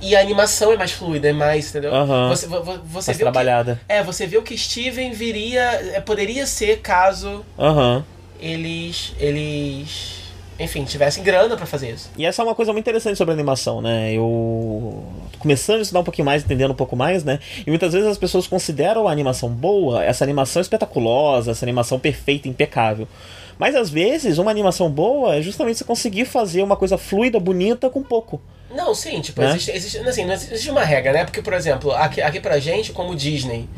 E a animação é mais fluida, é mais, entendeu? Aham. Você, vo- vo- você Mais vê o que, trabalhada. é, você vê o que Steven viria, é, poderia ser caso Aham. eles eles enfim, tivessem grana pra fazer isso. E essa é uma coisa muito interessante sobre a animação, né? Eu tô começando a estudar um pouquinho mais, entendendo um pouco mais, né? E muitas vezes as pessoas consideram a animação boa, essa animação espetaculosa, essa animação perfeita, impecável. Mas às vezes, uma animação boa é justamente você conseguir fazer uma coisa fluida, bonita, com pouco. Não, sim, tipo, Né? existe, existe, assim, não existe uma regra, né? Porque, por exemplo, aqui, aqui pra gente, como Disney,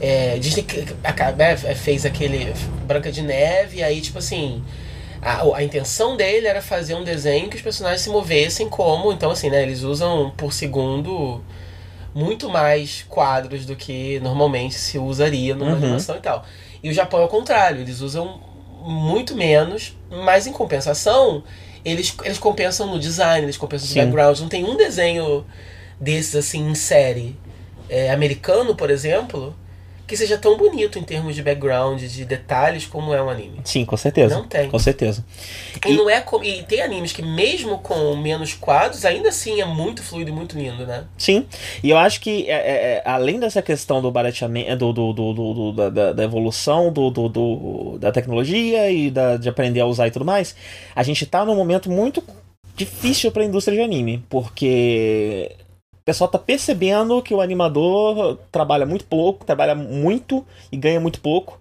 é, Disney né, fez aquele Branca de Neve, e aí, tipo assim, a, a intenção dele era fazer um desenho que os personagens se movessem como, então, assim, né? Eles usam por segundo muito mais quadros do que normalmente se usaria numa Uhum. animação e tal. E o Japão é o contrário, eles usam muito menos, mas em compensação, eles, eles compensam no design, eles compensam no Sim. background. Não tem um desenho desses assim em série é, americano, por exemplo, que seja tão bonito em termos de background, de detalhes, como é um anime. Sim, com certeza. Não tem. Com certeza. E, E- não é com- e tem animes que mesmo com menos quadros, ainda assim é muito fluido e muito lindo, né? Sim, e eu acho que é, é, é, além dessa questão do barateamento, do, do, do, do- do- da- da, da evolução do, do, do- da tecnologia e da, de aprender a usar e tudo mais, a gente tá num momento muito difícil para a indústria de anime, porque o pessoal tá percebendo que o animador trabalha muito pouco, trabalha muito e ganha muito pouco.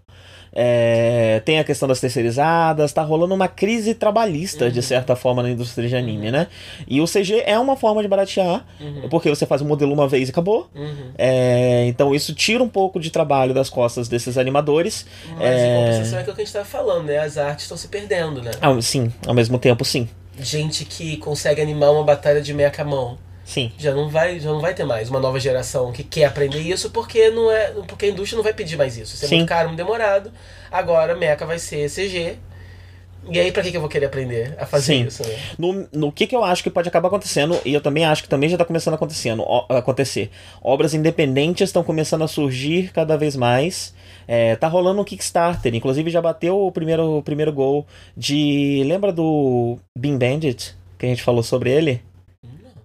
É, tem a questão das terceirizadas, tá rolando uma crise trabalhista, de Uhum. certa forma, na indústria de anime, né? E o CG é uma forma de baratear, Uhum. porque você faz o modelo uma vez e acabou. Uhum. É, então isso tira um pouco de trabalho das costas desses animadores. Mas É. em compensação é aquilo que a gente tava falando, né? As artes estão se perdendo, né? Ah, sim, ao mesmo tempo, sim. Gente que consegue animar uma batalha de mecha à mão. Sim. Já não vai, já não vai ter mais uma nova geração que quer aprender isso porque não é, porque a indústria não vai pedir mais isso. Isso é Sim. muito caro, muito demorado. Agora mecha vai ser CG. E aí pra que que eu vou querer aprender a fazer Sim. isso, né? No, no que, que eu acho que pode acabar acontecendo, e eu também acho que também já está começando a acontecendo, ó, acontecer. Obras independentes estão começando a surgir cada vez mais. É, tá rolando um Kickstarter, inclusive já bateu o primeiro, o primeiro gol de. Lembra do Bean Bandit? Que a gente falou sobre ele?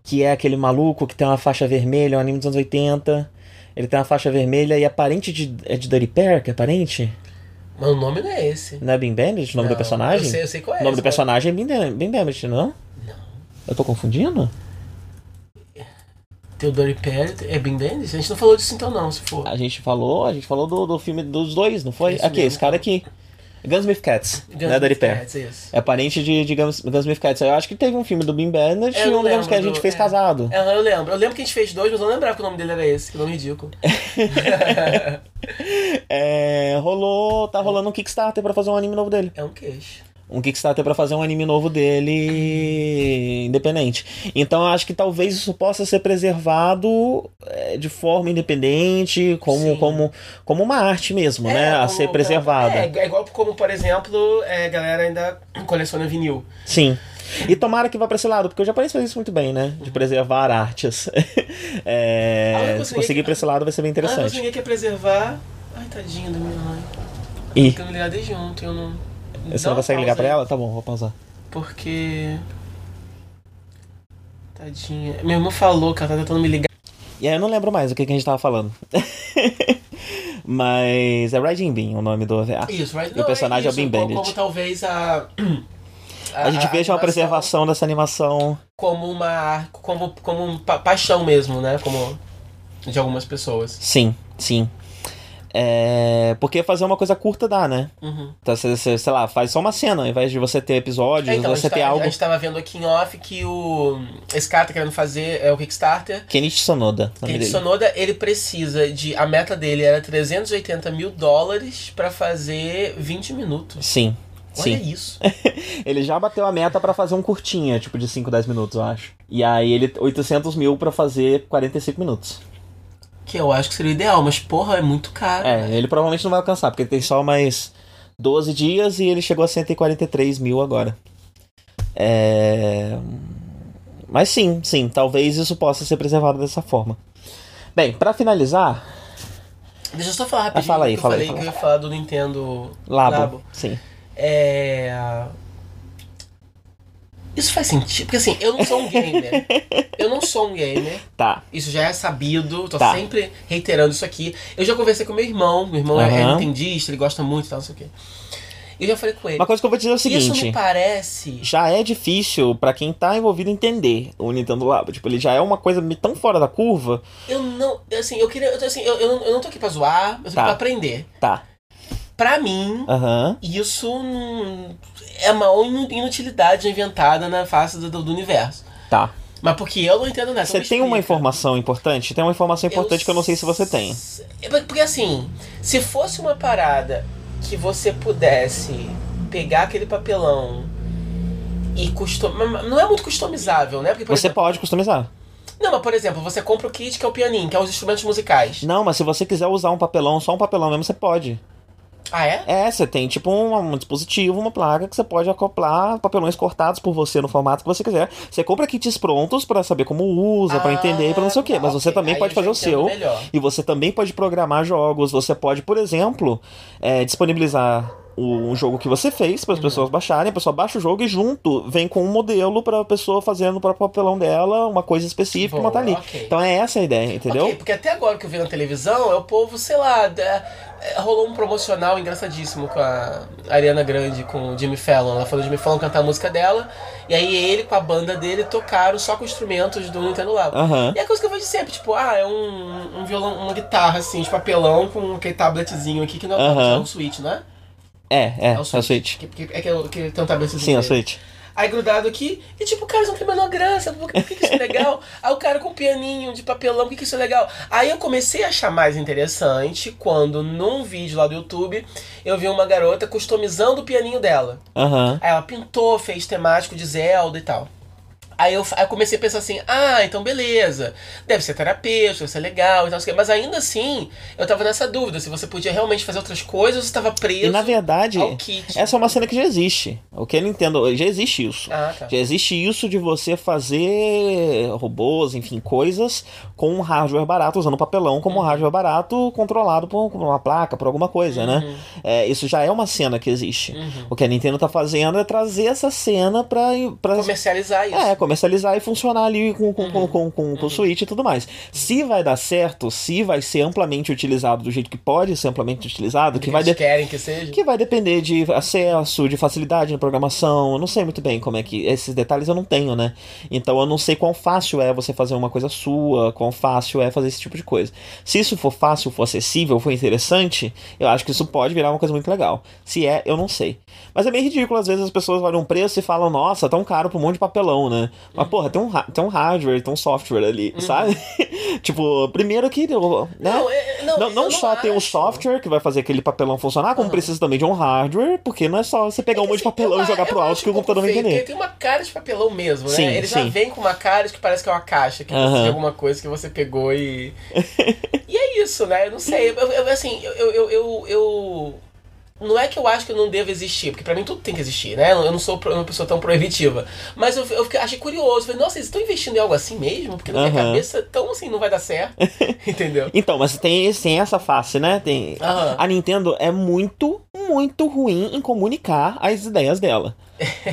Que é aquele maluco que tem uma faixa vermelha, um anime dos anos 80. Ele tem uma faixa vermelha e é parente de. É de Dirty Pair, que é parente? Mas o nome não é esse. Não é Bean Bandit o nome Não, do personagem? Eu sei, eu sei qual é. o nome do mas- personagem é Bean, Bean Bandit, não? Não. Eu tô confundindo? Dirty Pair, é Bean Bandit? A gente não falou disso então não, se for. A gente falou, a gente falou do, do filme dos dois, não foi? Esse aqui, mesmo. esse cara aqui. Gunsmith Cats, né, Dirty Pair. É parente de, de Guns, Gunsmith Cats. Eu acho que teve um filme do Bandit Eu e um Guns que a lembro gente do- fez é. casado. Aham, eu lembro. Eu lembro que a gente fez dois, mas eu não lembrava que o nome dele era esse, que nome ridículo. É, rolou, tá rolando um Kickstarter pra fazer um anime novo dele. É um queixo. Um Kickstarter pra fazer um anime novo dele independente. Então eu acho que talvez isso possa ser preservado é, de forma independente, como, Sim. como, como uma arte mesmo, né? A ser preservada. É, é igual como, por exemplo, é, a galera ainda coleciona vinil. Sim. E tomara que vá pra esse lado, porque o japonês faz isso muito bem, né? De preservar artes. É, Ah, eu se consegui conseguir que- pra esse lado vai ser bem Ah, interessante. ninguém quer preservar. Ai, tadinho da minha mãe. E me ligar desde ontem, eu não. Você não consegue ligar pausa pra aí, ela? Tá bom, vou pausar. Porque. Tadinha. Meu irmão falou que ela tá tentando me ligar. E aí eu não lembro mais o que, que a gente tava falando. Mas é Riding Bean o nome do OVA. Isso, right? E o personagem é o isso, Bean como, Bandit. como talvez a. A gente veja uma preservação dessa animação. Como uma. Como, como um pa- paixão mesmo, né? Como. De algumas pessoas. Sim, sim. É, porque fazer uma coisa curta dá, né? Uhum. Então, você, você, sei lá, faz só uma cena, ao invés de você ter episódios, É, então, você ter tá, algo. a gente tava vendo aqui em off que o. Esse cara tá querendo fazer é o Kickstarter. Kenichi Sonoda. Kenichi dele. Sonoda, ele precisa de. A meta dele era 380 mil dólares pra fazer 20 minutos. Sim. Olha Sim. isso. Ele já bateu a meta pra fazer um curtinha, tipo de 5, 10 minutos, eu acho. E aí ele 800 mil pra fazer 45 minutos. Que eu acho que seria o ideal, mas porra, é muito caro. É, né? ele provavelmente não vai alcançar, porque ele tem só mais 12 dias e ele chegou a 143 mil agora. É... Mas sim, sim, talvez isso possa ser preservado dessa forma. Bem, pra finalizar, Deixa eu só falar rapidinho. Ah, fala aí, que eu fala aí, falei fala que eu ia falar do Nintendo Labo. Labo. Sim. É. Isso faz sentido? Porque assim, eu não sou um gamer. eu não sou um gamer. Tá. Isso já é sabido. Tô Tá. sempre reiterando isso aqui. Eu já conversei com meu irmão. Meu irmão é- é Aham. nintendista, ele gosta muito e tal, não sei o quê. E eu já falei com ele. Uma coisa que eu vou dizer é o Isso me seguinte. parece. Já é difícil pra quem tá envolvido entender o Nintendo Labo. Tipo, ele já é uma coisa tão fora da curva. Eu não. Assim, eu queria. Assim, eu, eu, não- eu não tô aqui pra zoar, eu tô Tá. aqui pra aprender. Tá. Pra mim, Aham. isso é uma inu- inutilidade inventada na face do, do universo. Tá. Mas porque eu não entendo nada. Você tem uma informação importante? Tem uma informação importante que eu não sei se você tem. É Porque assim, se fosse uma parada que você pudesse pegar aquele papelão e customizar. Não é muito customizável, né? Porque, por Você exemplo, pode customizar. Não, mas por exemplo, você compra o kit que é o pianinho, que é os instrumentos musicais. Não, mas se você quiser usar um papelão, só um papelão mesmo, você pode. Ah, é? É, você tem tipo um, um dispositivo, uma placa que você pode acoplar papelões cortados por você no formato que você quiser. Você compra kits prontos pra saber como usa, pra Ah, entender, pra não sei o quê. tá, Mas você ok. também Aí pode fazer o seu. melhor. E você também pode programar jogos. Você pode, por exemplo, é, disponibilizar o um jogo que você fez Uhum. para as pessoas baixarem. A pessoa baixa o jogo e junto vem com um modelo pra pessoa fazendo para o papelão dela uma coisa específica e Boa, botar ali. ok. Então é essa a ideia, entendeu? Ok, porque até agora que eu vi na televisão, é o povo, sei lá, é, rolou um promocional engraçadíssimo com a Ariana Grande, com o Jimmy Fallon. Ela foi o Jimmy Fallon cantar a música dela, e aí ele com a banda dele tocaram só com instrumentos do Nintendo Labo. Aham. E é a coisa que eu vejo sempre, tipo, ah, é um, um violão, uma guitarra assim, de papelão com aquele tabletzinho aqui que não é, Aham. é um Switch, né? É, é, é o o Switch. Que, que, é que, é- que tem um tabletzinho. Sim, é o. Switch. Aí grudado aqui, e tipo, cara, isso não tem a menor graça, por que, por que isso é legal? Aí o cara com o pianinho de papelão, por que, que isso é legal? Aí eu comecei a achar mais interessante quando, num vídeo lá do YouTube, eu vi uma garota customizando o pianinho dela. Aham. Aí ela pintou, fez temático de Zelda e tal. Aí eu, aí eu comecei a pensar assim, ah, então beleza, deve ser terapêutico, deve ser legal e tal, não mas ainda assim, eu tava nessa dúvida, se você podia realmente fazer outras coisas ou se tava preso E na verdade, essa é uma cena que já existe. O que a Nintendo. Já existe isso. Ah, tá. Já existe isso de você fazer robôs, enfim, coisas com um hardware barato, usando papelão como um hardware barato controlado por, uma placa, por alguma coisa, né? É, isso já é uma cena que existe. O que a Nintendo tá fazendo é trazer essa cena pra. pra Comercializar isso. é, comercializar e funcionar ali com, com, com, com, com, com o Switch e tudo mais. Se vai dar certo, se vai ser amplamente utilizado do jeito que pode ser amplamente utilizado, que, que vai de- querem que seja. que vai depender de acesso, de facilidade na programação. Eu não sei muito bem como é que. Esses detalhes eu não tenho, né? Então eu não sei quão fácil é você fazer uma coisa sua, quão fácil é fazer esse tipo de coisa. Se isso for fácil, for acessível, for interessante, eu acho que isso pode virar uma coisa muito legal. Se é, eu não sei. Mas é meio ridículo, às vezes as pessoas olham um preço e falam, nossa, tão caro pra um monte de papelão, né? Mas, porra, tem um, tem um hardware, tem um software ali, sabe? tipo, primeiro que. Né? Não, é- não, Não, não não só tem o acho. software que vai fazer aquele papelão funcionar, como precisa também de um hardware, porque não é só você pegar um monte de Assim, papelão e jogar pro alto que o um computador vai entender. Tem uma cara de papelão mesmo, né? Sim, Ele já sim. vem com uma cara que parece que é uma caixa, que de alguma coisa que você pegou e. e é isso, né? Eu não sei. Eu, eu- assim, eu, eu, eu, eu- Não é que eu acho que não deva existir, porque pra mim tudo tem que existir, né? Eu não sou uma pessoa tão proibitiva. Mas eu, eu achei curioso. Falei, nossa, eles estão investindo em algo assim mesmo? Porque na minha Aham. cabeça, tão assim, não vai dar certo. Entendeu? Então, mas tem, tem essa face, né? Tem... Aham. A Nintendo é muito, muito ruim em comunicar as ideias dela.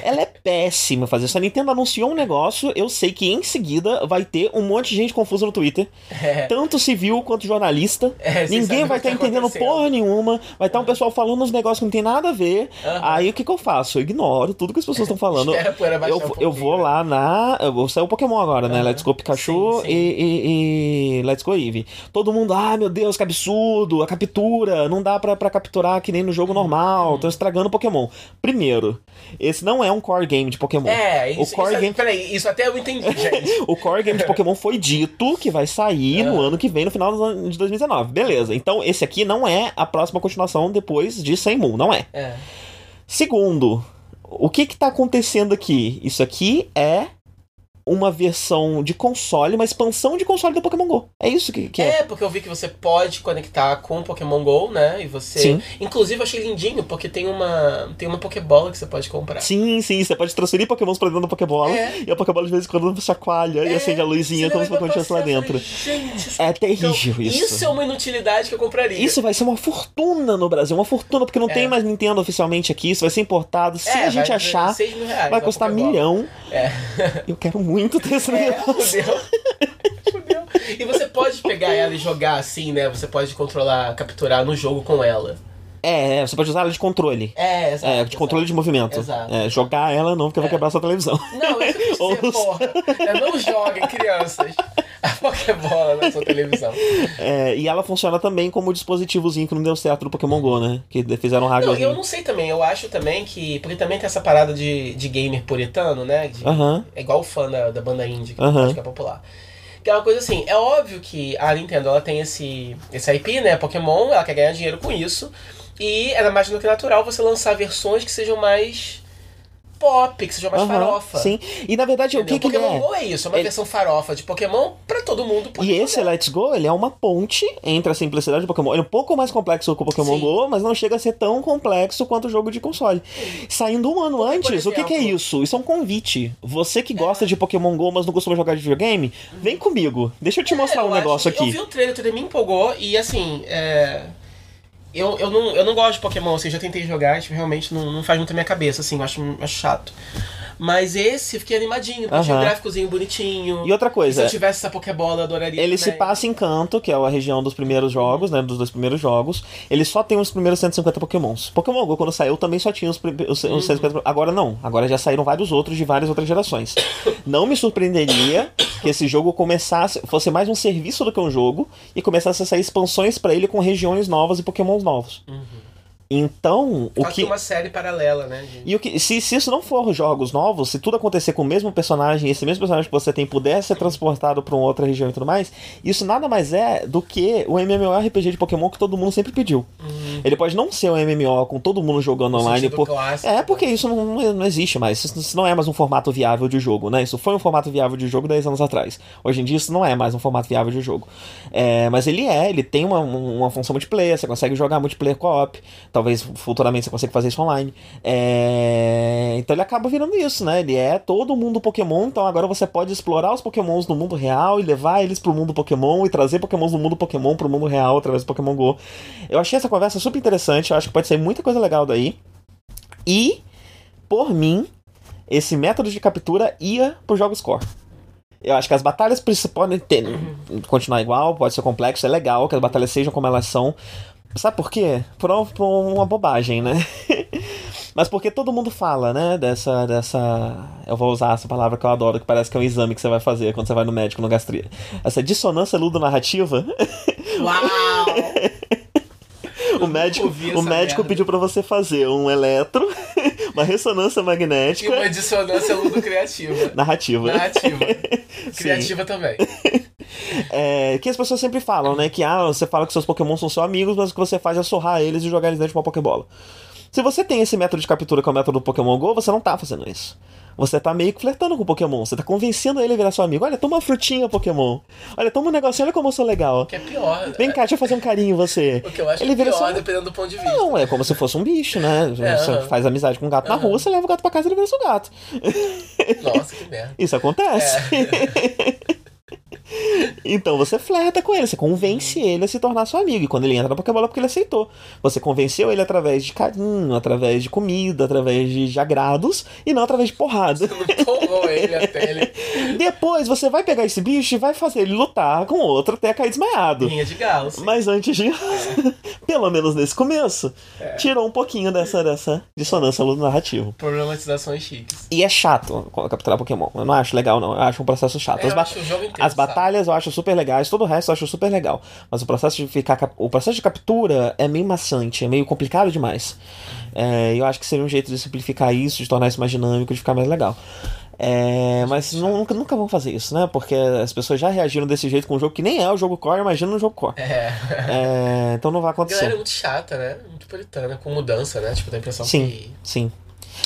Ela é péssima fazer isso. A Nintendo anunciou um negócio, eu sei que em seguida vai ter um monte de gente confusa no Twitter. É. Tanto civil quanto jornalista. É, Ninguém vai estar tá entendendo porra nenhuma. Vai estar um pessoal falando uns negócios que não tem nada a ver. Aham. Aí o que, que eu faço? Eu ignoro tudo que as pessoas estão falando. Baixar eu, um eu vou né? lá na. Eu vou sair o Pokémon agora, né? Let's Go Pikachu Sim, sim. E, e- e Let's Go Eevee. Todo mundo, ah, meu Deus, que absurdo, a captura, não dá pra, pra capturar que nem no jogo normal, estão estragando o Pokémon. Primeiro, esse não é um core game de Pokémon. É, o isso, core isso, game. peraí, isso até eu entendi, gente. O core game de Pokémon foi dito que vai sair no ano que vem, no final do ano de 2019. Beleza. Então, esse aqui não é a próxima continuação depois de Sem Moon, não é. É. Segundo, o que que tá acontecendo aqui? Isso aqui é uma versão de console, uma expansão de console do Pokémon GO. É isso que, que é. É, porque eu vi que você pode conectar com o Pokémon GO, né? E você. Sim. Inclusive, eu achei lindinho, porque tem uma. Tem uma Pokébola que você pode comprar. Sim, sim, você pode transferir Pokémons pra dentro da Pokébola É. e a Pokébola de vez em quando chacoalha e acende a luzinha Você como se Pokémon estivesse lá dentro. Gente, isso- É terrível então, isso. Isso é uma inutilidade que eu compraria. Isso vai ser uma fortuna no Brasil, uma fortuna, porque não É. tem mais Nintendo oficialmente aqui, isso vai ser importado. Se É, a gente vai- achar, 6 mil reais vai custar milhão. É. Eu quero muito ter esse É, negócio. fudeu. Fudeu. E você pode pegar ela e jogar assim, né? Você pode controlar, capturar no jogo com ela. É, é, você pode usar ela de controle. É, exato. É, de controle de movimento. Exato. É, jogar ela não, porque vai quebrar sua televisão. Não, é isso que eu Ou- porra. É, não joguem, crianças. A Pokébola na sua televisão. É, e ela funciona também como dispositivozinho que não deu certo do Pokémon GO, né? Que fizeram um Não, hardware. eu não sei também, eu acho também que. Porque também tem essa parada de, de gamer puritano, né? De- Aham. É igual o fã da, da banda indie, que acho que é popular. Que é uma coisa assim, é óbvio que a Nintendo ela tem esse, esse IP, né? Pokémon, ela quer ganhar dinheiro com isso. E era mais do que natural você lançar versões que sejam mais pop, que sejam mais Aham, farofa. Sim. E na verdade, o que, Entendeu? que ele Pokémon é? Go é isso, é uma Ele- versão farofa de Pokémon pra todo mundo. E esse jogar. Let's Go, ele é uma ponte entre a simplicidade do Pokémon. Ele é um pouco mais complexo que o Pokémon Sim. Go, mas não chega a ser tão complexo quanto o jogo de console. Saindo um ano Porque, por antes, o que, que é exemplo- isso? Isso é um convite. Você que gosta de Pokémon Go, mas não costuma jogar de videogame, vem comigo. Deixa eu te mostrar É, um eu negócio acho- Eu aqui. vi o trailer, o trailer me empolgou e assim, é... Eu, eu, não, eu não gosto de Pokémon, assim, já tentei jogar, tipo, realmente não, não faz muito a minha cabeça, assim, eu acho, acho chato. Mas esse, fiquei animadinho, porque tinha um gráficozinho bonitinho. E outra E se coisa, eu tivesse essa Pokébola, eu adoraria ele se também. passa em Canto, que é a região dos primeiros jogos, né? Dos dois primeiros jogos. Ele só tem os primeiros 150 Pokémons. Pokémon Go, quando saiu, também só tinha os, os, os 150. Agora não. Agora já saíram vários outros de várias outras gerações. Não me surpreenderia que esse jogo começasse. fosse mais um serviço do que um jogo e começasse a sair expansões pra ele com regiões novas e Pokémons novos. Então, o que. uma série paralela, né? de- E o que, se, se isso não for jogos novos, se tudo acontecer com o mesmo personagem, e esse mesmo personagem que você tem puder ser transportado pra uma outra região e tudo mais, isso nada mais é do que o MMORPG de Pokémon que todo mundo sempre pediu. Ele pode não ser um MMO com todo mundo jogando No online. sentido Por... clássico, É, né? porque isso não, não- existe mais. Isso, isso não é mais um formato viável de jogo, né? Isso foi um formato viável de jogo 10 anos atrás. Hoje em dia isso não é mais um formato viável de jogo. É, mas ele é, ele tem uma, uma função multiplayer, você consegue jogar multiplayer co-op, talvez futuramente você consiga fazer isso online. É, então ele acaba virando isso, né? Ele é todo mundo Pokémon, então agora você pode explorar os Pokémons no mundo real e levar eles pro mundo Pokémon e trazer Pokémons do mundo Pokémon pro mundo real através do Pokémon GO. Eu achei essa conversa super interessante, eu acho que pode sair muita coisa legal daí. E, por mim, esse método de captura ia pro jogos core. Eu acho que as batalhas podem ter, continuar igual, pode ser complexo, é legal que as batalhas sejam como elas são. Sabe por quê? Por, um- por uma bobagem, né? Mas porque todo mundo fala, né? Dessa, dessa. Eu vou usar essa palavra que eu adoro, que parece que é um exame que você vai fazer quando você vai no médico no gastria. Essa dissonância ludonarrativa. Uau! o médico, o médico merda. pediu pra você fazer um eletro, uma ressonância E magnética uma dissonância ludo-criativa. narrativa. Narrativa. Criativa também. É, que as pessoas sempre falam, né? Que ah, você fala que seus Pokémon são seus amigos, mas o que você faz é sorrar eles e jogar eles dentro de uma Pokébola. Se você tem esse método de captura que é o método do Pokémon GO, você não tá fazendo isso. Você tá meio que flertando com o Pokémon. Você tá convencendo ele a virar seu amigo. Olha, toma uma frutinha, Pokémon. Olha, toma um negocinho, olha como eu sou legal. Que é pior. Vem cá, deixa eu fazer um carinho em você. O que eu acho ele que é vira pior, seu... dependendo do ponto de vista. Não, é como se fosse um bicho, né? É, você faz amizade com um gato na rua, você leva o gato pra casa e ele vira seu gato. Nossa, que merda. Isso acontece. É. então você flerta com ele, você convence ele a se tornar seu amigo. E quando ele entra na Pokébola, é porque ele aceitou. Você convenceu ele através de carinho, através de comida, através de, de agrados e não através de porrada. Empolgou ele até ele. Depois você vai pegar esse bicho e vai fazer ele lutar com outro até cair desmaiado. Linha de galo. sim. Mas antes de. Pelo menos nesse começo, tirou um pouquinho dessa, dessa dissonância narrativa. Problematizações chiques. E é chato capturar Pokémon. Eu não acho legal, não. Eu acho um processo chato. É, As, ba- as? Batalhas eu acho super legais, todo o resto eu acho super legal. Mas o processo de ficar. O processo de captura é meio maçante, é meio complicado demais. É, eu acho que seria um jeito de simplificar isso, de tornar isso mais dinâmico, de ficar mais legal. É, mas nu- nunca, nunca vão fazer isso, né? Porque as pessoas já reagiram desse jeito com um jogo que nem é o jogo core, imagina no jogo core. É. É, então não vai A galera é acontecer. muito chata, né? Muito puritana, com mudança, né? Tipo, dá a impressão Sim, que. sim.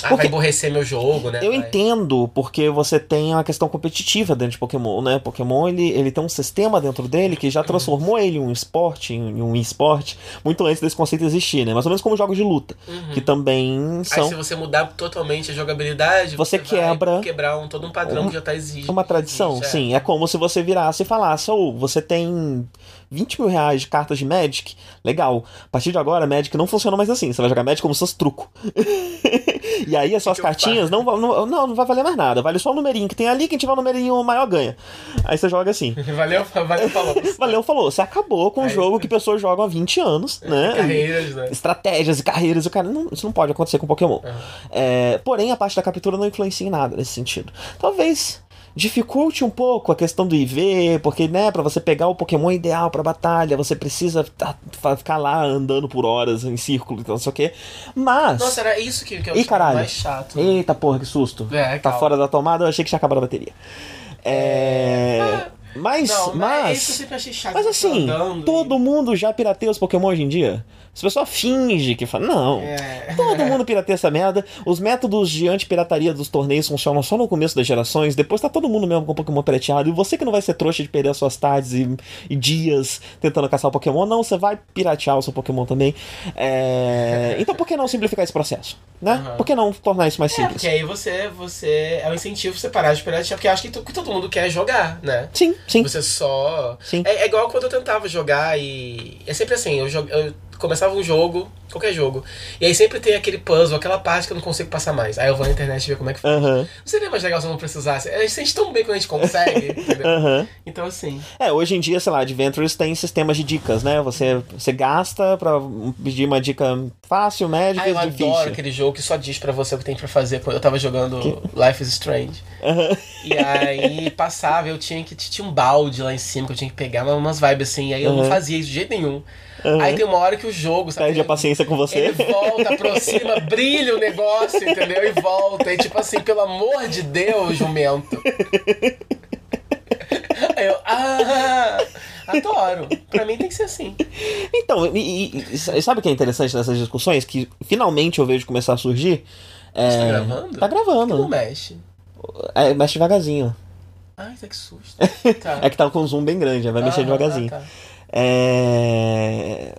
Ah, Porque- vai emborrecer meu jogo, né? Eu Vai- entendo porque você tem uma questão competitiva dentro de Pokémon, né? Pokémon ele, ele tem um sistema dentro dele que já transformou ele em um esporte, em um esporte, muito antes desse conceito existir, né? Mais ou menos como jogos de luta, que também Aí são se você mudar totalmente a jogabilidade, Você vai quebra quebrar um, todo um padrão que já tá exigindo. uma tradição. é. Sim, é como se você virasse e falasse: ou você tem 20 mil reais de cartas de Magic, legal. A partir de agora, Magic não funciona mais assim. Você vai jogar Magic como se fosse truco. E aí as suas cartinhas não, não, não, vai valer mais nada. Vale só o numerinho que tem ali, quem tiver o numerinho maior ganha. Aí você joga assim. Valeu, valeu, falou. Valeu, falou. Você acabou com um Aí- jogo que pessoas jogam há 20 anos, né? Carreiras, né? Estratégias e carreiras, o cara. Não, isso não pode acontecer com Pokémon. Uhum. É, porém, a parte da captura não influencia em nada nesse sentido. Talvez dificulte um pouco a questão do IV, porque, né, pra você pegar o Pokémon ideal pra batalha, você precisa ficar lá andando por horas em círculo, então não sei o quê. Mas. Nossa, era isso que, que eu Ih, achava caralho. mais chato. Eita porra, que susto. É, tá calma. fora da tomada, eu achei que tinha acabado a bateria. É. Mas, Não, mas, mas. sempre achei chato. Mas assim, todo mundo já pirateia os Pokémon hoje em dia. As pessoas fingem que falam. Não. É. Todo mundo pirateia essa merda. Os métodos de anti-pirataria dos torneios funcionam só no começo das gerações. Depois tá todo mundo mesmo com Pokémon pirateado. E você que não vai ser trouxa de perder as suas tardes e, e dias tentando caçar o Pokémon, não, você vai piratear o seu Pokémon também. É, Então por que não simplificar esse processo? Né? Aham. Por que não tornar isso mais É, simples? porque aí você, você. É um incentivo pra você parar de piratear, porque eu acho que, to- que todo mundo quer jogar, né? Sim, sim. Você só. Sim. É, é igual quando eu tentava jogar e. É sempre assim, eu, eu começava um jogo, qualquer jogo, e aí sempre tem aquele puzzle, aquela parte que eu não consigo passar mais. Aí eu vou na internet ver como é que faz. Não seria mais legal se eu não precisasse. A gente sente tão bem quando a gente consegue, entendeu? aham. Então assim. É, hoje em dia, sei lá, Adventures tem sistemas de dicas, né? Você, você gasta pra pedir uma dica fácil, média Ah, eu e adoro difícil. aquele jogo que só diz pra você o que tem pra fazer. Quando Eu tava jogando Life is Strange. Aham. E aí passava, eu tinha que. Tinha um balde lá em cima que eu tinha que pegar, mas umas vibes assim. Aí eu não Uhum. fazia isso de jeito nenhum. Uhum. Aí tem uma hora que o jogo, sabe? Perde a paciência com você. Ele volta, aproxima, brilha o negócio, entendeu? E volta. E tipo assim, pelo amor de Deus, jumento. Aí eu, ah, adoro. Pra mim tem que ser assim. Então, e, e- e sabe o que é interessante nessas discussões? Que finalmente eu vejo começar a surgir. É... Você tá gravando? Tá gravando. Não mexe. É, mexe devagarzinho. Ai, que susto. Tá. É que tá com um zoom bem grande, vai mexer Ah, devagarzinho. tá. É...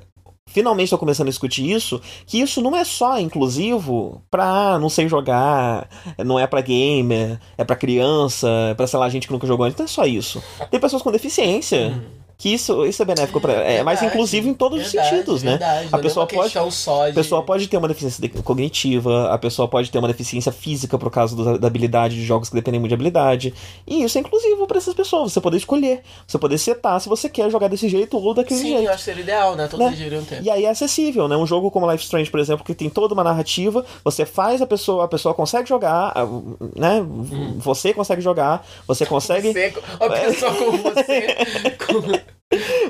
Finalmente estou começando a discutir isso, que isso não é só inclusivo pra ah, não sei jogar, não é pra gamer, é pra criança, é pra, sei lá, gente que nunca jogou antes, não é só isso. Tem pessoas com deficiência, que isso, isso é benéfico pra É mais Uhum. Verdade, inclusivo em todos os verdade, sentidos, né? verdade. A é pessoa pode de... A pessoa pode ter uma deficiência de- cognitiva, a pessoa pode ter uma deficiência física por causa do- da habilidade de jogos que dependem muito de habilidade. E isso é inclusivo para essas pessoas. Você poder escolher, você poder setar se você quer jogar desse jeito ou daquele Sim, jeito. eu acho que seria ideal, né? Todos Né? deveriam ter. E aí é acessível, né? Um jogo como Life Strange, por exemplo, que tem toda uma narrativa, você faz a pessoa, a pessoa consegue jogar, a- né? Você consegue jogar, você consegue, Você, uma pessoa como você, com-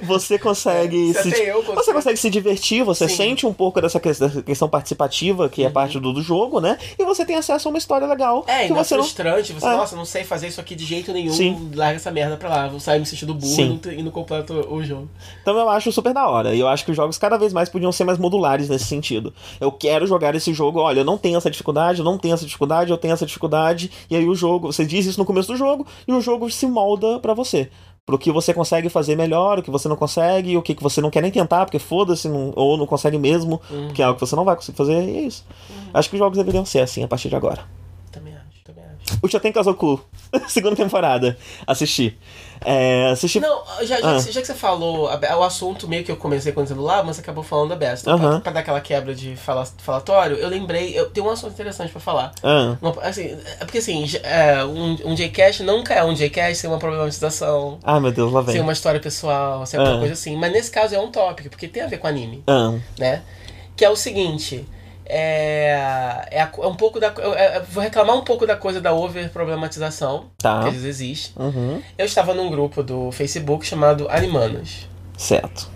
você consegue Se se, eu consigo. você consegue se divertir, você Sim. sente um pouco dessa que- dessa questão participativa que é parte do, do jogo, né? E você tem acesso a uma história legal É, que é você não frustrante. Você, É. nossa, não sei fazer isso aqui de jeito nenhum. Sim. Larga essa merda pra lá. Vou sair me sentindo burro Sim. e não, e não completo o jogo. Então eu acho super da hora. E eu acho que os jogos cada vez mais podiam ser mais modulares nesse sentido. Eu quero jogar esse jogo, olha, eu não tenho essa dificuldade, eu não tenho essa dificuldade, eu tenho essa dificuldade. E aí o jogo, você diz isso no começo do jogo, e o jogo se molda pra você. Pro que você consegue fazer melhor, o que você não consegue, o que que você não quer nem tentar, porque foda-se, ou não consegue mesmo, que é algo que você não vai conseguir fazer, e é isso. Acho que os jogos deveriam ser assim a partir de agora. Também acho, também acho. O Shoten Kazoku, segunda temporada, assisti. É, assisti. Não, já, já, Ah. que, já que você falou a- o assunto meio que eu comecei contando lá, mas você acabou falando da besta. Aham. Pra, pra dar aquela quebra de fala, falatório, eu lembrei, eu tenho um assunto interessante pra falar. Ah, Uma- assim, é porque assim, é, um, um Jcast nunca é um Jcast sem uma problematização, ai meu Deus, lá vem. sem uma história pessoal, sem alguma Ah. coisa assim. Mas nesse caso é um tópico, porque tem a ver com anime. Ah, né? Que é o seguinte. É, é, é um pouco da. eu vou reclamar um pouco da coisa da over-problematização, Tá. que às vezes existe. uhum, Eu estava num grupo do Facebook chamado Animanas. certo.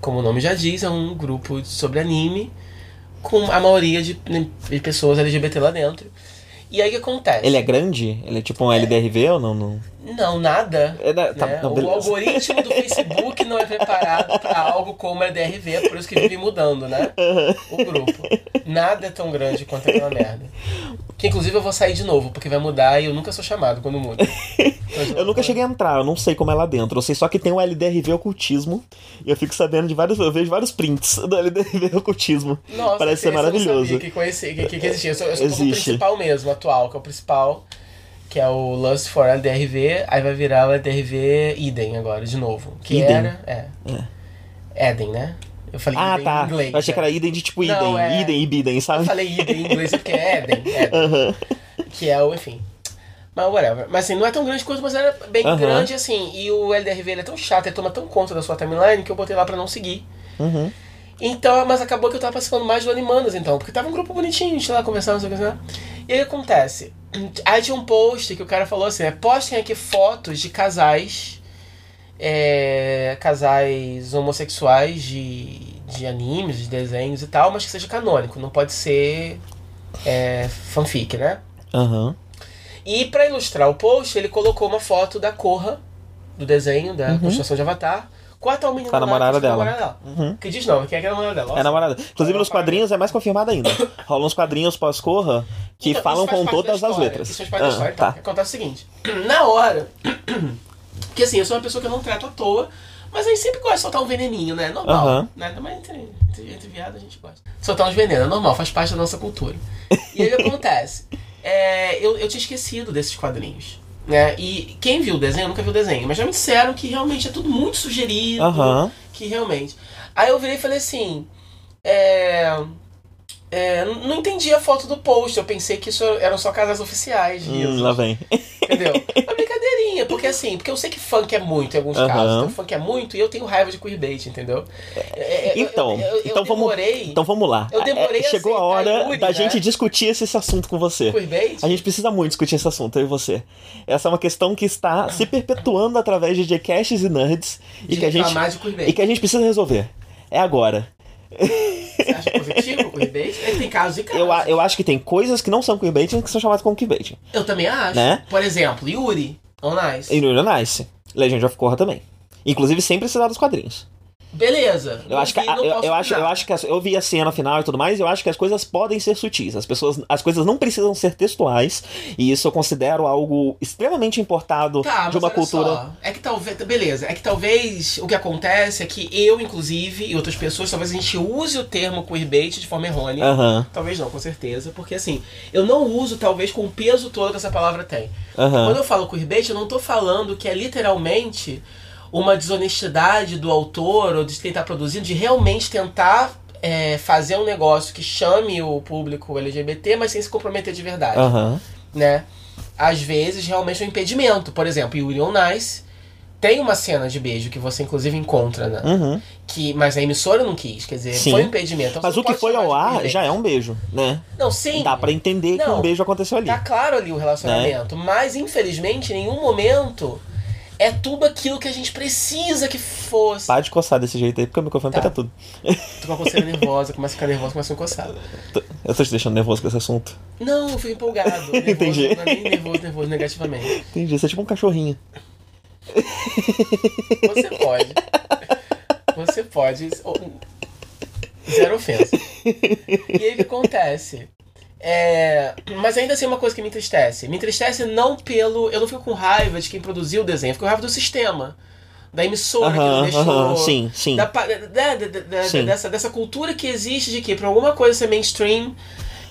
Como o nome já diz, é um grupo sobre anime, com a maioria de, de pessoas LGBT lá dentro. E aí o que acontece? Ele é grande? Ele é tipo um LDRV ou não? não? Não, nada. É da- tá, né? não, o algoritmo do Facebook não é preparado para algo como LDRV, é por isso que vive mudando, né? O grupo. Nada é tão grande quanto aquela merda. Que inclusive eu vou sair de novo, porque vai mudar e eu nunca sou chamado quando muda. Então, Eu nunca cheguei a entrar, eu não sei como é lá dentro. Eu sei só que tem o LDRV ocultismo. E eu fico sabendo de vários. Eu vejo vários prints do LDRV ocultismo. Nossa, Parece ser esse eu não maravilhoso. sabia que, conheci, que, que, existia. Eu sou, eu sou Existe. principal mesmo, atual, que é o principal, que é o Lust for LDRV, aí vai virar o LDRV Eden agora, de novo. Que Eden. era. É. Eden, né? Eu falei Ah, idem tá. em inglês. Eu achei que era idem de tipo Não, idem, é- idem e bidem, Eu sabe? falei idem em inglês porque é Eden. Eden. Aham. Que é o, enfim. Mas whatever. Mas assim, não é tão grande coisa, mas era bem Aham. grande assim. E o LDRV ele é tão chato, ele toma tão conta da sua timeline que eu botei lá pra não seguir. Uhum. Então, mas acabou que eu tava participando mais do Animandas, então, porque tava um grupo bonitinho, a gente lá conversando, não sei o que, né? E aí acontece. Aí tinha um post que o cara falou assim, né? Postem aqui fotos de casais. é, casais homossexuais de, de animes, de desenhos e tal, mas que seja canônico, não pode ser é, fanfic, né? Aham. E pra ilustrar o post, ele colocou uma foto da Korra, do desenho, da Uhum. construção de Avatar, tal menina Com a namorada que é dela. namorada dela. Uhum. Que diz não, quem é que é a namorada dela? É a namorada. Inclusive nos quadrinhos é mais confirmado ainda. Rolam uns quadrinhos pós-corra que Então, falam com da todas as história, letras. Isso faz parte da Ah, história, então. tá. O que Acontece o seguinte. Na hora... Porque assim, eu sou uma pessoa que eu não trato à toa, mas a gente sempre gosta de soltar um veneninho, né? Normal. Aham. Né? Também entre, entre, entre viado a gente gosta. Soltar uns venenos, é normal, faz parte da nossa cultura. E aí o que acontece? É, eu, eu tinha esquecido desses quadrinhos. Né? E quem viu o desenho, nunca viu o desenho, mas já me disseram que realmente é tudo muito sugerido. Aham. Que realmente. Aí eu virei e falei assim. É. é, não entendi a foto do post, eu pensei que isso eram só casais oficiais Hum, lá vem. Entendeu? Uma brincadeirinha, porque assim, porque eu sei que funk é muito em alguns Aham. casos. Então funk é muito e eu tenho raiva de queerbait, entendeu? É, é, eu- Então, eu, eu, então eu vamos, demorei. então vamos lá. Eu demorei É, a Chegou a hora Yuri, da né? gente discutir esse, esse assunto com você. Queerbait? A gente precisa muito discutir esse assunto, eu e você. Essa é uma questão que está se perpetuando através de Jcasts e Nerds e De que, a gente, e que a gente precisa resolver. É agora. Você acha positivo o queerbait? Ele tem casos e casos. Eu, eu acho que tem coisas que não são queerbaiting que são chamadas como queerbaiting. Eu também acho. Né? Por exemplo, Yuri, on Nice. E no Iron Nice. Legend of Korra também. Inclusive sem precisar dos quadrinhos. Beleza. Eu acho que, eu, eu acho, eu acho que as- eu vi a cena final e tudo mais, e eu acho que as coisas podem ser sutis. As pessoas, as coisas não precisam ser textuais, e isso eu considero algo extremamente importado Tá, de uma cultura. Só, é que talvez. Beleza, é que talvez o que acontece é que eu, inclusive, e outras pessoas, talvez a gente use o termo queerbait de forma errônea. Aham, Talvez não, com certeza. Porque assim, eu não uso, talvez, com o peso todo que essa palavra tem. Quando aham. eu falo queerbait, eu não tô falando que é literalmente uma desonestidade do autor ou de quem tá produzindo de realmente tentar é, fazer um negócio que chame o público LGBT, mas sem se comprometer de verdade Aham. né? Às vezes, realmente é um impedimento. Por exemplo, Yuri on Nice tem uma cena de beijo que você, inclusive, encontra, né? Uhum. Que, mas a emissora não quis, quer dizer, Sim. foi um impedimento. Então, Mas o que foi ao ar já é um beijo, né? Não, sim. Dá pra entender que Não. um beijo aconteceu ali. Tá claro ali o relacionamento. Mas, infelizmente, em nenhum momento é tudo aquilo que a gente precisa que fosse. Para de coçar desse jeito aí, porque o microfone Tá. pega tudo. Tô com a coceira nervosa, começa a ficar nervosa, começa a coçar. Eu tô te deixando nervoso com esse assunto. Não, eu fui empolgado. Nervoso, Entendi. Não é nem nervoso, nervoso negativamente. Entendi, você é tipo um cachorrinho. Você pode. Você pode. Zero ofensa. E aí o que acontece? É, mas ainda assim é uma coisa que me entristece. Me entristece não pelo. Eu não fico com raiva de quem produziu o desenho, eu fico com raiva do sistema. Da emissora que não deixou. aham, sim, sim. Da- da- da- da- Sim. dessa, dessa cultura que existe de que pra alguma coisa ser mainstream,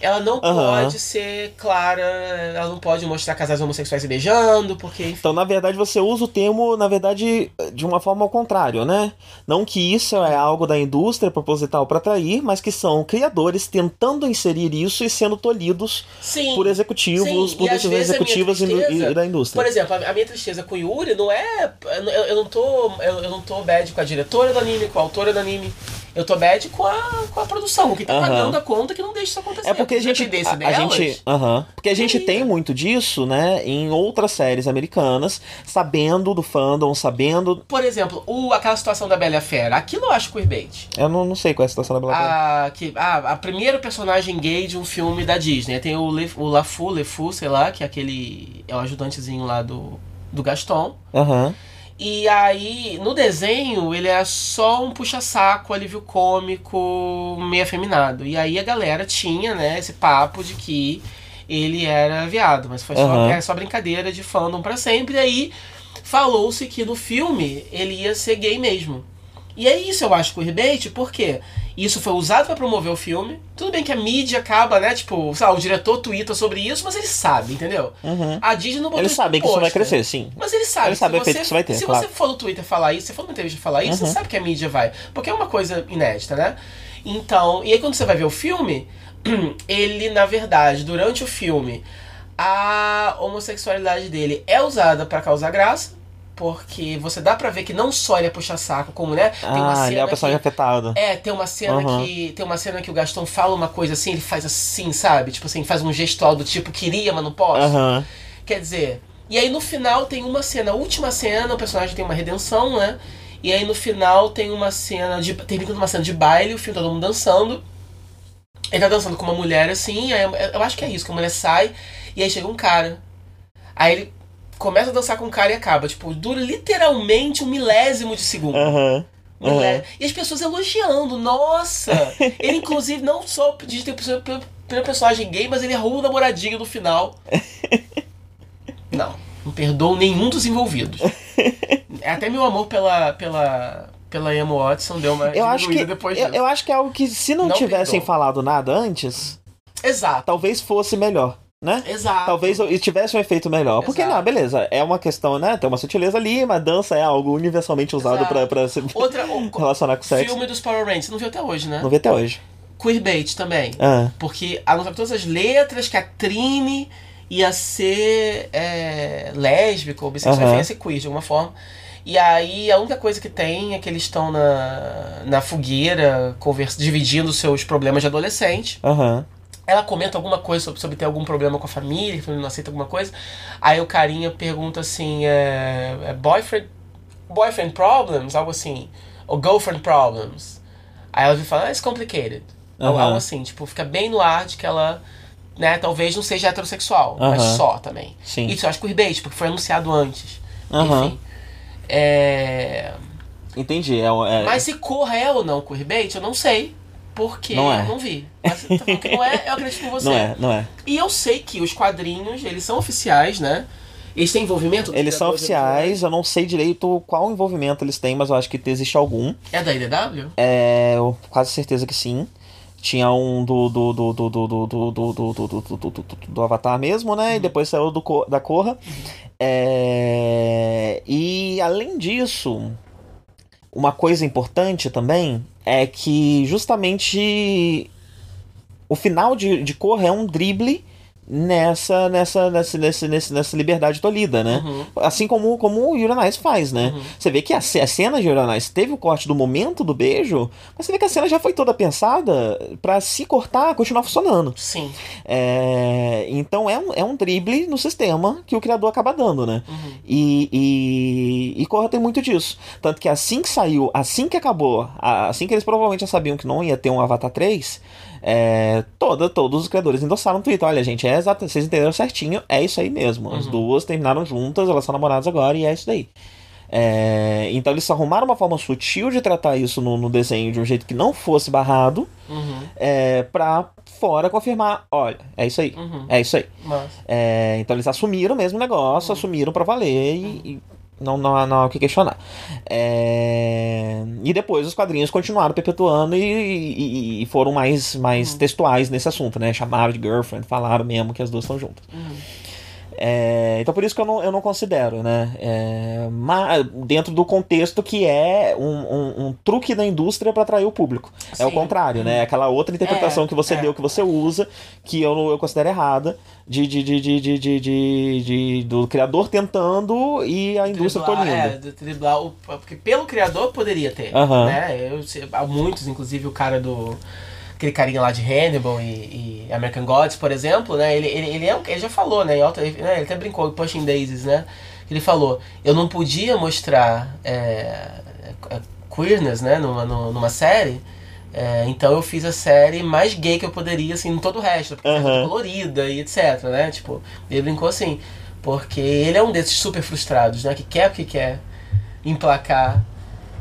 ela não Aham. pode ser clara, ela não pode mostrar casais homossexuais se beijando, porque. Então, na verdade, você usa o termo, na verdade, de uma forma ao contrário, né? Não que isso é algo da indústria proposital para atrair, mas que são criadores tentando inserir isso e sendo tolhidos Sim. por executivos, Sim, por decisões minha executivas tristeza- e da indústria. Por exemplo, a minha tristeza com o Yuri não é. Eu, eu não tô. Eu, eu não tô bad com a diretora do anime, com a autora do anime. Eu tô bad com a, com a produção, quem tá Aham. pagando a conta que não deixa isso acontecer. É porque a gente, a, a delas, gente, aham. porque a gente tem muito disso, né, em outras séries americanas, sabendo do fandom, sabendo, Por exemplo, o, aquela situação da Bela a Fera, aquilo eu acho queerbait. eu não, não sei qual é a situação da Bela Fera. A, que, a, a primeiro personagem gay de um filme da Disney. Tem o, Le, o Lafu, Lefu, sei lá, que é aquele. É o ajudantezinho lá do, do Gaston. Aham. E aí, no desenho, ele é só um puxa-saco, alívio cômico, meio afeminado. E aí a galera tinha, né, esse papo de que ele era viado, mas foi só, Aham. é só brincadeira de fandom pra sempre. E aí falou-se que no filme ele ia ser gay mesmo. E é isso, eu acho, queerbait, porque isso foi usado para promover o filme. Tudo bem que a mídia acaba, né? Tipo, sabe, o diretor twitta sobre isso, mas ele sabe, entendeu? Uhum. A Disney não botou Eles sabem que isso vai crescer, sim. Mas ele sabe. Ele sabe o se efeito você, que isso vai ter, Se claro. você for no Twitter falar isso, se for numa entrevista falar isso, Uhum. você sabe que a mídia vai. Porque é uma coisa inédita, né? Então, e aí quando você vai ver o filme, ele, na verdade, durante o filme, a homossexualidade dele é usada pra causar graça. Porque você dá pra ver que não só ele é puxa-saco, como, né? Tem uma Ah, cena ele é o personagem que, afetado. é, tem uma cena Uhum. que. Tem uma cena que o Gastão fala uma coisa assim, ele faz assim, sabe? Tipo assim, faz um gestual do tipo, queria, mas não posso. Aham. Quer dizer, e aí no final tem uma cena, a última cena, o personagem tem uma redenção, né? E aí no final tem uma cena de. Termina uma cena de baile, o filme tá todo mundo dançando. Ele tá dançando com uma mulher assim, aí eu, eu acho que é isso, que a mulher sai, e aí chega um cara. Aí ele começa a dançar com o cara e acaba. Tipo, dura literalmente um milésimo de segundo. Mulher. Aham. E as pessoas elogiando, nossa! Ele, inclusive, não só diz ter o primeiro personagem gay, mas ele errou o namoradinho no final. Não, não perdoo nenhum dos envolvidos. Até meu amor pela, pela, pela Emma Watson deu uma Eu acho que depois eu, disso. eu acho que é algo que se não, Não tivessem falado nada antes, Exato, talvez fosse melhor, né? exato. Talvez tivesse um efeito melhor. Porque, Exato. não, beleza, é uma questão, né? Tem uma sutileza ali, mas dança é algo universalmente usado Exato. pra, pra se Outra, relacionar com sexo. filme dos Power Rangers, você não viu até hoje, né? Não vi até hoje. Queerbait também. Ah, Porque anotaram todas as letras que a Trine ia ser é, lésbica ou bissexual, enfim, ia ser queer de alguma forma. E aí a única coisa que tem é que eles estão na, na fogueira conversa, dividindo seus problemas de adolescente. aham. Ela comenta alguma coisa sobre, sobre ter algum problema com a família, que a família não aceita alguma coisa. Aí o carinha pergunta assim: é, é boyfriend, boyfriend problems? Algo assim. Ou girlfriend problems? Aí ela vem falar: ah, it's complicated. Algo- Aham. Algo assim, tipo, fica bem no ar de que ela, né, talvez não seja heterossexual, mas só também. Sim. Isso eu acho queerbait, porque foi anunciado antes. Aham. Enfim. É... Entendi. É, é- Mas se corra é ou não queerbait, eu não sei. Porque Não é. eu não vi. Mas tá falando que não é, eu acredito em você. Não é, não é. E eu sei que os quadrinhos, eles são oficiais, né? Eles têm envolvimento? Eles são oficiais, eu não sei direito qual envolvimento eles têm, mas eu acho que existe algum. É da IDW? É, eu quase certeza que sim. Tinha um do do do do do do do do do do do do do do do Avatar mesmo, né? E depois saiu do da Korra. É, e além disso, uma coisa importante também é que justamente o final de, de Korra é um drible nessa nessa nessa, nessa, nessa, nessa liberdade tolhida, né? Uhum. Assim como, como o Ice faz, né? Você vê que a, a cena de Ice teve o corte do momento do beijo, mas você vê que a cena já foi toda pensada pra se cortar, continuar funcionando. Sim. É, então é um, é um drible no sistema que o criador acaba dando, né? Uhum. E, e, e Korra tem muito disso. Tanto que assim que saiu, assim que acabou, assim que eles provavelmente já sabiam que não ia ter um Avatar 3, é, toda, todos os criadores endossaram no Twitter. Olha, gente, é exato, vocês entenderam certinho, é isso aí mesmo. As Uhum. duas terminaram juntas, elas são namoradas agora e é isso daí. É, então eles arrumaram uma forma sutil de tratar isso no, no desenho de um jeito que não fosse barrado, Uhum. é, pra fora confirmar, olha, é isso aí, Uhum. é isso aí. É, então eles assumiram mesmo o negócio, assumiram pra valer e, e não, não, há- não há o que questionar. É, e depois os quadrinhos continuaram perpetuando e, e- e foram mais, mais textuais nesse assunto, né? Chamaram de girlfriend, falaram mesmo que as duas estão juntas. É, então por isso que eu não, eu não considero, né? É, mas dentro do contexto que é um, um- um truque da indústria para atrair o público. É o Sim. contrário, né? Aquela outra interpretação É, que você é. deu, que você usa, que eu, eu considero errada, de, de, de, de, de, de, de- do criador tentando e a indústria driblar, tolindo. É, de driblar o. Porque pelo criador poderia ter. Aham. Né? Eu, há muitos, inclusive o cara do. Aquele carinha lá de Hannibal e, e American Gods, por exemplo, né? Ele, ele, ele, é um- ele já falou, né? Ele, né? ele até brincou Pushing Daisies, né? Ele falou, eu não podia mostrar é, é, queerness, né? Numa, numa série. é, então eu fiz a série mais gay que eu poderia, assim, em todo o resto, porque é colorida e etc, né? Tipo, ele brincou assim, porque ele é um desses super frustrados, né? Que quer porque quer emplacar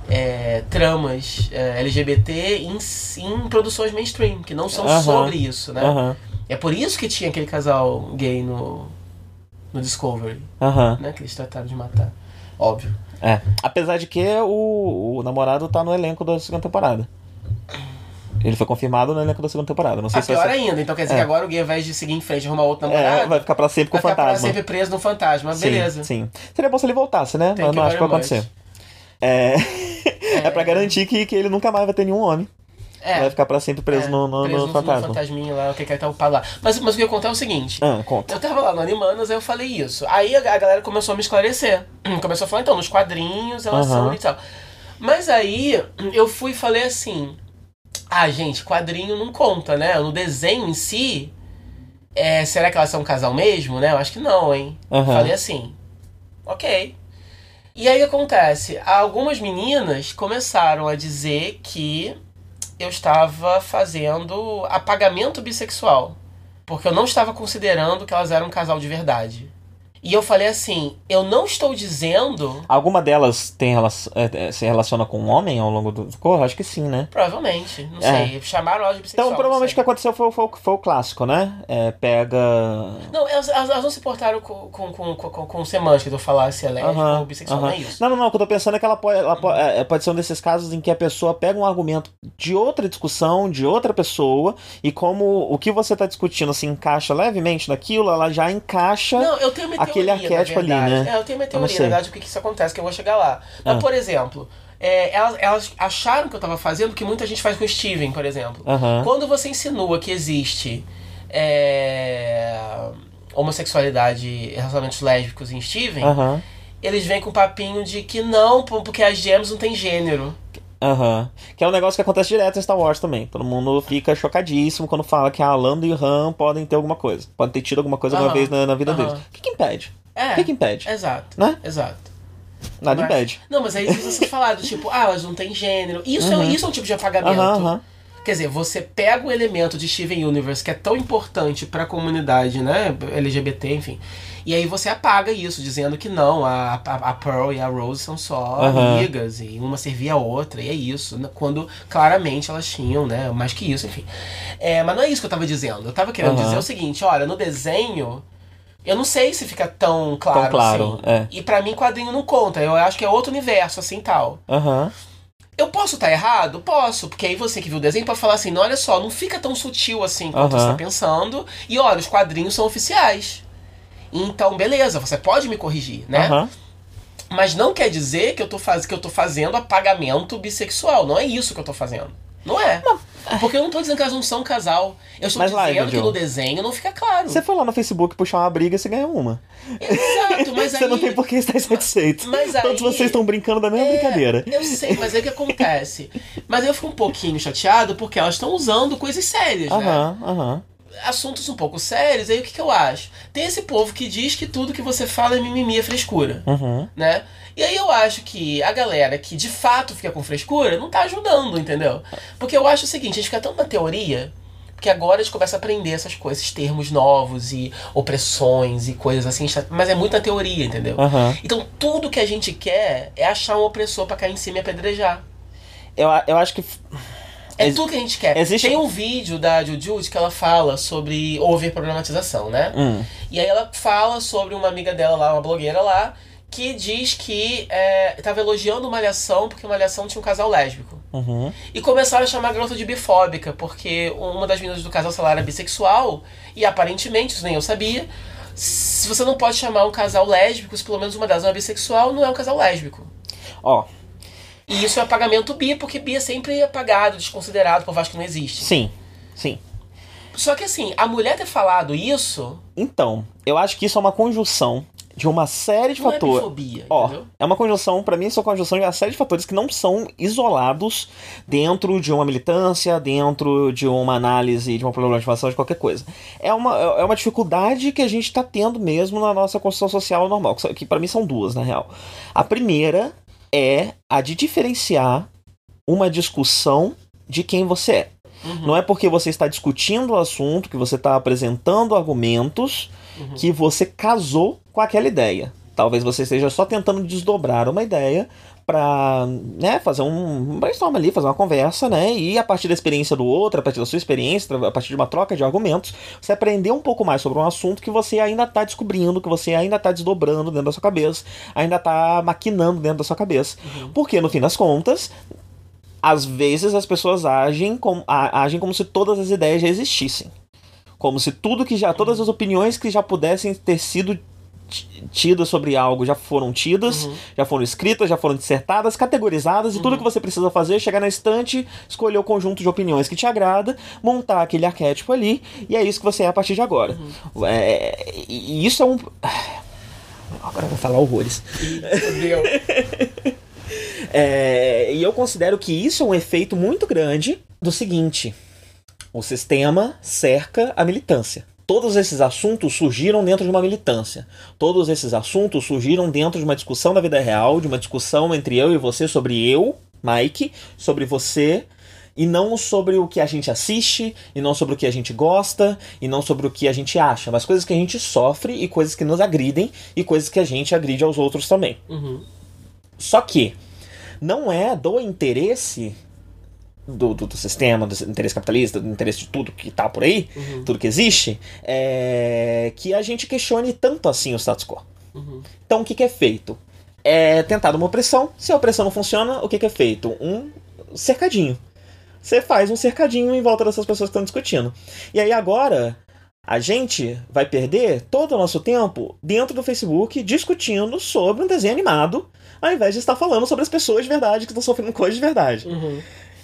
é, tramas é, LGBT em, em produções mainstream, que não são Aham. sobre isso, né? Aham, É por isso que tinha aquele casal gay no, no Discovery, aham. né? Que eles trataram de matar. Óbvio. É. Apesar de que o, o namorado tá no elenco da segunda temporada. Ele foi confirmado no elenco da segunda temporada. Não sei Ah, se pior ser- ainda. Então quer dizer É. que agora o gay, ao invés de seguir em frente e arrumar outro namorado, É, vai ficar pra sempre com o vai ficar pra fantasma. sempre preso no fantasma. Beleza. Sim. Seria bom se ele voltasse, né? Mas não acho que vai acontecer. É. é pra garantir que, que ele nunca mais vai ter nenhum homem. É. Vai ficar pra sempre preso É, no, no, preso no fantasma. fantasminha lá, o que que tá upado lá. Mas, mas o que eu ia contar é o seguinte. Ah, conta. Eu tava lá no Animanas, aí eu falei isso. Aí a, a galera começou a me esclarecer. Começou a falar, então, nos quadrinhos elas são e tal. Mas aí eu fui e falei assim: Ah, gente, quadrinho não conta, né? No desenho em si. é, será que elas são um casal mesmo, né? Eu acho que não, hein? Falei assim. Ok. E aí acontece, algumas meninas começaram a dizer que eu estava fazendo apagamento bissexual. Porque eu não estava considerando que elas eram um casal de verdade. E eu falei assim, eu não estou dizendo. Alguma delas tem relação, é, é, se relaciona com um homem ao longo do corpo? Acho que sim, né? Provavelmente, não É. sei. Chamaram elas de bissexual. Então, provavelmente o que aconteceu foi, foi, foi o clássico, né? É, pega. Não, elas, elas- não se portaram com, com, com, com, com semântica de eu falar se é lésbico Aham, ou bissexual, não é isso. Não, não, não. O que eu tô pensando é que ela pode, ela pode, é, pode ser um desses casos em que a pessoa pega um argumento de outra discussão, de outra pessoa, e como o que você tá discutindo se encaixa levemente naquilo, ela já encaixa. Não, eu tenho aquele arquétipo ali, né? É, eu tenho minha teoria, na verdade, o que, que isso acontece, que eu vou chegar lá. Mas, Ah. por exemplo, é, elas, elas acharam que eu tava fazendo o que muita gente faz com o Steven, por exemplo. Quando você insinua que existe é, homossexualidade e relacionamentos lésbicos em Steven, eles vêm com o papinho de que não, porque as gems não tem gênero. Aham. Que é um negócio que acontece direto em Star Wars também. Todo mundo fica chocadíssimo quando fala que a Lando e Han podem ter alguma coisa. Podem ter tido alguma coisa alguma Aham. vez na, na vida Aham. deles. O que, que impede? É, O que, que impede? exato. Né? Exato. Nada Mas- impede. Não, mas aí você falar do tipo, ah, elas não têm gênero. Isso, é, isso é um tipo de apagamento. Aham, aham. Quer dizer, você pega o elemento de Steven Universe que é tão importante pra comunidade, né? LGBT, enfim. E aí você apaga isso, dizendo que não, a, a, a Pearl e a Rose são só Aham. amigas, e uma servia a outra, e é isso. né? Quando claramente elas tinham, né? Mais que isso, enfim. É, mas não é isso que eu tava dizendo. Eu tava querendo Aham. dizer o seguinte: olha, no desenho. Eu não sei se fica tão claro, Tão claro, assim. é. E pra mim, quadrinho não conta. Eu acho que é outro universo, assim tal. Aham. Eu posso estar errado? Posso, porque aí você que viu o desenho pode falar assim: não, olha só, não fica tão sutil assim quanto Aham. você está pensando. E olha, os quadrinhos são oficiais. Então, beleza, você pode me corrigir, né? Aham. Mas não quer dizer que eu, tô faz... que eu tô fazendo apagamento bissexual. Não é isso que eu tô fazendo. Não é. Porque eu não tô dizendo que elas não são um casal. Eu estou Mas dizendo que Joe, no desenho não fica claro. Você foi lá no Facebook puxar uma briga e você ganha uma. Exato, mas Você aí. não tem por que estar insatisfeito. Mas aí- Todos vocês estão brincando da mesma É, brincadeira. Eu sei, mas é o que acontece. Mas eu fico um pouquinho chateado porque elas estão usando coisas sérias, né? Aham, aham. assuntos um pouco sérios, aí o que, que eu acho? Tem esse povo que diz que tudo que você fala é mimimi, é frescura, Uhum. né? E aí eu acho que a galera que de fato fica com frescura não tá ajudando, entendeu? Porque eu acho o seguinte, a gente fica tanto na teoria, porque agora a gente começa a aprender essas coisas, esses termos novos e opressões e coisas assim, mas é muito na teoria, entendeu? Aham. Então tudo que a gente quer é achar um opressor pra cair em cima e apedrejar. Eu, eu acho que. É Ex- tudo que a gente quer. existe- Tem um vídeo da Jujutsu que ela fala sobre overproblematização, né? Hum. E aí ela fala sobre uma amiga dela lá, uma blogueira lá, que diz que é, tava elogiando Malhação porque Malhação tinha um casal lésbico. Uhum. E começaram a chamar a garota de bifóbica, porque uma das meninas do casal, sei lá, era bissexual, e aparentemente, isso nem eu sabia, se você não pode chamar um casal lésbico, se pelo menos uma delas não é bissexual, não é um casal lésbico. Ó, E isso é apagamento bi, porque bi é sempre apagado, desconsiderado, por acho que não existe. sim. Sim. Só que assim, a mulher ter falado isso Então, eu acho que isso é uma conjunção de uma série de é fatores. bifobia, Ó, é uma conjunção, pra mim, é uma conjunção de uma série de fatores que não são isolados dentro de uma militância, dentro de uma análise, de uma problematização de qualquer coisa. É uma, é uma dificuldade que a gente tá tendo mesmo na nossa construção social normal, que, que para mim são duas, na real. A primeira é a de diferenciar uma discussão de quem você é. Uhum. Não é porque você está discutindo o assunto, que você está apresentando argumentos, Uhum. que você casou com aquela ideia. Talvez você esteja só tentando desdobrar uma ideia pra né, fazer um brainstorm ali, fazer uma conversa, né? E a partir da experiência do outro, a partir da sua experiência, a partir de uma troca de argumentos, você aprender um pouco mais sobre um assunto que você ainda tá descobrindo, que você ainda tá desdobrando dentro da sua cabeça, ainda tá maquinando dentro da sua cabeça. Porque, no fim das contas, às vezes as pessoas agem como, a- agem como se todas as ideias já existissem. Como se tudo que já. Todas as opiniões que já pudessem ter sido ti- tidas sobre algo já foram tidas, já foram escritas, já foram dissertadas, categorizadas, e tudo que você precisa fazer é chegar na estante, escolher o conjunto de opiniões que te agrada, montar aquele arquétipo ali, e é isso que você é a partir de agora. É, e isso é um. Agora eu vou falar horrores. Entendeu? É, e eu considero que isso é um efeito muito grande do seguinte: o sistema cerca a militância. Todos esses assuntos surgiram dentro de uma militância. Todos esses assuntos surgiram dentro de uma discussão da vida real, de uma discussão entre eu e você sobre eu, Mike, sobre você, e não sobre o que a gente assiste, e não sobre o que a gente gosta, e não sobre o que a gente acha, mas coisas que a gente sofre e coisas que nos agridem e coisas que a gente agride aos outros também. Uhum. Só que não é do interesse do, do, do sistema, do interesse capitalista, do interesse de tudo que tá por aí, tudo que existe, é, que a gente questione tanto assim o status quo. Então o que, que é feito? É tentada uma opressão. Se a opressão não funciona, o que, que é feito? Um cercadinho. Você faz um cercadinho em volta dessas pessoas que estão discutindo. E aí agora a gente vai perder todo o nosso tempo dentro do Facebook discutindo sobre um desenho animado, ao invés de estar falando sobre as pessoas de verdade que estão sofrendo coisas de verdade. Uhum.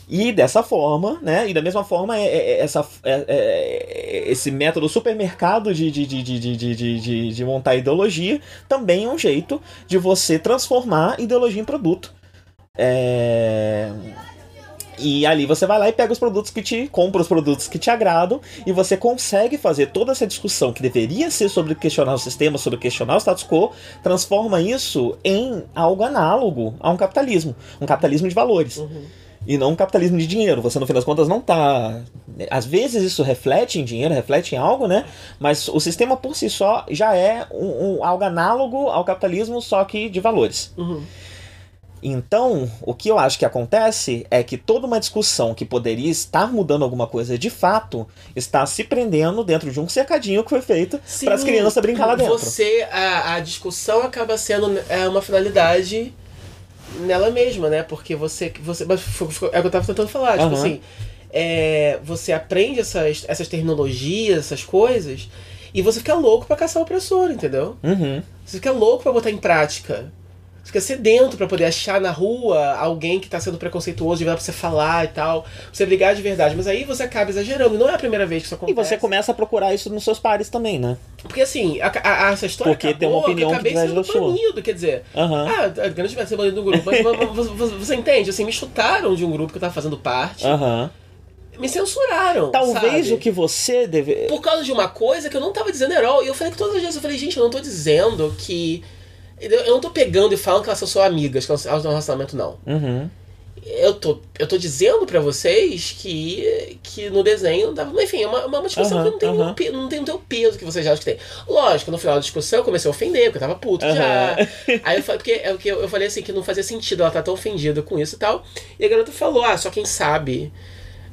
E dessa forma, né? E da mesma forma, é, é- é essa, é- esse método supermercado de, de, de, de, de, de, de- montar ideologia também é um jeito de você transformar ideologia em produto. E ali você vai lá e pega os produtos que te. compra os produtos que te agradam e você consegue fazer toda essa discussão que deveria ser sobre questionar o sistema, sobre questionar o status quo, transforma isso em algo análogo a um capitalismo. Um capitalismo de valores. E não um capitalismo de dinheiro. Você, no fim das contas, não tá. Às vezes isso reflete em dinheiro, reflete em algo, né? Mas o sistema por si só já é um, um- algo análogo ao capitalismo, só que de valores. Uhum. Então, o que eu acho que acontece é que toda uma discussão que poderia estar mudando alguma coisa de fato está se prendendo dentro de um cercadinho que foi feito para as crianças brincar lá dentro. Você, a, a discussão acaba sendo é, uma finalidade nela mesma, né? Porque você. você mas é o que eu tava tentando falar. Tipo Aham. assim, é, você aprende essas, essas terminologias, essas coisas, e você fica louco pra caçar o opressor, entendeu? Uhum. Você fica louco pra botar em prática. Você fica sedento pra poder achar na rua alguém que tá sendo preconceituoso de virar pra você falar e tal. pra Você brigar de verdade. Mas aí você acaba exagerando. Não é a primeira vez que isso E acontece. você começa a procurar isso nos seus pares também, né? Porque assim, a, a- a- essa história Porque acabou, tem uma opinião eu acabei que sendo banido, quer dizer... Aham. Ah, grande vai ser banido do grupo. Mas, mas- você entende? Assim, me chutaram de um grupo que eu tava fazendo parte. Aham. Me censuraram, Talvez sabe? o que você deve. Por causa de uma coisa que eu não tava dizendo all. E eu falei que todas as vezes, eu falei, gente, eu não tô dizendo que... Eu não tô pegando e falando que elas são só amigas, que elas não têm um relacionamento, não. Uhum. Eu tô, eu tô dizendo pra vocês que, que no desenho dava. Enfim, é uma, uma discussão Aham, que não tem, o pe- não tem o teu peso que vocês acham que tem. Lógico, no final da discussão eu comecei a ofender, porque eu tava puto já. Aí eu falei, porque é o que eu, eu falei assim, que não fazia sentido ela tá tão ofendida com isso e tal. E a garota falou, ah, só quem sabe.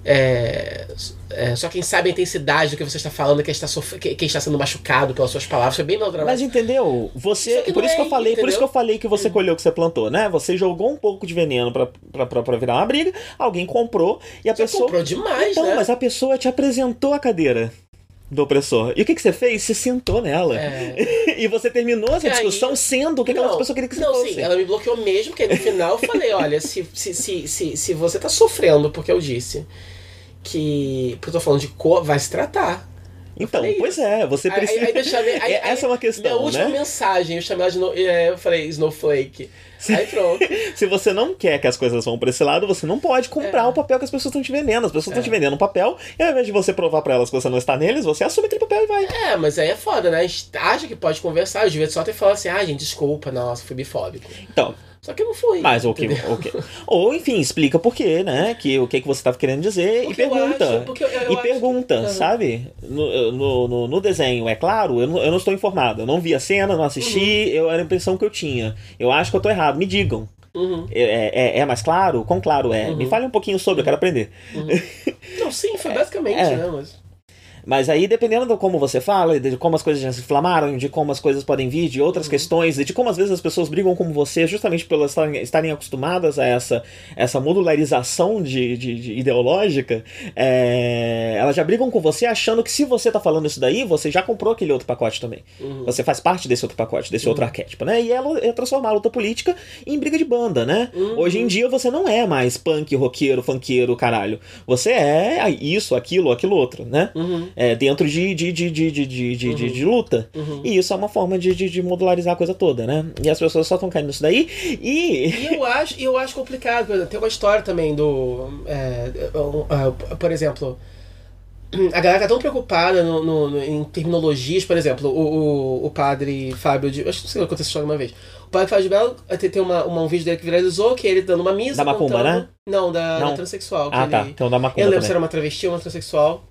É, é, só quem sabe a intensidade do que você está falando, quem está, quem está sendo machucado pelas suas palavras. Foi bem Mas melodramático. entendeu? Você. Que Por isso que é, eu falei, por entendeu? isso que eu falei que você colheu o que você plantou, né? Você jogou um pouco de veneno pra virar uma briga, alguém comprou e a Você pessoa. comprou demais, então, né? mas a pessoa te apresentou a cadeira do opressor. E o que, que você fez? Você sentou nela. É. e você terminou essa aí- discussão sendo o que aquela Não, pessoa queria que você não, fosse. sim, ela me bloqueou mesmo, porque no final eu falei, olha, se, se, se, se, se você tá sofrendo porque eu disse que. Porque eu tô falando de cor, vai se tratar. Então, falei pois isso. é, você Aí- precisa. Aí, aí, deixa ver, aí- Essa é uma aí, questão, Minha última né? mensagem, eu chamei ela de. No, é, eu falei Snowflake. Aí pronto. Se você não quer que as coisas vão pra esse lado, você não pode comprar É. o papel que as pessoas estão te vendendo. As pessoas estão te vendendo um papel, e ao invés de você provar pra elas que você não está neles, você assume aquele papel e vai. É, mas aí é foda, né? A gente acha que pode conversar, eu devia só ter falado assim, ah, gente, desculpa, nossa, fui bifóbico. Então, Só que eu não fui. mas o que, o que. Ou, enfim, explica por quê, né? Que, o que, que você estava querendo dizer Porque e eu pergunta. acho- porque eu- eu e acho pergunta, sabe? No, no, no, no desenho, é claro, eu não, eu não estou informado. Eu não vi a cena, não assisti, Uhum. eu era a impressão que eu tinha. Eu acho que eu tô errado, me digam. Uhum. É, é, é mais claro? Quão claro é? Uhum. Me fale um pouquinho sobre, eu quero aprender. Não, sim, foi basicamente, É. né? Mas... Mas aí, dependendo de como você fala, de como as coisas já se inflamaram, de como as coisas podem vir, de outras questões, e de como às vezes as pessoas brigam com você justamente por elas estarem, estarem acostumadas a essa, essa modularização de, de- de ideológica, é, elas já brigam com você achando que se você tá falando isso daí, você já comprou aquele outro pacote também. Você faz parte desse outro pacote, desse outro arquétipo, né? E ela é transformar a luta política em briga de banda, né? Hoje em dia você não é mais punk, roqueiro, funkeiro, caralho. Você é isso, aquilo, aquilo outro, né? É, dentro de, de, de, de, de, de, de, de- de luta. E isso é uma forma de, de, de modularizar a coisa toda, né? E as pessoas só estão caindo nisso daí. E. E eu acho, eu acho complicado. por exemplo, Tem uma história também do. é, um, ah, por exemplo. A galera tá tão preocupada no, no- no- em terminologias, por exemplo, o, o, o padre Fábio de. Acho que não sei se eu contei essa história uma vez. O padre Fábio de Belo eh, tem, uma, uma- um vídeo dele que viralizou, que é ele dando uma misa. Da macumba, contando- né? Não, da, da Não. transexual. que Ah, tá. Então dá uma eu lembro se também. era uma travesti ou uma transexual.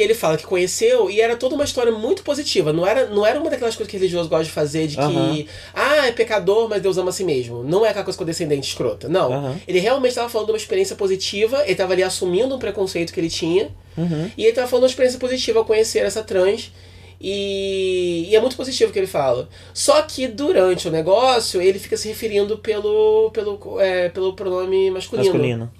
Que ele fala que conheceu e era toda uma história muito positiva. Não era, não era uma daquelas coisas que religiosos gostam de fazer, de que, Aham. ah, é pecador, mas Deus ama a si mesmo. Não é aquela coisa condescendente escrota. Não. Aham. Ele realmente estava falando de uma experiência positiva, ele estava ali assumindo um preconceito que ele tinha. Uhum. E ele estava falando de uma experiência positiva ao conhecer essa trans. E, e é muito positivo o que ele fala. Só que durante o negócio, ele fica se referindo pelo, pelo, é, pelo pronome masculino. Masculino.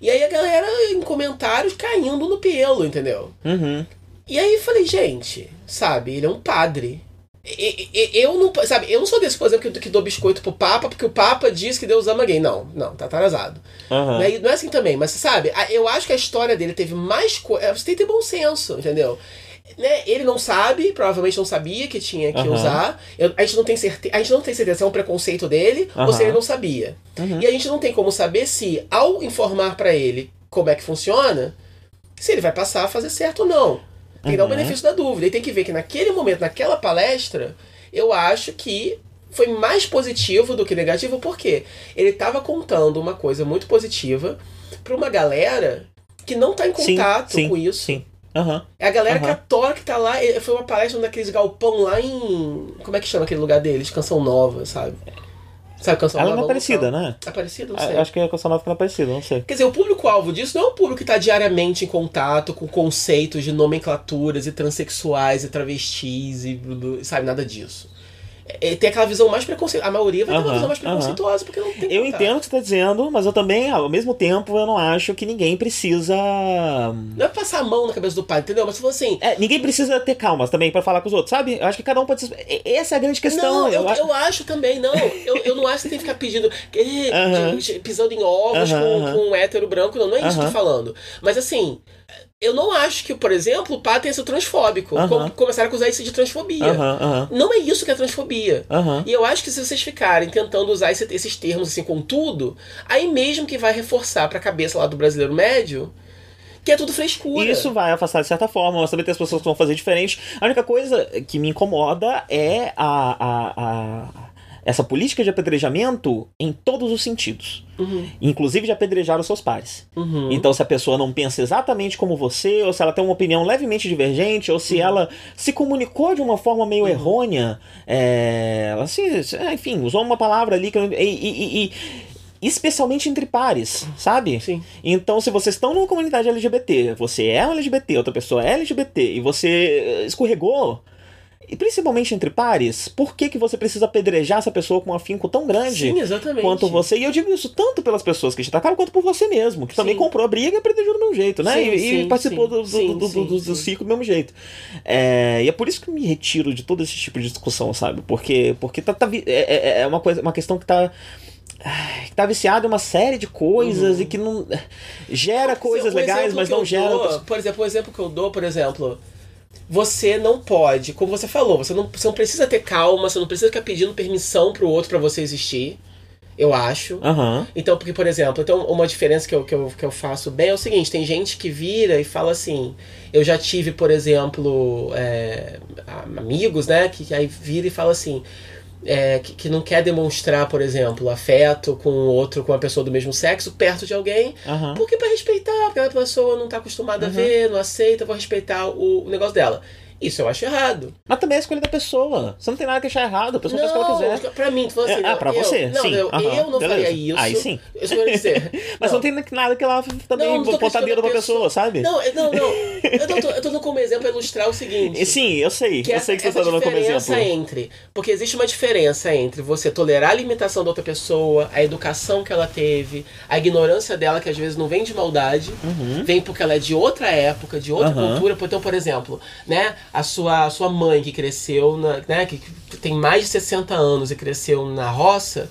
E aí a galera em comentários caindo no pelo, entendeu? Uhum. E aí eu falei, gente, sabe, ele é um padre. E- e- Eu não, sabe, eu não sou desse, por exemplo, que, que dou biscoito pro Papa porque o Papa diz que Deus ama gay. Não, não, tá atrasado. Aham. Não, é, não é assim também, mas sabe, eu acho que a história dele teve mais coisa. Você tem que ter bom senso, entendeu? Né? Ele não sabe, provavelmente não sabia que tinha que Aham. usar. Eu- a, gente não tem certeza, a gente não tem certeza se é um preconceito dele ou Aham. se ele não sabia. E a gente não tem como saber se, ao informar pra ele como é que funciona, se ele vai passar a fazer certo ou não. Tem que dar o Uhum. benefício da dúvida. E tem que ver que naquele momento, naquela palestra, eu acho que foi mais positivo do que negativo, porque ele estava contando uma coisa muito positiva pra uma galera que não tá em Sim, contato sim, com isso. Sim. Aham. É a galera Aham. católica que tá lá. Foi uma palestra daqueles galpão lá em. Como é que chama aquele lugar deles? Canção Nova, sabe? Sabe Canção Ela Nova? não é parecida, local? né? É parecida, não sei. A- Acho que a Canção Nova é parecida, não sei. Quer dizer, o público-alvo disso não é um público que está diariamente em contato com conceitos de nomenclaturas e transexuais e travestis e sabe, nada disso. É, tem aquela visão mais preconceituosa. A maioria vai ter uma visão mais preconceituosa porque não tem Eu entendo o que você tá dizendo, mas eu também, ao mesmo tempo, eu não acho que ninguém precisa. Não é passar a mão na cabeça do pai, entendeu? Mas você falou assim. É, ninguém precisa ter calma também pra falar com os outros, sabe? Eu acho que cada um pode. se- Essa é a grande questão. não, eu, acho- eu acho também, não. Eu, eu não acho que tem que ficar pedindo. de- pisando em ovos com, com um hétero branco, não. Não é isso que eu tô falando. Mas assim. Eu não acho que, por exemplo, o pai tenha sido transfóbico. Aham. Com- Começaram a acusar isso de transfobia. Aham, aham. Não é isso que é transfobia. E eu acho que se vocês ficarem tentando usar esse- esses termos assim com tudo, aí mesmo que vai reforçar pra cabeça lá do brasileiro médio que é tudo frescura. Isso vai afastar de certa forma, mas também tem as pessoas que vão fazer diferente. A única coisa que me incomoda é a, a, a- essa política de apedrejamento em todos os sentidos. Uhum. Inclusive de apedrejar os seus pares. Uhum. Então, se a pessoa não pensa exatamente como você, ou se ela tem uma opinião levemente divergente, ou se Uhum. ela se comunicou de uma forma meio errônea, é, ela se, se- é, enfim, usou uma palavra ali que e, e- e- e- especialmente entre pares, sabe? Sim. Então, se vocês estão numa comunidade LGBT, você é um LGBT, outra pessoa é LGBT, e você eh, escorregou, e principalmente entre pares, por que, que você precisa apedrejar essa pessoa com um afinco tão grande? Sim, quanto você. E eu digo isso tanto pelas pessoas que te atacaram, quanto por você mesmo, que também Sim. comprou a briga e apedrejou do mesmo jeito, né? Sim, e, e participou do, do, do, do, do ciclo do mesmo jeito. É, e é por isso que eu me retiro de todo esse tipo de discussão, sabe? Porque, porque tá, tá é, é- é uma, coisa, uma questão que tá. que Tá viciado em uma série de coisas e que não. gera coisas O legais, mas não gera. dou, outras- Por exemplo, o exemplo que eu dou, por exemplo, você não pode, como você falou, você não, você não precisa ter calma, você não precisa ficar pedindo permissão pro outro pra você existir. Eu acho. Aham. Então, porque, por exemplo, então uma diferença que eu, que, eu, que eu faço bem é o seguinte: tem gente que vira e fala assim. Eu já tive, por exemplo, é, amigos, né, que, que aí vira e fala assim. É, que, que não quer demonstrar, por exemplo, afeto com outro, com uma pessoa do mesmo sexo, perto de alguém, Aham. porque pra respeitar, porque a pessoa não tá acostumada a ver, não aceita, vou respeitar o, o negócio dela. Isso eu acho errado. Mas também é a escolha da pessoa. Você não tem nada que achar errado, a pessoa faz o que ela quiser. pra mim, tu falou assim, É, ah, não, pra eu, você, Não, sim. eu, Aham, eu não beleza. faria isso. Aí sim. Eu dizer. Mas não. tem nada que ela também Não, não ponta dedo pra pessoa, sabe? Não, eu- não, não. Eu tô, eu tô dando como exemplo pra ilustrar o seguinte. E Sim, eu sei. Que eu essa, sei que você tá dando como exemplo. entre. Porque existe uma diferença entre você tolerar a limitação da outra pessoa, a educação que ela teve, a ignorância dela, que às vezes não vem de maldade, vem porque ela é de outra época, de outra Uhum. cultura. Então, por exemplo, né, a sua, a sua mãe que cresceu, na, né, que tem mais de 60 anos e cresceu na roça,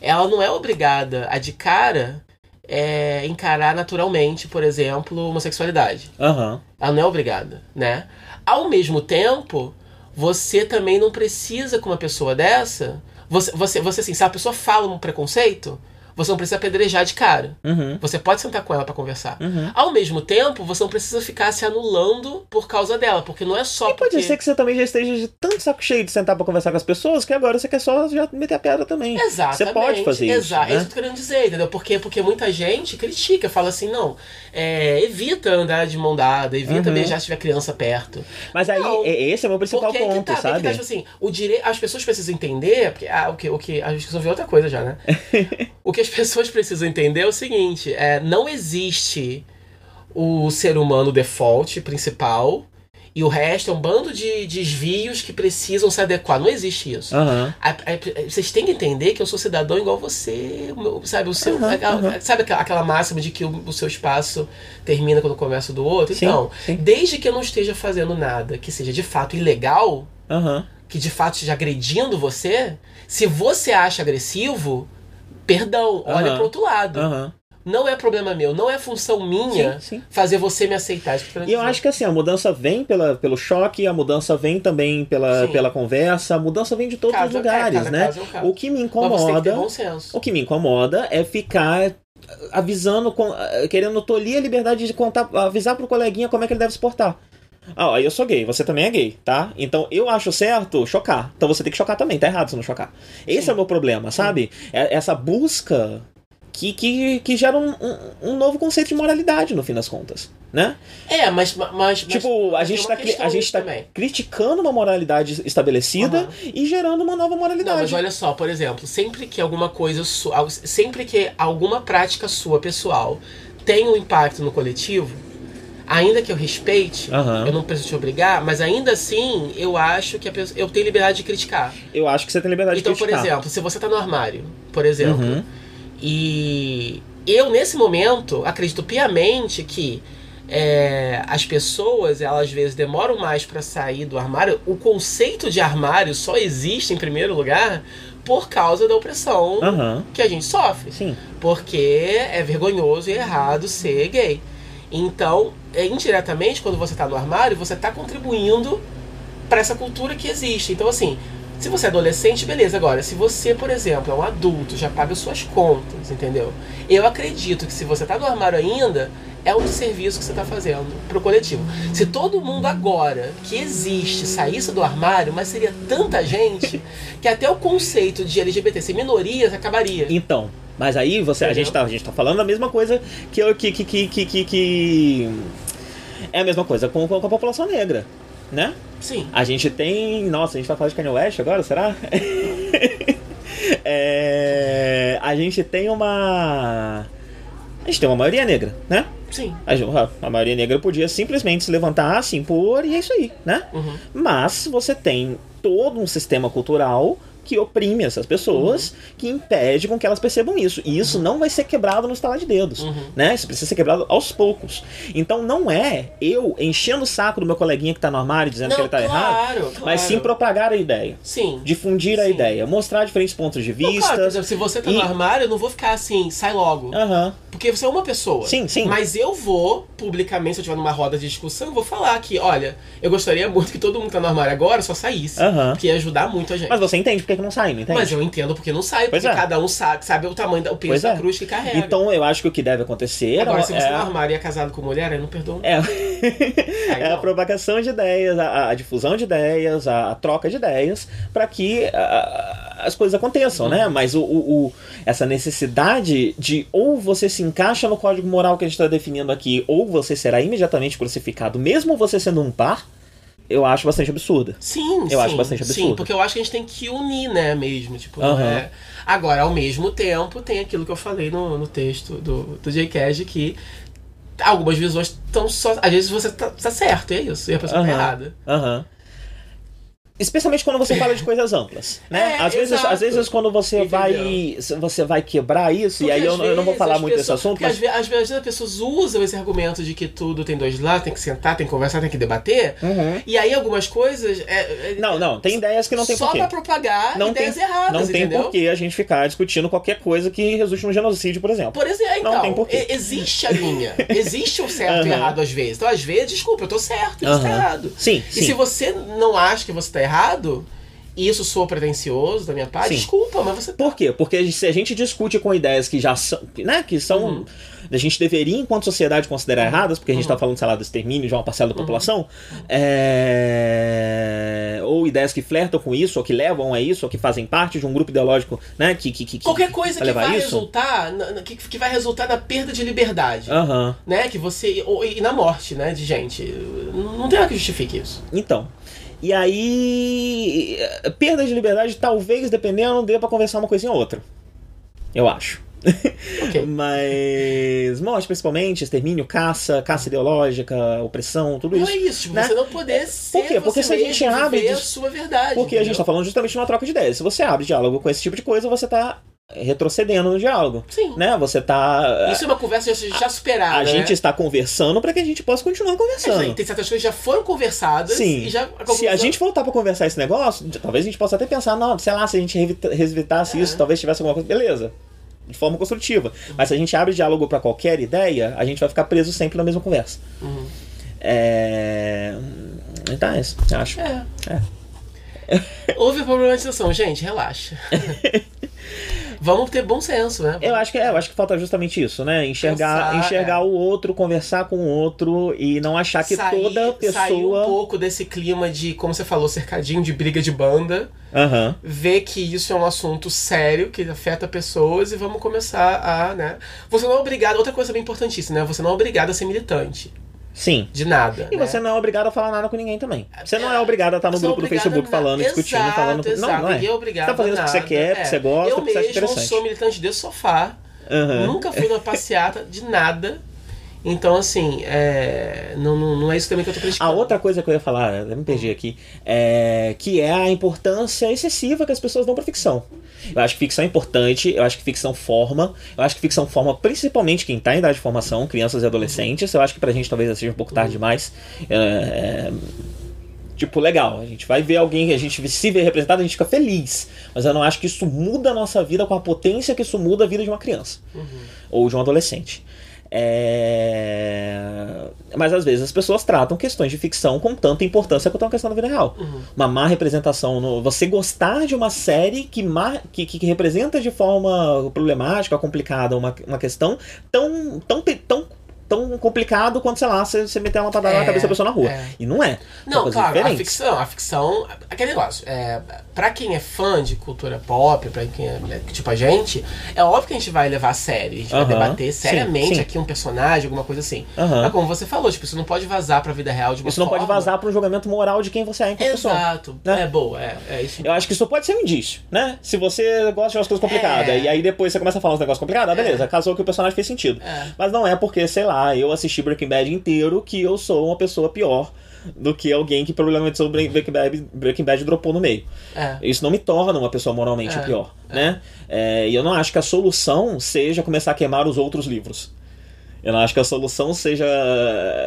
ela não é obrigada a de cara é, encarar naturalmente, por exemplo, homossexualidade. Aham. Ela não é obrigada, né? Ao mesmo tempo, você também não precisa com uma pessoa dessa. Você, você, você assim, se a pessoa fala um preconceito, você não precisa apedrejar de cara. Uhum. Você pode sentar com ela pra conversar. Uhum. Ao mesmo tempo, você não precisa ficar se anulando por causa dela, porque não é só E pode porque... ser que você também já esteja de tanto saco cheio de sentar pra conversar com as pessoas que agora você quer só já meter a pedra também. Exatamente. Você pode fazer isso. Exato. É né? isso que eu tô querendo dizer, entendeu? Porque, porque muita gente critica, fala assim, não, é, evita andar de mão dada, evita Uhum. beijar se tiver criança perto. Mas aí, Não. é- esse é o meu principal Porque aí que ponto, tá, aí que sabe? tá, tipo assim, o direito, as pessoas precisam entender, porque ah, o que, o que, a gente resolveu outra coisa já, né? o que as pessoas precisam entender é o seguinte, é, não existe o ser humano default principal e o resto é um bando de desvios que precisam se adequar. Não existe isso. A- a- Vocês têm que entender que eu sou cidadão igual você, meu- sabe? O seu, Aham, aquela- aham. Sabe aquela, aquela máxima de que o, o seu espaço termina quando começa do outro? Sim, então, sim. desde que eu não esteja fazendo nada que seja de fato ilegal, que de fato esteja agredindo você, se você acha agressivo, perdão, olha pro outro lado. Não é problema meu, não é função minha Sim, sim. fazer você me aceitar. Que E eu acho que assim, a mudança vem pela, pelo choque, a mudança vem também pela, Sim. pela conversa, a mudança vem de todos Cada- os lugares, é, cada né? caso é caso. O que me que incomoda. senso. O que me incomoda é ficar avisando, com- querendo tolir a liberdade de contar, avisar pro coleguinha como é que ele deve se portar. Ah, ó, eu sou gay, você também é gay, tá? Então eu acho certo chocar. Então você tem que chocar também, tá errado se não chocar. Esse Sim. é o meu problema, sabe? É essa busca que, que, que gera um, um, um novo conceito de moralidade, no fim das contas, né? É, mas. mas mas- Tipo, a mas gente, tá, uma cri- questão a gente tá também. criticando uma moralidade estabelecida Aham. e gerando uma nova Não, moralidade. mas olha só, por exemplo, sempre que alguma coisa sua, sempre que alguma prática sua pessoal tem um impacto no coletivo, ainda que eu respeite, Aham. eu não preciso te obrigar, mas ainda assim eu acho que a pessoa, eu tenho liberdade de criticar. Eu acho que você tem liberdade Então, de por criticar. exemplo, se você tá no armário, por exemplo, Uhum. e eu nesse momento acredito piamente que é, as pessoas, elas às vezes demoram mais pra sair do armário. O conceito de armário só existe em primeiro lugar por causa da opressão Aham. que a gente sofre. Sim. Porque é vergonhoso e errado ser gay. Então, é, indiretamente, quando você tá no armário, você tá contribuindo para essa cultura que existe. Então, assim, se você é adolescente, beleza. Agora, se você, por exemplo, é um adulto, já paga suas contas, entendeu? Eu acredito que se você tá no armário ainda, é um serviço que você tá fazendo pro coletivo. Se todo mundo agora que existe saísse do armário, mas seria tanta gente que até o conceito de LGBT ser minorias acabaria. Então, mas aí você, a gente, tá, a gente tá falando a mesma coisa que eu que, que, que, que, que, é a mesma coisa com, com a população negra, né? Sim. A gente tem, nossa, a gente vai falar de Kanye West agora, será? É, a gente tem uma a gente tem uma maioria negra, né? Sim. A, a maioria negra podia simplesmente se levantar, se impor e é isso aí, né? Uhum. Mas você tem todo um sistema cultural que oprime essas pessoas, Uhum. que impede com que elas percebam isso. E isso não vai ser quebrado no estalar de dedos, Uhum. né? Isso precisa ser quebrado aos poucos. Então não é eu enchendo o saco do meu coleguinha que tá no armário dizendo Não, que ele tá claro, errado, claro. mas sim propagar a ideia. Sim. Difundir a Sim. ideia, mostrar diferentes pontos de Não, claro, por vista. exemplo, se você tá e- no armário, eu não vou ficar assim, sai logo. Porque você é uma pessoa. Sim, sim. Mas eu vou, publicamente, se eu estiver numa roda de discussão, eu vou falar que, olha, eu gostaria muito que todo mundo que tá no armário agora só saísse. Aham. Porque ia ajudar muito a gente. Mas você entende por que que não sai, não entende? Mas eu entendo porque não sai, Pois porque é. cada um sabe, sabe o tamanho, o peso Pois da é. cruz que carrega. Então eu acho que o que deve acontecer Agora, se você é, no armário e é casado com mulher, aí não perdoa. é, é a propagação de ideias, a, a difusão de ideias, a, a troca de ideias, para que a- as coisas aconteçam, né? Mas o, o- o- essa necessidade de ou você se encaixa no código moral que a gente está definindo aqui, ou você será imediatamente crucificado, mesmo você sendo um par. Eu acho bastante absurda. Sim, Eu sim, acho bastante absurdo. Sim, porque eu acho que a gente tem que unir, né, mesmo. Tipo, é... Agora, ao mesmo tempo, tem aquilo que eu falei no, no texto do, do J.K. que algumas visões estão só. Às vezes você tá, tá certo, é isso, e a pessoa tá Aham. errada. Aham. Especialmente quando você fala de coisas amplas, né? É, às, vezes, exato. às vezes quando você Entendeu? vai você vai quebrar isso, e Porque aí eu, não- eu não vou vezes falar muito desse pessoas- assunto, porque mas às, ve- às vezes as pessoas usam esse argumento de que tudo tem dois lados, tem que sentar, tem que conversar, tem que debater. Uhum. E aí algumas coisas. É, é- Não, não, tem ideias que não tem Só porquê. pra propagar Não tem, ideias erradas, não tem entendeu? porquê a gente ficar discutindo qualquer coisa que resulte no genocídio, por exemplo. Por exemplo, Não então, tem porquê. e- existe a linha. Existe o certo e Aham. errado às vezes. Então, às vezes, desculpa, eu tô certo e você tá errado. Sim, E sim. se você não acha que você tá errado, e isso soa pretencioso da minha parte, Sim. desculpa, mas você tá. Por quê? Porque se a gente discute com ideias que já são, né, que são, Uhum. a gente deveria, enquanto sociedade, considerar erradas, porque a gente Uhum. tá falando, sei lá, do extermínio de uma parcela da população, é, ou ideias que flertam com isso, ou que levam a isso, ou que fazem parte de um grupo ideológico, né, que... que, que que- Qualquer coisa vai que vai isso? resultar, na- que, que vai resultar na perda de liberdade. Aham. Né? Que você. ou- e na morte, né, de gente. Não não tem nada que justifique isso. Então. E aí, perda de liberdade, talvez, dependendo, dê pra conversar uma coisinha ou outra. Eu acho. Ok. Mas morte, principalmente, extermínio, caça, caça ideológica, opressão, tudo Não isso. é isso, tipo, né? você não poder ser Por quê? Porque se a gente abre a sua verdade. Porque a gente entendeu? tá falando justamente de uma troca de ideias. Se você abre diálogo com esse tipo de coisa, você tá retrocedendo no diálogo. Sim. Né? Você tá. Isso é uma conversa já, já superada. a né? gente está conversando para que a gente possa continuar É, conversando. Tem certas coisas que já foram conversadas Sim. e já. Se a gente voltar pra conversar esse negócio, talvez a gente possa até pensar, não, sei lá, se a gente revisitasse É. isso, talvez tivesse alguma coisa. Beleza. De forma construtiva. Mas se a gente abre diálogo pra qualquer ideia, a gente vai ficar preso sempre na mesma conversa. Uhum. É. Então é isso, eu acho. É. É. Houve a problematização, gente, relaxa. Vamos ter bom senso, né? Eu acho que é, eu acho que falta justamente isso, né? Enxergar, Pensar, enxergar é. o outro, conversar com o outro e não achar que Sair- toda Sair um pessoa. pouco desse clima de, como você falou, cercadinho de briga de banda. Aham. Ver que isso é um assunto sério, que afeta pessoas e vamos começar a, né? Você não é obrigado, outra coisa bem importantíssima, né? Você não é obrigado a ser militante. Sim. De nada. E né? você não é obrigado a falar nada com ninguém também. Você não é obrigado a estar no Você é grupo do Facebook falando, nada. discutindo, Exato, falando. Exato, Não, não é. ninguém é obrigado Você tá fazendo o que você quer, porque É. você gosta, Eu porque você acha mesmo interessante. sou militante de sofá. Aham. Nunca fui numa passeata de nada. Então, assim, é... Não, não, não é isso também que eu tô A criticando. outra coisa que eu ia falar, eu me perdi aqui, é que é a importância excessiva que as pessoas dão pra ficção. Eu acho que ficção é importante, eu acho que ficção forma, eu acho que ficção forma principalmente quem tá em idade de formação, crianças e adolescentes. Eu acho que pra gente talvez seja um pouco tarde demais. É, é, Tipo, legal, a gente vai ver alguém, a gente se vê representado, a gente fica feliz. Mas eu não acho que isso muda a nossa vida com a potência que isso muda a vida de uma criança. Ou de um adolescente. É... Mas às vezes as pessoas tratam questões de ficção com tanta importância quanto uma questão da vida real. Uma má representação. No... Você gostar de uma série que, que, que representa de forma problemática, complicada, uma, uma questão tão, tão, tão, tão complicado quanto, sei lá, você, você meter uma patada na É, cabeça da pessoa na rua. é. E não é. Não, claro, a diferentes. ficção, a ficção, aquele negócio, é, pra quem é fã de cultura pop, pra quem é, é, tipo a gente, é óbvio que a gente vai levar a sério, a gente vai Aham, debater sim, seriamente sim. aqui um personagem, alguma coisa assim. Aham. Mas como você falou, tipo, isso não pode vazar pra vida real de uma Isso não pode vazar um julgamento moral de quem você é enquanto pessoa. Exato, né? é boa, é, é isso. Eu acho que isso pode ser um indício, né? Se você gosta de umas coisas complicadas É. e aí depois você começa a falar uns negócios complicados, ah, beleza, casou que o personagem fez sentido. É. Mas não é porque, sei lá, eu assisti Breaking Bad inteiro que eu sou uma pessoa pior do que alguém que provavelmente sobre Breaking Bad, Breaking Bad dropou no meio. É. Isso não me torna uma pessoa moralmente É, pior, né? É, e eu não acho que a solução seja começar a queimar os outros livros. Eu não acho que a solução seja,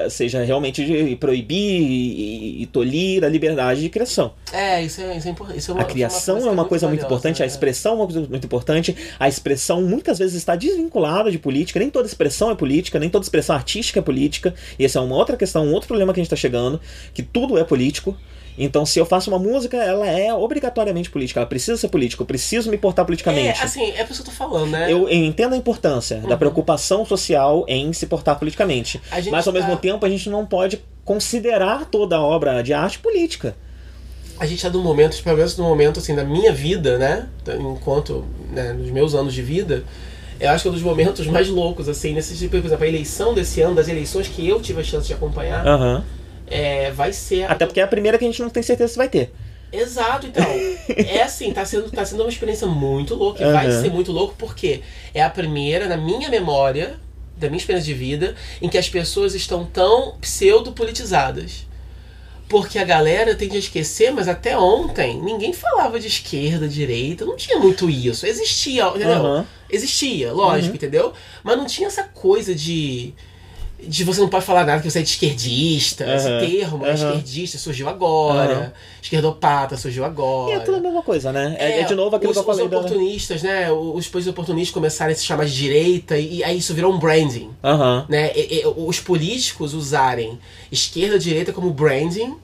seja realmente de proibir e, e tolir a liberdade de criação. É, isso é, isso é importante. Isso é uma, A criação é uma coisa muito valiosa, importante, a né? expressão é uma coisa muito importante. A expressão muitas vezes está desvinculada de política, nem toda expressão é política, nem toda expressão artística é política. E essa é uma outra questão, um outro problema que a gente está chegando, que tudo é político. Então, se eu faço uma música, ela é obrigatoriamente política, ela precisa ser política, eu preciso me portar É, politicamente. assim, é por isso que eu tô falando, né? Eu, eu entendo a importância da Uhum. preocupação social em se portar politicamente. Mas ao tá- mesmo tempo a gente não pode considerar toda a obra de arte política. a gente tá num momento, pelo menos no momento assim da minha vida, né? Enquanto, né, nos meus anos de vida, eu acho que é um dos momentos mais loucos, assim, nesse tipo, por exemplo, a eleição desse ano, das eleições que eu tive a chance de acompanhar, Aham. É, vai ser. Até porque é a primeira que a gente não tem certeza se vai ter. Exato, então. é assim, tá sendo, tá sendo uma experiência muito louca. E vai ser muito louco porque é a primeira, na minha memória, da minha experiência de vida, em que as pessoas estão tão pseudo-politizadas. Porque a galera tende a esquecer, mas até ontem ninguém falava de esquerda, direita, não tinha muito isso. Existia, entendeu? Aham. Existia, lógico, entendeu? Mas não tinha essa coisa de. De você não pode falar nada que você é de esquerdista. Esse Aham, termo, né, aham. esquerdista, surgiu agora. Aham. Esquerdopata surgiu agora. E é tudo a mesma coisa, né? É, é de novo aquilo os, que eu falei Os da... oportunistas, né? Os países oportunistas começaram a se chamar de direita e aí isso virou um branding. Né? E- e- os políticos usarem esquerda e direita como branding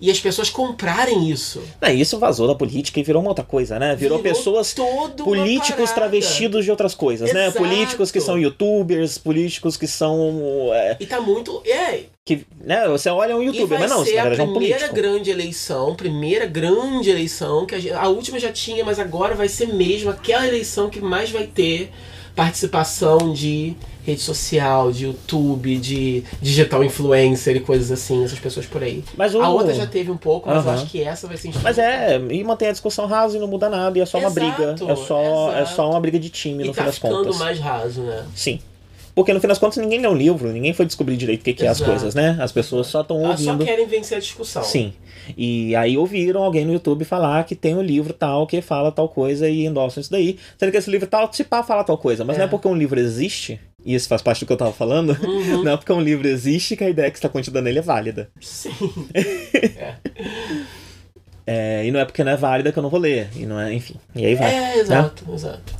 e as pessoas comprarem isso. Não, isso vazou da política e virou uma outra coisa, né? Virou, pessoas toda uma políticos travestidos de outras coisas, né? Exato. Políticos que são youtubers, políticos que são. é, E tá muito. É, que, né? Você olha um youtuber, mas não, ser na a verdade é um primeira grande eleição, primeira grande eleição, que a, gente- a última já tinha, mas agora vai ser mesmo aquela eleição que mais vai ter participação de rede social, de YouTube, de digital influencer e coisas assim, essas pessoas por aí. Mas o- A outra já teve um pouco, mas eu Aham. acho que essa vai ser Mas é, e mantém a discussão rasa e não muda nada, e é só uma Exato, briga. É só, é só uma briga de time, E no tá fim das ficando contas. mais raso, né? Sim. Porque no fim das contas ninguém lê um livro, ninguém foi descobrir direito o que, que é as coisas, né? As pessoas só estão Elas só ouvindo. querem vencer a discussão. Sim. E aí ouviram alguém no YouTube falar que tem um livro tal que fala tal coisa e endossam isso daí. Sendo que esse livro tal, se pá, fala tal coisa. Mas É. não é porque um livro existe, e isso faz parte do que eu tava falando, Uhum. não é porque um livro existe que a ideia que está contida nele é válida. Sim. É, e não é porque não é válida que eu não vou ler. E não é, enfim. E aí vai. É, exato, exato.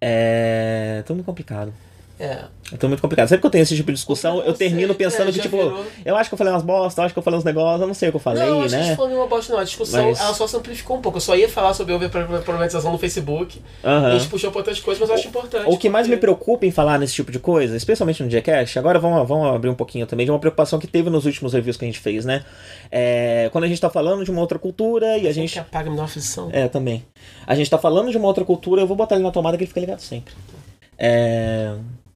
É. Tudo muito complicado. É. É tudo muito complicado. Sempre que eu tenho esse tipo de discussão, eu Preconceito, termino pensando é, que, tipo, virou. eu acho que eu falei umas bosta, eu acho que eu falei uns negócios, eu não sei o que eu falei, não, acho que a né? gente falou nenhuma bosta, não. A discussão Mas- ela só simplificou um pouco. Eu só ia falar sobre overproblematização no Facebook. Aham. A gente puxou pra outras coisas, mas eu acho importante. O que mais me porque- preocupa em falar nesse tipo de coisa, especialmente no Jackass, agora vamos, vamos abrir um pouquinho também de uma preocupação que teve nos últimos reviews que a gente fez, né? É, quando a gente tá falando de uma outra cultura e a Gente gente. que apaga a menor aflição. É, também. A gente tá falando de uma outra cultura, eu vou botar ele na tomada que ele fica ligado sempre. É,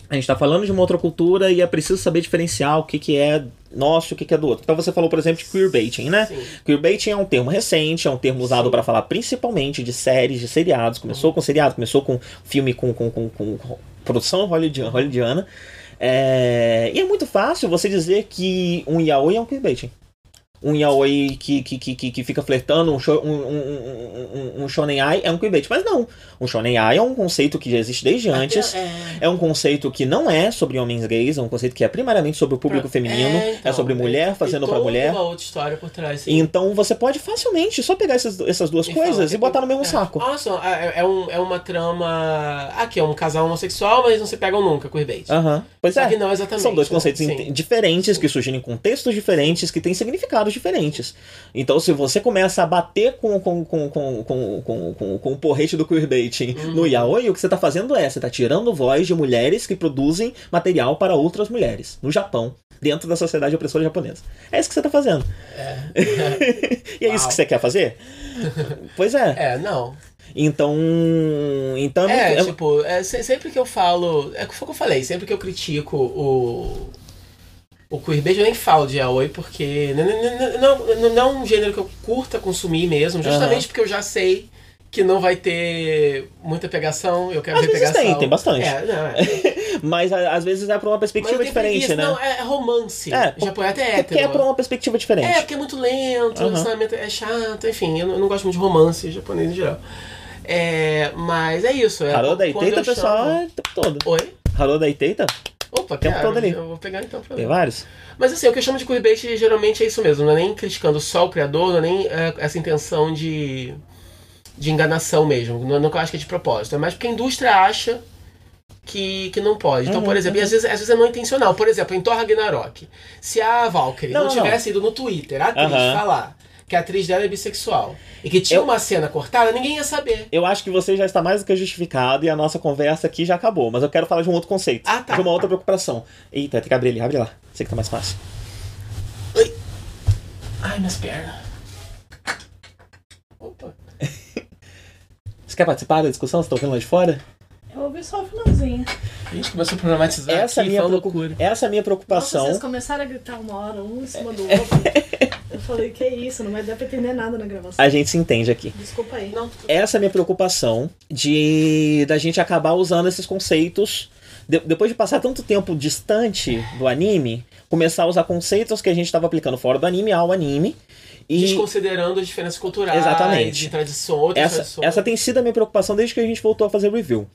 A gente tá falando de uma outra cultura e é preciso saber diferenciar o que, que é nosso e o que, que é do outro. Então você falou, por exemplo, de queerbaiting, né? Sim. Queerbaiting é um termo recente, é um termo usado para falar principalmente de séries, de seriados. Começou com seriado, começou com filme com, com, com, com produção hollywoodiana. hollywoodiana. É, E é muito fácil você dizer que um yaoi é um queerbaiting. Um yaoi que, que, que, que, fica flertando, um, um, um, um, um shonen ai é um queerbait. Mas não, um shonen ai é um conceito que já existe desde antes. É, É um conceito que não é sobre homens gays, é um conceito que é primariamente sobre o público feminino, é, então, sobre mulher fazendo pra toda mulher. uma outra história por trás. sim. Então você pode facilmente só pegar essas, essas duas E coisas e botar no mesmo é. saco. Olha só, é, é um, é uma trama. Aqui é um casal homossexual, mas não se pegam nunca, queerbait. Aham. Pois Só é. não exatamente. São dois né? conceitos Sim. in- diferentes, que surgem em contextos diferentes, que têm significados diferentes. Então, se você começa a bater com, com, com, com, com, com, com, com o porrete do queerbaiting Uhum. no yaoi, o que você tá fazendo é, você tá tirando voz de mulheres que produzem material para outras mulheres, no Japão, dentro da sociedade opressora japonesa. É isso que você tá fazendo. e é isso Uau. que você quer fazer? pois é. É, não. Então. Então É, muito- tipo, é, se- sempre que eu falo. É o que foi o que eu falei, sempre que eu critico o. O queerbait, eu nem falo de yaoi, porque. Não, não, não, não, não é um gênero que eu curta consumir mesmo, justamente Aham. porque eu já sei que não vai ter muita pegação. Eu quero Às ver vezes pegação. tem, tem bastante. É, não, é. Mas às vezes é pra uma perspectiva diferente, preguiça. né? Não, é, é romance. É, Japonês até é Porque é hétero. pra uma perspectiva diferente. É, porque é muito lento, o Aham. relacionamento é chato, enfim, eu não, eu não gosto muito de romance japonês em geral. É, mas é isso. É, Haroda e quando Teita, eu pessoal, é o tempo todo. Oi? Haroda e Teita, Opa, Tempo quero. todo ali. Eu vou pegar então pra tem ver. vários. Mas assim, o que eu chamo de queerbait geralmente é isso mesmo. Não é nem criticando só o criador, não é nem é, essa intenção de, de enganação mesmo. Não, não que eu acho que é de propósito. É mais porque a indústria acha que, que não pode. Então, Uhum, por exemplo, e às vezes, às vezes é não intencional. Por exemplo, em Thor Ragnarok, se a Valkyrie Não, não, não, não. tivesse ido no Twitter, a atriz, Aham. falar que a atriz dela é bissexual e que tinha Eu- uma cena cortada, ninguém ia saber. Eu acho que você já está mais do que justificado e a nossa conversa aqui já acabou. Mas eu quero falar de um outro conceito. Ah, tá. De uma outra preocupação. Eita, tem que abrir ali. Abre lá. Sei que tá mais fácil. Ai, minhas pernas. Opa. Você quer participar da discussão? Você tá ouvindo lá de fora? Eu ouvi só o finalzinho. A gente começou a problematizar Essa é a aqui, minha, foi uma preocup- loucura. essa é a minha Nossa, preocupação. vocês começaram a gritar uma hora, um em cima do outro. Eu falei, que isso, não vai dar pra entender nada na gravação. A gente se entende aqui. Desculpa aí. Não, Essa é a minha preocupação de da gente acabar usando esses conceitos. de- depois de passar tanto tempo distante do anime, começar a usar conceitos que a gente estava aplicando fora do anime ao anime. E desconsiderando as diferenças culturais, Exatamente. de tradição, outras essa, tradições. essa tem sido a minha preocupação desde que a gente voltou a fazer review.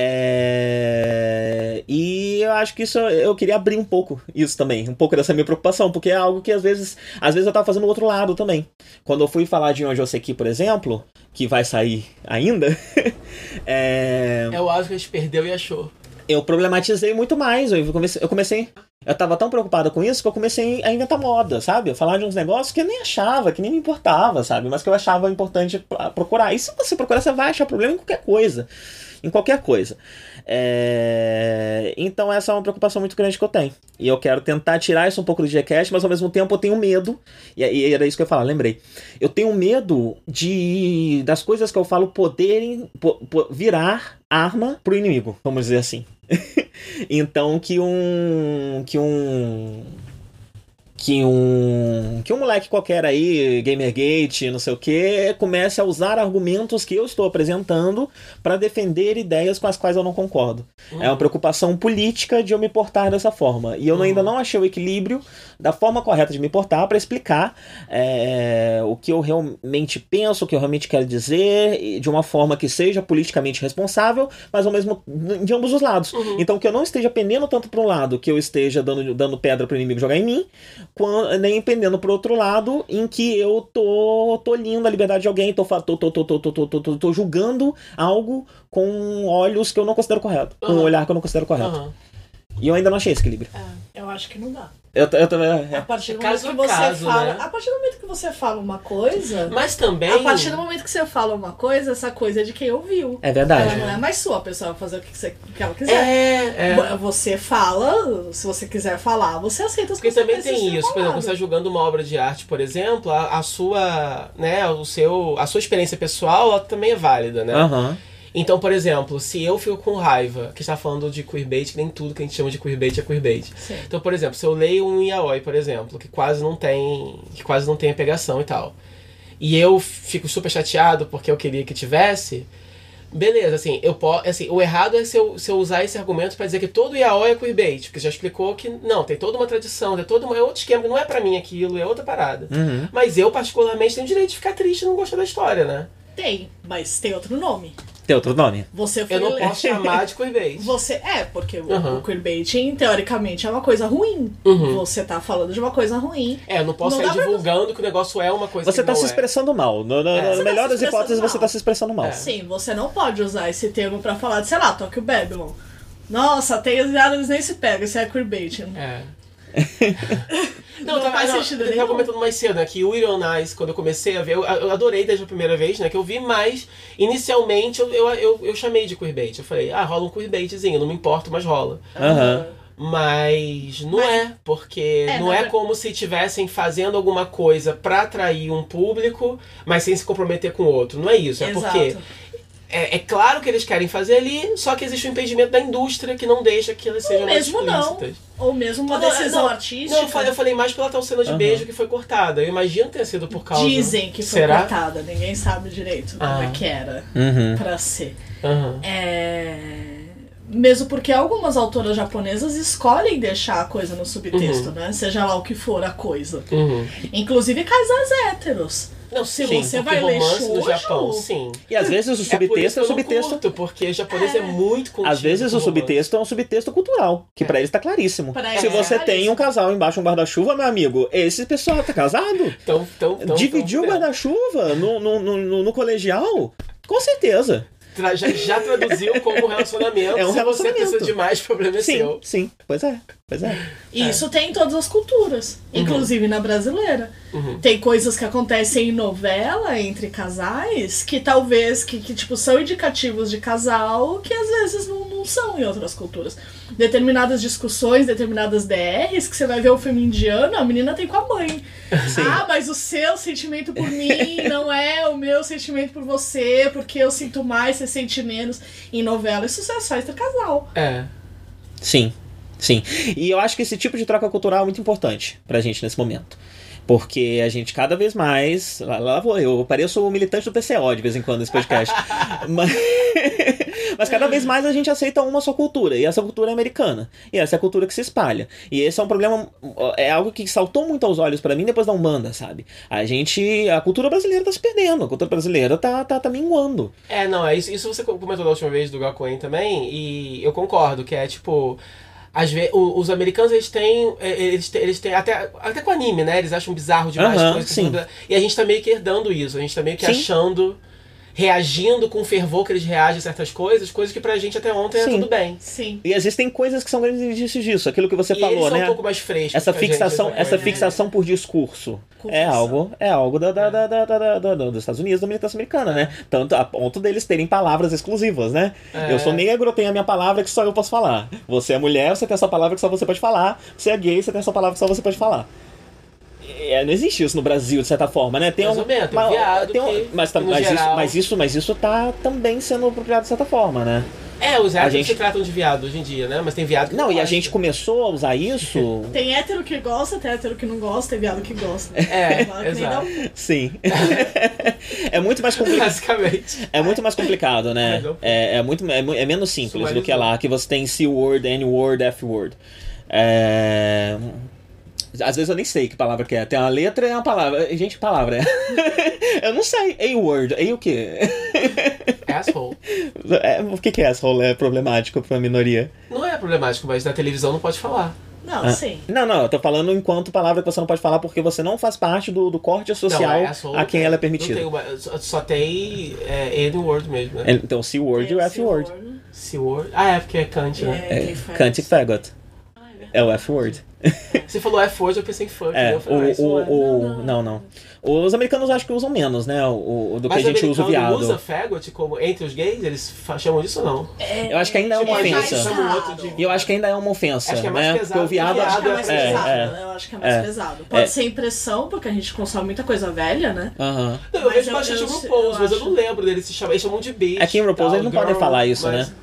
É, E eu acho que isso eu queria abrir um pouco isso também, um pouco dessa minha preocupação, porque é algo que às vezes, às vezes eu tava fazendo o outro lado também. Quando eu fui falar de Onde Oseki, por exemplo, que vai sair ainda, é, É o algo que a gente perdeu e achou. eu problematizei muito mais. Eu comecei, eu comecei. Eu tava tão preocupado com isso que eu comecei a inventar moda, sabe? Eu falar de uns negócios que eu nem achava, que nem me importava, sabe? Mas que eu achava importante procurar. E se você procurar, você vai achar problema em qualquer coisa. Em qualquer coisa. É, Então essa é uma preocupação muito grande que eu tenho. E eu quero tentar tirar isso um pouco do Gcast, mas ao mesmo tempo eu tenho medo. E e era isso que eu ia falar, lembrei. Eu tenho medo de das coisas que eu falo poderem po- po- virar arma pro inimigo, vamos dizer assim. Então que um que um que um que um moleque qualquer aí, Gamergate, não sei o que, comece a usar argumentos que eu estou apresentando para defender ideias com as quais eu não concordo. É uma preocupação política de eu me portar dessa forma. E eu ainda não achei o equilíbrio da forma correta de me portar para explicar é, o que eu realmente penso, o que eu realmente quero dizer, de uma forma que seja politicamente responsável, mas ao mesmo de ambos os lados. Então que eu não esteja pendendo tanto para um lado que eu esteja dando, dando pedra para o inimigo jogar em mim, nem pendendo pro outro lado em que eu tô tolhindo a liberdade de alguém, tô, tô, tô, tô, tô, tô, tô, tô, tô- tô julgando algo com olhos que eu não considero correto, com um olhar que eu não considero correto. Aham. E eu ainda não achei esse equilíbrio. É, eu acho que não dá. Eu, eu, tô- é, A partir do Caso momento que você caso, fala. né? A partir do momento que você fala uma coisa. Mas também. A partir do momento que você fala uma coisa, essa coisa é de quem ouviu. é verdade. Ela não é mais sua, a pessoa vai fazer o que, você, o que ela quiser. É, é. Você fala, se você quiser falar, você aceita as Porque também tem isso, por exemplo, você está julgando uma obra de arte, por exemplo, a, a sua, né, o seu, a sua experiência pessoal, ela também é válida, né? Aham. Então, por exemplo, se eu fico com raiva, que está falando de queerbait, que nem tudo que a gente chama de queerbait é queerbait. Sim. Então, por exemplo, se eu leio um yaoi, por exemplo, que quase não tem, que quase não tem a pegação e tal, e eu fico super chateado porque eu queria que tivesse, beleza, assim, eu posso, assim, o errado é se eu, se eu usar esse argumento para dizer que todo yaoi é queerbait, porque já explicou que não, tem toda uma tradição, tem todo uma, é outro esquema, que não é pra mim aquilo, é outra parada. Uhum. Mas eu particularmente tenho o direito de ficar triste e não gostar da história, né? Tem, mas tem outro nome. Tem outro nome? Você foi Eu não posso chamar de queerbait. Você é, porque o- Uhum. o queerbaiting, teoricamente, é uma coisa ruim. Uhum. Você tá falando de uma coisa ruim. É, eu não posso Não sair dá pra divulgando que o negócio é uma coisa Você que tá não se é. expressando mal. No, no- É. na Você tá melhor das hipóteses, você mal. tá se expressando mal. É. Sim, você não pode usar esse termo pra falar de, sei lá, Tokyo Babylon. Nossa, tem as viadas nem se pega, isso é queerbaiting. É. Não eu tava, faz não, sentido eu tava comentando mais cedo, né? Que o Iron Eyes, quando eu comecei a ver, eu, eu adorei desde a primeira vez, né? Que eu vi, mas inicialmente eu, eu, eu, eu chamei de queerbait. Eu falei, ah, rola um queerbaitzinho, não me importo, mas rola. Aham. Mas não é, porque É, não é como se estivessem fazendo alguma coisa pra atrair um público, mas sem se comprometer com o outro. Não é isso, é Exato. porque é, é claro que eles querem fazer ali, só que existe um impedimento da indústria que não deixa que elas sejam mais mesmo não. explícitas. Ou mesmo uma Não, decisão não, artística. Não, eu falei, eu falei mais pela tal cena de Aham. beijo que foi cortada. Eu imagino tenha sido por causa. Dizem que foi Será? cortada, ninguém sabe direito como Ah. é que era Uhum. pra ser. Aham. É... Mesmo porque algumas autoras japonesas escolhem deixar a coisa no subtexto, Uhum. né? Seja lá o que for a coisa. Uhum. Inclusive casais héteros. Não, Se sim, você vai ler romance do Japão, sim. E às vezes o É subtexto é eu o subtexto. curto, porque japonês é, muito contido Às vezes o romance. subtexto é um subtexto cultural, que pra eles tá claríssimo. Pra Se eles você é tem um casal embaixo de um guarda-chuva, meu amigo, esse pessoal tá casado? Então, então, então, Dividiu o então, guarda-chuva no, no, no, no- no colegial? Com certeza. Tra- Já, já traduziu como relacionamento. É um Se você relacionamento. precisa de mais, problema é Sim, seu. sim. Pois é, pois é. E isso tem em todas as culturas, inclusive na brasileira. Uhum. Tem coisas que acontecem em novela entre casais que talvez que, que tipo são indicativos de casal que às vezes não, não são em outras culturas. Determinadas discussões, determinadas DRs que você vai ver o filme indiano, a menina tem com a mãe. Ah, mas o seu sentimento por mim não é o meu sentimento por você, porque eu sinto mais, você sente menos. Em novela isso só entre casal. É. Sim, sim. E eu acho que esse tipo de troca cultural é muito importante pra gente nesse momento. Porque a gente cada vez mais. Lá, lá vou eu, eu pareço militante do PCO de vez em quando nesse podcast. mas, mas cada vez mais a gente aceita uma só cultura. E essa cultura é americana. E essa é a cultura que se espalha. E esse é um problema. É algo que saltou muito aos olhos para mim depois da Umbanda, sabe? A gente. A cultura brasileira tá se perdendo. A cultura brasileira tá, tá, tá minguando. É, não, é isso, isso você comentou da última vez do Gakuen também, e eu concordo, que é tipo. Às vezes, os americanos, eles têm, é, eles têm, eles têm até, até com anime, né? Eles acham bizarro demais Aham, coisas sim. E a gente tá meio que herdando isso. A gente tá meio que Sim. achando, reagindo com fervor que eles reagem a certas coisas, coisas que pra gente até ontem era Sim. tudo bem. Sim. E existem coisas que são grandes indícios disso. Aquilo que você e falou, eles são né? um pouco mais frescos. essa a gente, fixação, essa fixação por discurso é algo, é algo da, da, da, da, da- da- da- dos Estados Unidos, da militância americana, né? Tanto a ponto deles terem palavras exclusivas, né? É. Eu sou negro, eu tenho a minha palavra que só eu posso falar. Você é mulher, você tem essa palavra que só você pode falar. Você é gay, você tem essa palavra que só você pode falar. É, não existe isso no Brasil, de certa forma, né? Tem Mais um, ou menos, tem mas- viado tem um- que, mas, tá- isso, mas isso, mas isso tá também sendo apropriado de certa forma, né? É, os A héteros gente- se tratam de viado hoje em dia, né? Mas tem viado que Não, e a gosta. gente começou a usar isso Tem hétero que gosta, tem hétero que não gosta, tem viado que gosta. É, Claro exato. Sim. é muito mais complicado. Basicamente. É muito mais complicado, né? Eu- É, é muito é, é menos simples do que Sumarizou. lá, que você tem C-word, N-word, F-word. É... Às vezes eu nem sei que palavra que é. Tem uma letra e uma palavra. Gente, que palavra é? eu não sei. A-word. A o quê? Asshole. É, o que que é asshole? É problemático pra minoria? Não é problemático, mas na televisão não pode falar. Não, Ah. sim. Não, não, eu tô falando enquanto palavra que você não pode falar porque você não faz parte do, do corte social não, é a quem ela é tem permitida. uma- só, só tem é, N-word mesmo, né? Então, C-word e o F-word. C-word. Ah, é porque é Kant, né? É, É. Cunt e faggot. É o F-word. Você falou F-word, eu pensei em fuck. É, né? Eu o, ah, isso não é. o, o, não, não. Os americanos acho que usam menos, né? O, o- do que Mas a gente o usa o viado. usa faggot como entre os gays? Eles chamam disso ou não? Eu acho que ainda é uma Tipo, ofensa. o E eu acho que ainda é uma ofensa, Acho que é mais né? pesado Porque o que viado. Eu acho que é Viado mais é, pesado, é. né? Eu acho que é mais É. pesado. Pode É. ser impressão, porque a gente consome muita coisa velha, né? Aham. Não, eu Mas vejo eu- bastante eu RuPaul's, eu mas eu acho- não lembro deles se chamam. Eles chamam de bitch. Aqui em RuPaul's eles não podem falar isso, mas- né?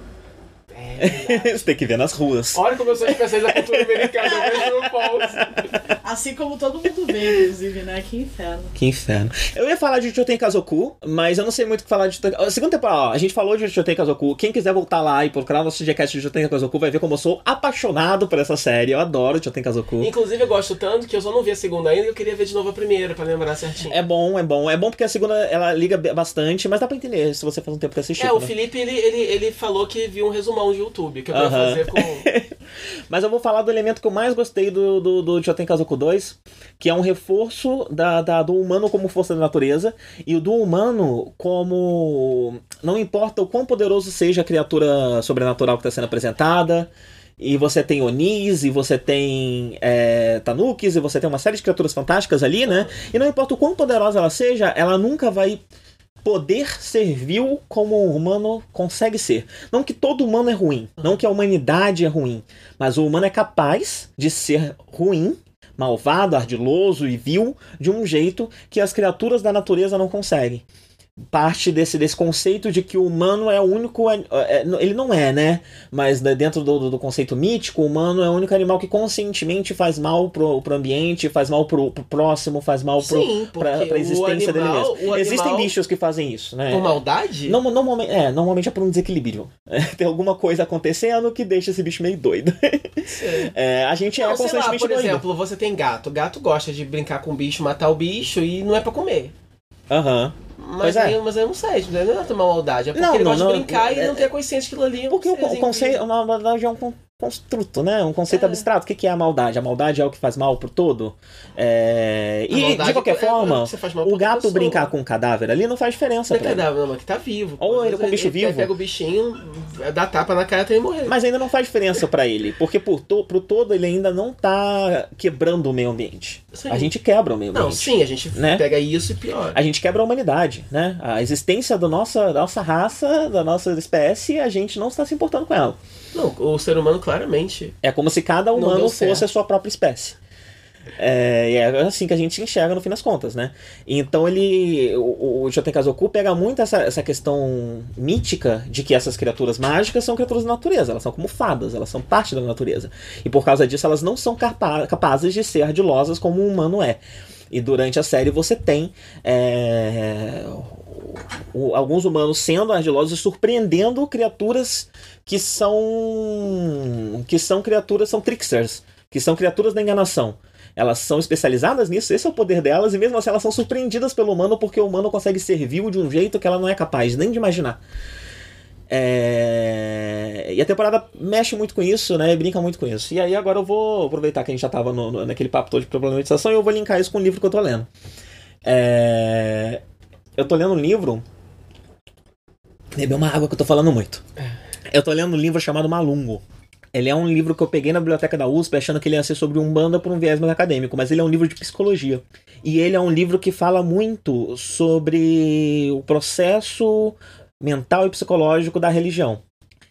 É, Você tem que ver nas ruas. Olha como eu sou especialista da cultura americana, eu vejo. Assim como todo mundo vê, inclusive, né? Que inferno. Que inferno. Eu ia falar de Choten Kazoku, mas eu não sei muito o que falar de Choten A Segunda temporada, ó, a gente falou de Choten Kazoku. Quem quiser voltar lá e procurar o nosso Gcast de Choten Kazoku vai ver como eu sou apaixonado por essa série. Eu adoro Choten Kazoku. Inclusive, eu gosto tanto que eu só não vi a segunda ainda e eu queria ver de novo a primeira pra lembrar certinho. É bom, é bom. É bom porque a segunda ela liga bastante, mas dá pra entender se você faz um tempo que assistiu. É, o né? Felipe, ele, ele, ele falou que viu um resumão de YouTube, que eu quero Aham. fazer com... Mas eu vou falar do elemento que eu mais gostei do, do, do Choten Kazoku 2, que é um reforço da, da- do humano como força da natureza, e o do humano como. Não importa o quão poderoso seja a criatura sobrenatural que está sendo apresentada. E você tem Onis, e você tem é, Tanukis, e você tem uma série de criaturas fantásticas ali, né? E não importa o quão poderosa ela seja, ela nunca vai poder ser vil como o humano consegue ser. Não que todo humano é ruim, não que a humanidade é ruim, mas o humano é capaz de ser ruim, malvado, ardiloso e vil de um jeito que as criaturas da natureza não conseguem. Parte desse, desse conceito de que o humano é o único. é, é, ele não é, né? Mas dentro do, do- conceito mítico, o humano é o único animal que conscientemente faz mal pro, pro ambiente, faz mal pro, pro próximo, faz mal pro, Sim, pra, pra existência o dele animal- mesmo. Existem animal- bichos que fazem isso, né? Por maldade? Não, normalmente, é, normalmente é por um desequilíbrio. Tem alguma coisa acontecendo que deixa esse bicho meio doido. É, a gente é Não, lá, constantemente por doido. exemplo, você tem gato. Gato gosta de brincar com o bicho, matar o bicho e não é pra comer. Aham. Mas, é. mas eu não sei, tipo, não é tomar maldade. É porque Não, ele não, gosta não, de brincar é- e não ter consciência que aquilo ali é Porque o, o conceito, na verdade, é um construto, né? Um conceito É. abstrato. O que é a maldade? A maldade é o que faz mal pro todo? É... E, de qualquer é- forma, o gato pessoa. brincar com um cadáver ali não faz diferença Não é pra ele. cadáver, não, mas que tá vivo. Ou ele com vezes bicho vivo. Pega o bichinho, dá tapa na cara até ele morrer. Mas ainda não faz diferença pra ele, porque por to, pro todo ele ainda não tá quebrando o meio ambiente. Sim. A gente quebra o meio Não, ambiente. sim, a gente Né? pega isso e piora. A gente quebra a humanidade, né? A existência da nossa, da nossa raça, da nossa espécie, a gente não está se importando com ela. Não, o ser humano claramente. É como se cada humano fosse a sua própria espécie. É, e é assim que a gente enxerga no fim das contas, né? Então ele. O, o Shoten Kazoku pega muito essa, essa questão mítica de que essas criaturas mágicas são criaturas da natureza, elas são como fadas, elas são parte da natureza. E por causa disso elas não são capa capazes de ser ardilosas como um humano é. E durante a série você tem é, o, alguns humanos sendo ardilosos e surpreendendo criaturas que são. que são criaturas, são tricksters, que são criaturas da enganação. Elas são especializadas nisso, esse é o poder delas, e mesmo assim elas são surpreendidas pelo humano porque o humano consegue servir de um jeito que ela não é capaz nem de imaginar. É... E a temporada mexe muito com isso, né? Brinca muito com isso. E aí agora eu vou aproveitar que a gente já tava no, no, naquele papo todo de problematização e eu vou linkar isso com o livro que eu tô lendo. É... Eu tô lendo um livro. Beber uma água que eu tô falando muito. Eu tô lendo um livro chamado Malungo. Ele é um livro que eu peguei na biblioteca da USP achando que ele ia ser sobre Umbanda por um viés mais acadêmico, mas ele é um livro de psicologia. E ele é um livro que fala muito sobre o processo mental e psicológico da religião.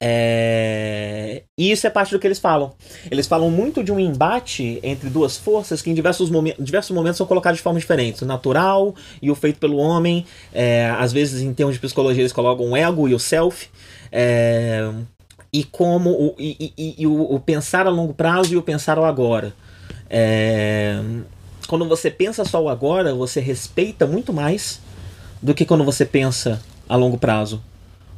É... E isso é parte do que eles falam. Eles falam muito de um embate entre duas forças que em diversos, momen diversos momentos são colocados de forma diferente. O natural e o feito pelo homem. É... Às vezes, em termos de psicologia, eles colocam o ego e o self. É e como o, e, e, e o, o, pensar a longo prazo e o pensar ao agora. É, quando você pensa só o agora, você respeita muito mais do que quando você pensa a longo prazo.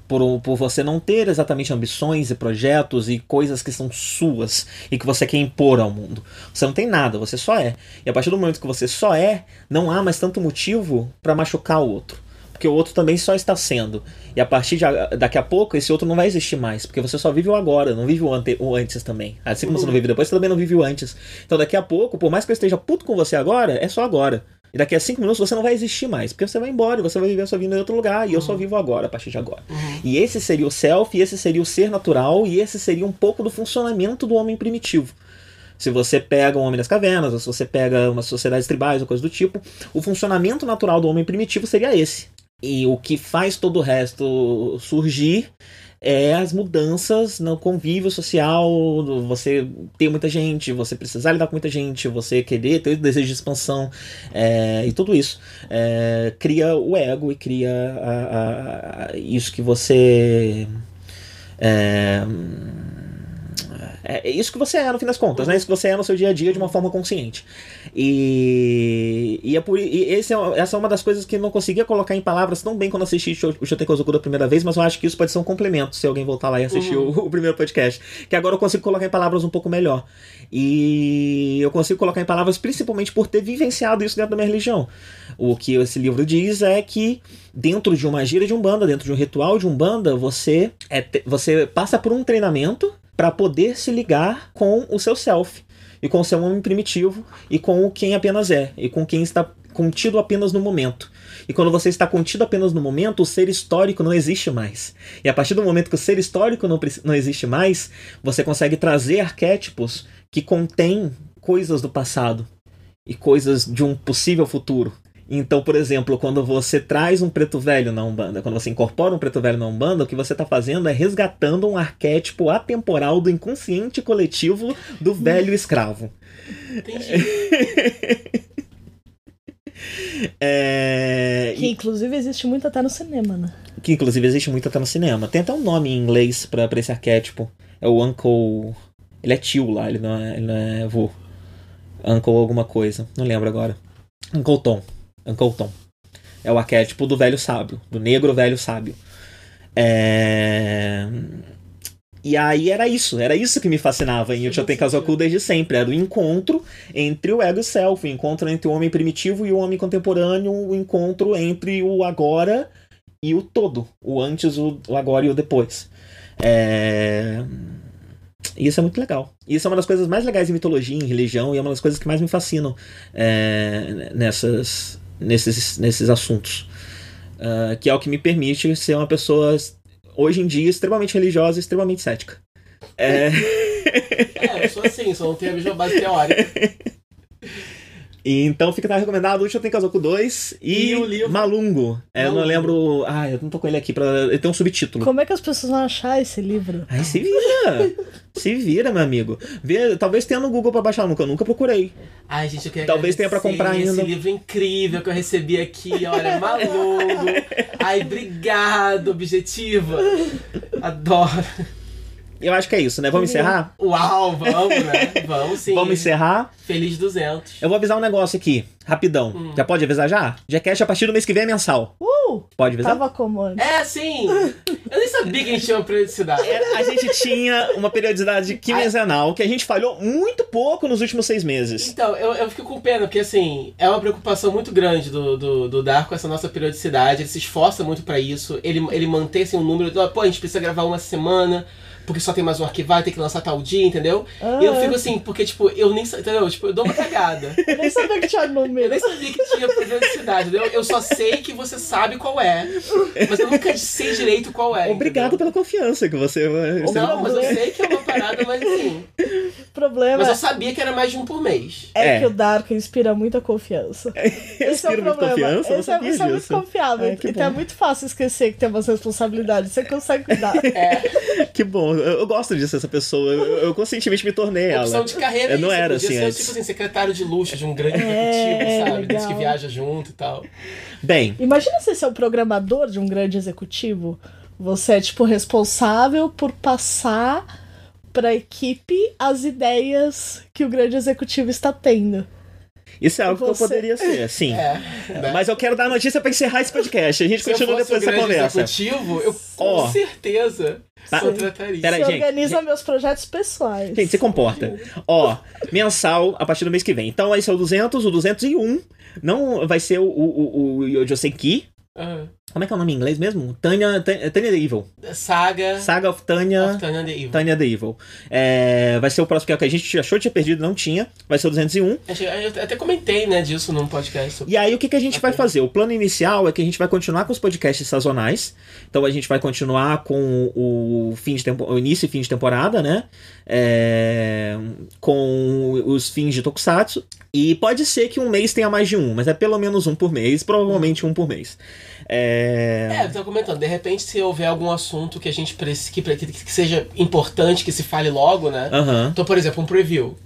Por, por você não ter exatamente ambições e projetos e coisas que são suas e que você quer impor ao mundo. Você não tem nada, você só é. E a partir do momento que você só é, não há mais tanto motivo para machucar o outro porque o outro também só está sendo. E a partir de daqui a pouco, esse outro não vai existir mais, porque você só vive o agora, não vive o, ante, o antes também. Assim como você não vive depois, você também não vive o antes. Então daqui a pouco, por mais que eu esteja puto com você agora, é só agora. E daqui a cinco minutos você não vai existir mais, porque você vai embora, você vai viver a sua vida em outro lugar, e eu só uhum. vivo agora, a partir de agora. Uhum. E esse seria o self, e esse seria o ser natural, e esse seria um pouco do funcionamento do homem primitivo. Se você pega um homem das cavernas, ou se você pega umas sociedades tribais ou coisa do tipo, o funcionamento natural do homem primitivo seria esse. E o que faz todo o resto surgir é as mudanças no convívio social, você ter muita gente, você precisar lidar com muita gente, você querer ter desejo de expansão é, e tudo isso é, cria o ego e cria a, a, a, isso que você é, é, é isso que você é, no fim das contas, né? Isso que você é no seu dia a dia de uma forma consciente. E, e, é por, e esse é, essa é uma das coisas que eu não conseguia colocar em palavras tão bem quando assisti o Shoten Kozoku da primeira vez, mas eu acho que isso pode ser um complemento se alguém voltar lá e assistir uhum. o, o, primeiro podcast. Que agora eu consigo colocar em palavras um pouco melhor. E eu consigo colocar em palavras principalmente por ter vivenciado isso dentro da minha religião. O que esse livro diz é que dentro de uma gira de umbanda, dentro de um ritual de umbanda, você, é, você passa por um treinamento para poder se ligar com o seu self e com o seu homem primitivo e com quem apenas é e com quem está contido apenas no momento. E quando você está contido apenas no momento, o ser histórico não existe mais. E a partir do momento que o ser histórico não, não existe mais, você consegue trazer arquétipos que contêm coisas do passado e coisas de um possível futuro. Então, por exemplo, quando você traz um preto velho na Umbanda, quando você incorpora um preto velho na Umbanda, o que você está fazendo é resgatando um arquétipo atemporal do inconsciente coletivo do velho escravo. Entendi. é... Que inclusive existe muito até no cinema, né? Que inclusive existe muito até no cinema. Tem até um nome em inglês para esse arquétipo. É o Uncle. Ele é tio lá, ele não é, ele não é avô. Uncle alguma coisa. Não lembro agora. Uncle Tom. Uncle Tom. É o arquétipo do velho sábio, do negro velho sábio. É... E aí era isso, era isso que me fascinava em Uchoten Kazoku desde sempre. Era o encontro entre o ego e o self, o encontro entre o homem primitivo e o homem contemporâneo, o encontro entre o agora e o todo. O antes, o agora e o depois. É... E isso é muito legal. E isso é uma das coisas mais legais em mitologia, em religião, e é uma das coisas que mais me fascinam é... nessas, nesses, nesses assuntos. Uh, que é o que me permite ser uma pessoa, hoje em dia, extremamente religiosa e extremamente cética. É... é, eu sou assim, só não tenho a mesma base teórica. E, então fica tá recomendado Último Tem Kazoku 2 e, E o livro? Malungo. É, eu não Malungo. lembro. Ah, eu não tô com ele aqui. Pra... Ele tem um subtítulo. Como é que as pessoas vão achar esse livro? Ai, se vira! se vira, meu amigo. Vê, talvez tenha no Google pra baixar, nunca, eu nunca procurei. Ai, gente, eu queria Talvez tenha pra agradecer comprar ainda. Esse livro incrível que eu recebi aqui, olha, maluco. Ai, obrigado, objetiva. Adoro. Eu acho que é isso, né? Vamos encerrar? Uau, vamos, né? Vamos sim. Vamos encerrar. Feliz 200. Eu vou avisar um negócio aqui, rapidão. Hum. Já pode avisar já? Jackass a partir do mês que vem é mensal. Uh! Pode avisar? Tava como antes. É, sim. Eu nem sabia que a gente tinha uma periodicidade. É, a gente tinha uma periodicidade quinzenal que a gente falhou muito pouco nos últimos seis meses. Então, eu, eu fico com pena, porque assim, é uma preocupação muito grande do, do, do Dark com essa nossa periodicidade. Ele se esforça muito pra isso. Ele, ele mantém assim, um número. Pô, a gente precisa gravar uma semana. Porque só tem mais um arquivar, tem que lançar tal dia, entendeu? Ah. E eu fico assim, porque, tipo, eu nem entendeu? Tipo, eu dou uma cagada. Eu nem sabia que tinha Eu número. nem sabia que tinha periodicidade, entendeu? Eu só sei que você sabe qual é. Mas eu nunca sei direito qual é. Obrigado entendeu? pela confiança que você. você- Não, mas eu sei que é uma parada, mas assim. Problema Mas eu sabia que era mais de um por mês. é, É. que o Dark inspira muita confiança. Eu Esse é o problema. confiança, eu não Esse é, você é muito confiável. Que então é bom. muito fácil esquecer que tem umas responsabilidades. Você consegue cuidar. É. Que bom, eu, eu gosto disso, essa pessoa. Eu, eu conscientemente me tornei ela. Opção de carreira Eu não isso, era podia assim ser, antes. tipo assim, secretário de luxo de um grande É, executivo, sabe? Desde que viaja junto e tal. Bem, Imagina se você é o programador de um grande executivo. Você é, tipo, responsável por passar pra equipe as ideias que o grande executivo está tendo. isso é algo que Você- eu poderia ser, sim. É. né? Mas eu quero dar a notícia pra encerrar esse podcast. A gente Se eu continua fosse depois dessa conversa. executivo, eu com Ó. certeza Tá. contrataria. Pera Você gente. organiza meus projetos pessoais. Gente, se comporta. Ó, mensal a partir do mês que vem. Então vai ser o 200, o 201. Não vai ser o, o, o, o Yojosenki. Ah. Como é que é o nome em inglês mesmo? Tanya, Tanya, Tanya the Evil. Saga Saga of Tanya. of Tanya the Evil. Tanya the Evil. É, vai ser o próximo que é o que a gente achou que tinha perdido, não tinha. Vai ser o 201. Achei- Eu até comentei, né, disso num podcast. E aí, o que, que a gente vai fazer? O plano inicial é que a gente vai continuar com os podcasts sazonais. Então, a gente vai continuar com o, fim de tempo, o início e fim de temporada, né? É, com os fins de Tokusatsu. E pode ser que um mês tenha mais de um, mas é pelo menos um por mês, provavelmente um por mês. É, É, eu tava comentando, de repente se houver algum assunto que a gente que, que, que seja importante que se fale logo, né? Aham. Então, por exemplo, um preview.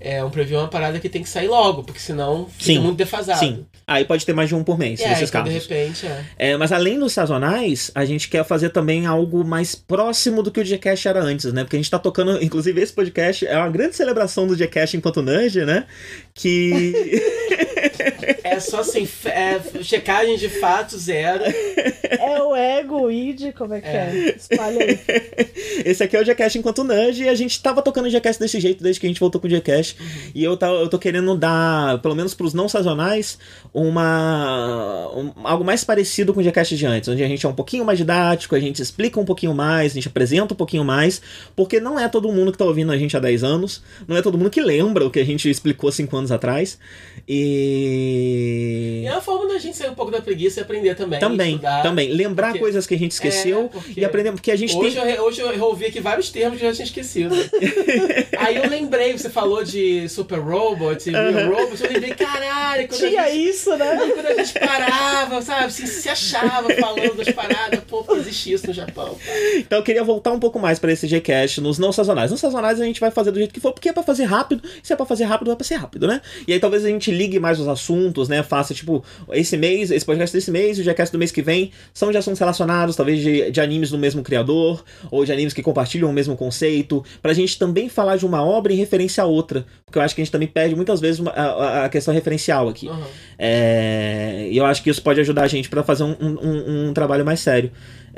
É, um preview é uma parada que tem que sair logo, porque senão fica Sim, muito defasado. Sim. Aí pode ter mais de um por mês, É, nesses então, de casos. repente, é. É, mas além dos sazonais, a gente quer fazer também algo mais próximo do que o Gcast era antes, né? Porque a gente tá tocando, inclusive esse podcast é uma grande celebração do Gcast enquanto nerd, né? Que É só assim, é, checagem de fato zero. É o ego, o id, como é que é? Espalha aí. esse aqui é o Gcast enquanto nerd e a gente tava tocando o Gcast desse jeito desde que a gente voltou com o Gcast. E eu, tá, eu tô querendo dar, pelo menos pros não sazonais, uma um- algo mais parecido com o Gcast de antes, onde a gente é um pouquinho mais didático, a gente explica um pouquinho mais, a gente apresenta um pouquinho mais, porque não é todo mundo que tá ouvindo a gente há 10 anos, não é todo mundo que lembra o que a gente explicou 5 anos atrás. E E é uma forma da gente sair um pouco da preguiça e aprender também. também, estudar. também lembrar Porque- coisas que a gente esqueceu É, porque e aprender, porque a gente Hoje, tem eu, hoje eu ouvi aqui vários termos que eu já tinha esquecido. Aí eu lembrei, você falou de Super Robot, Real Robot, eu lembrei, caralho, quando a Tinha gente, isso, né? quando a gente parava, sabe, assim, se achava falando das paradas, pô, existe isso no Japão. cara. Então eu queria voltar um pouco mais pra esse Gcast nos não sazonais. Nos sazonais a gente vai fazer do jeito que for, porque é pra fazer rápido. Se é pra fazer rápido, é pra ser rápido, né? E aí talvez a gente ligue mais os assuntos, né? Faça tipo, esse mês, esse podcast desse mês e o Gcast do mês que vem são de assuntos relacionados, talvez de, de animes do mesmo criador, ou de animes que compartilham o mesmo conceito, pra gente também falar de uma obra em referência a outra. Porque eu acho que a gente também perde muitas vezes uma- a, a questão referencial aqui. Uhum. É, E eu acho que isso pode ajudar a gente pra fazer um, um- um trabalho mais sério.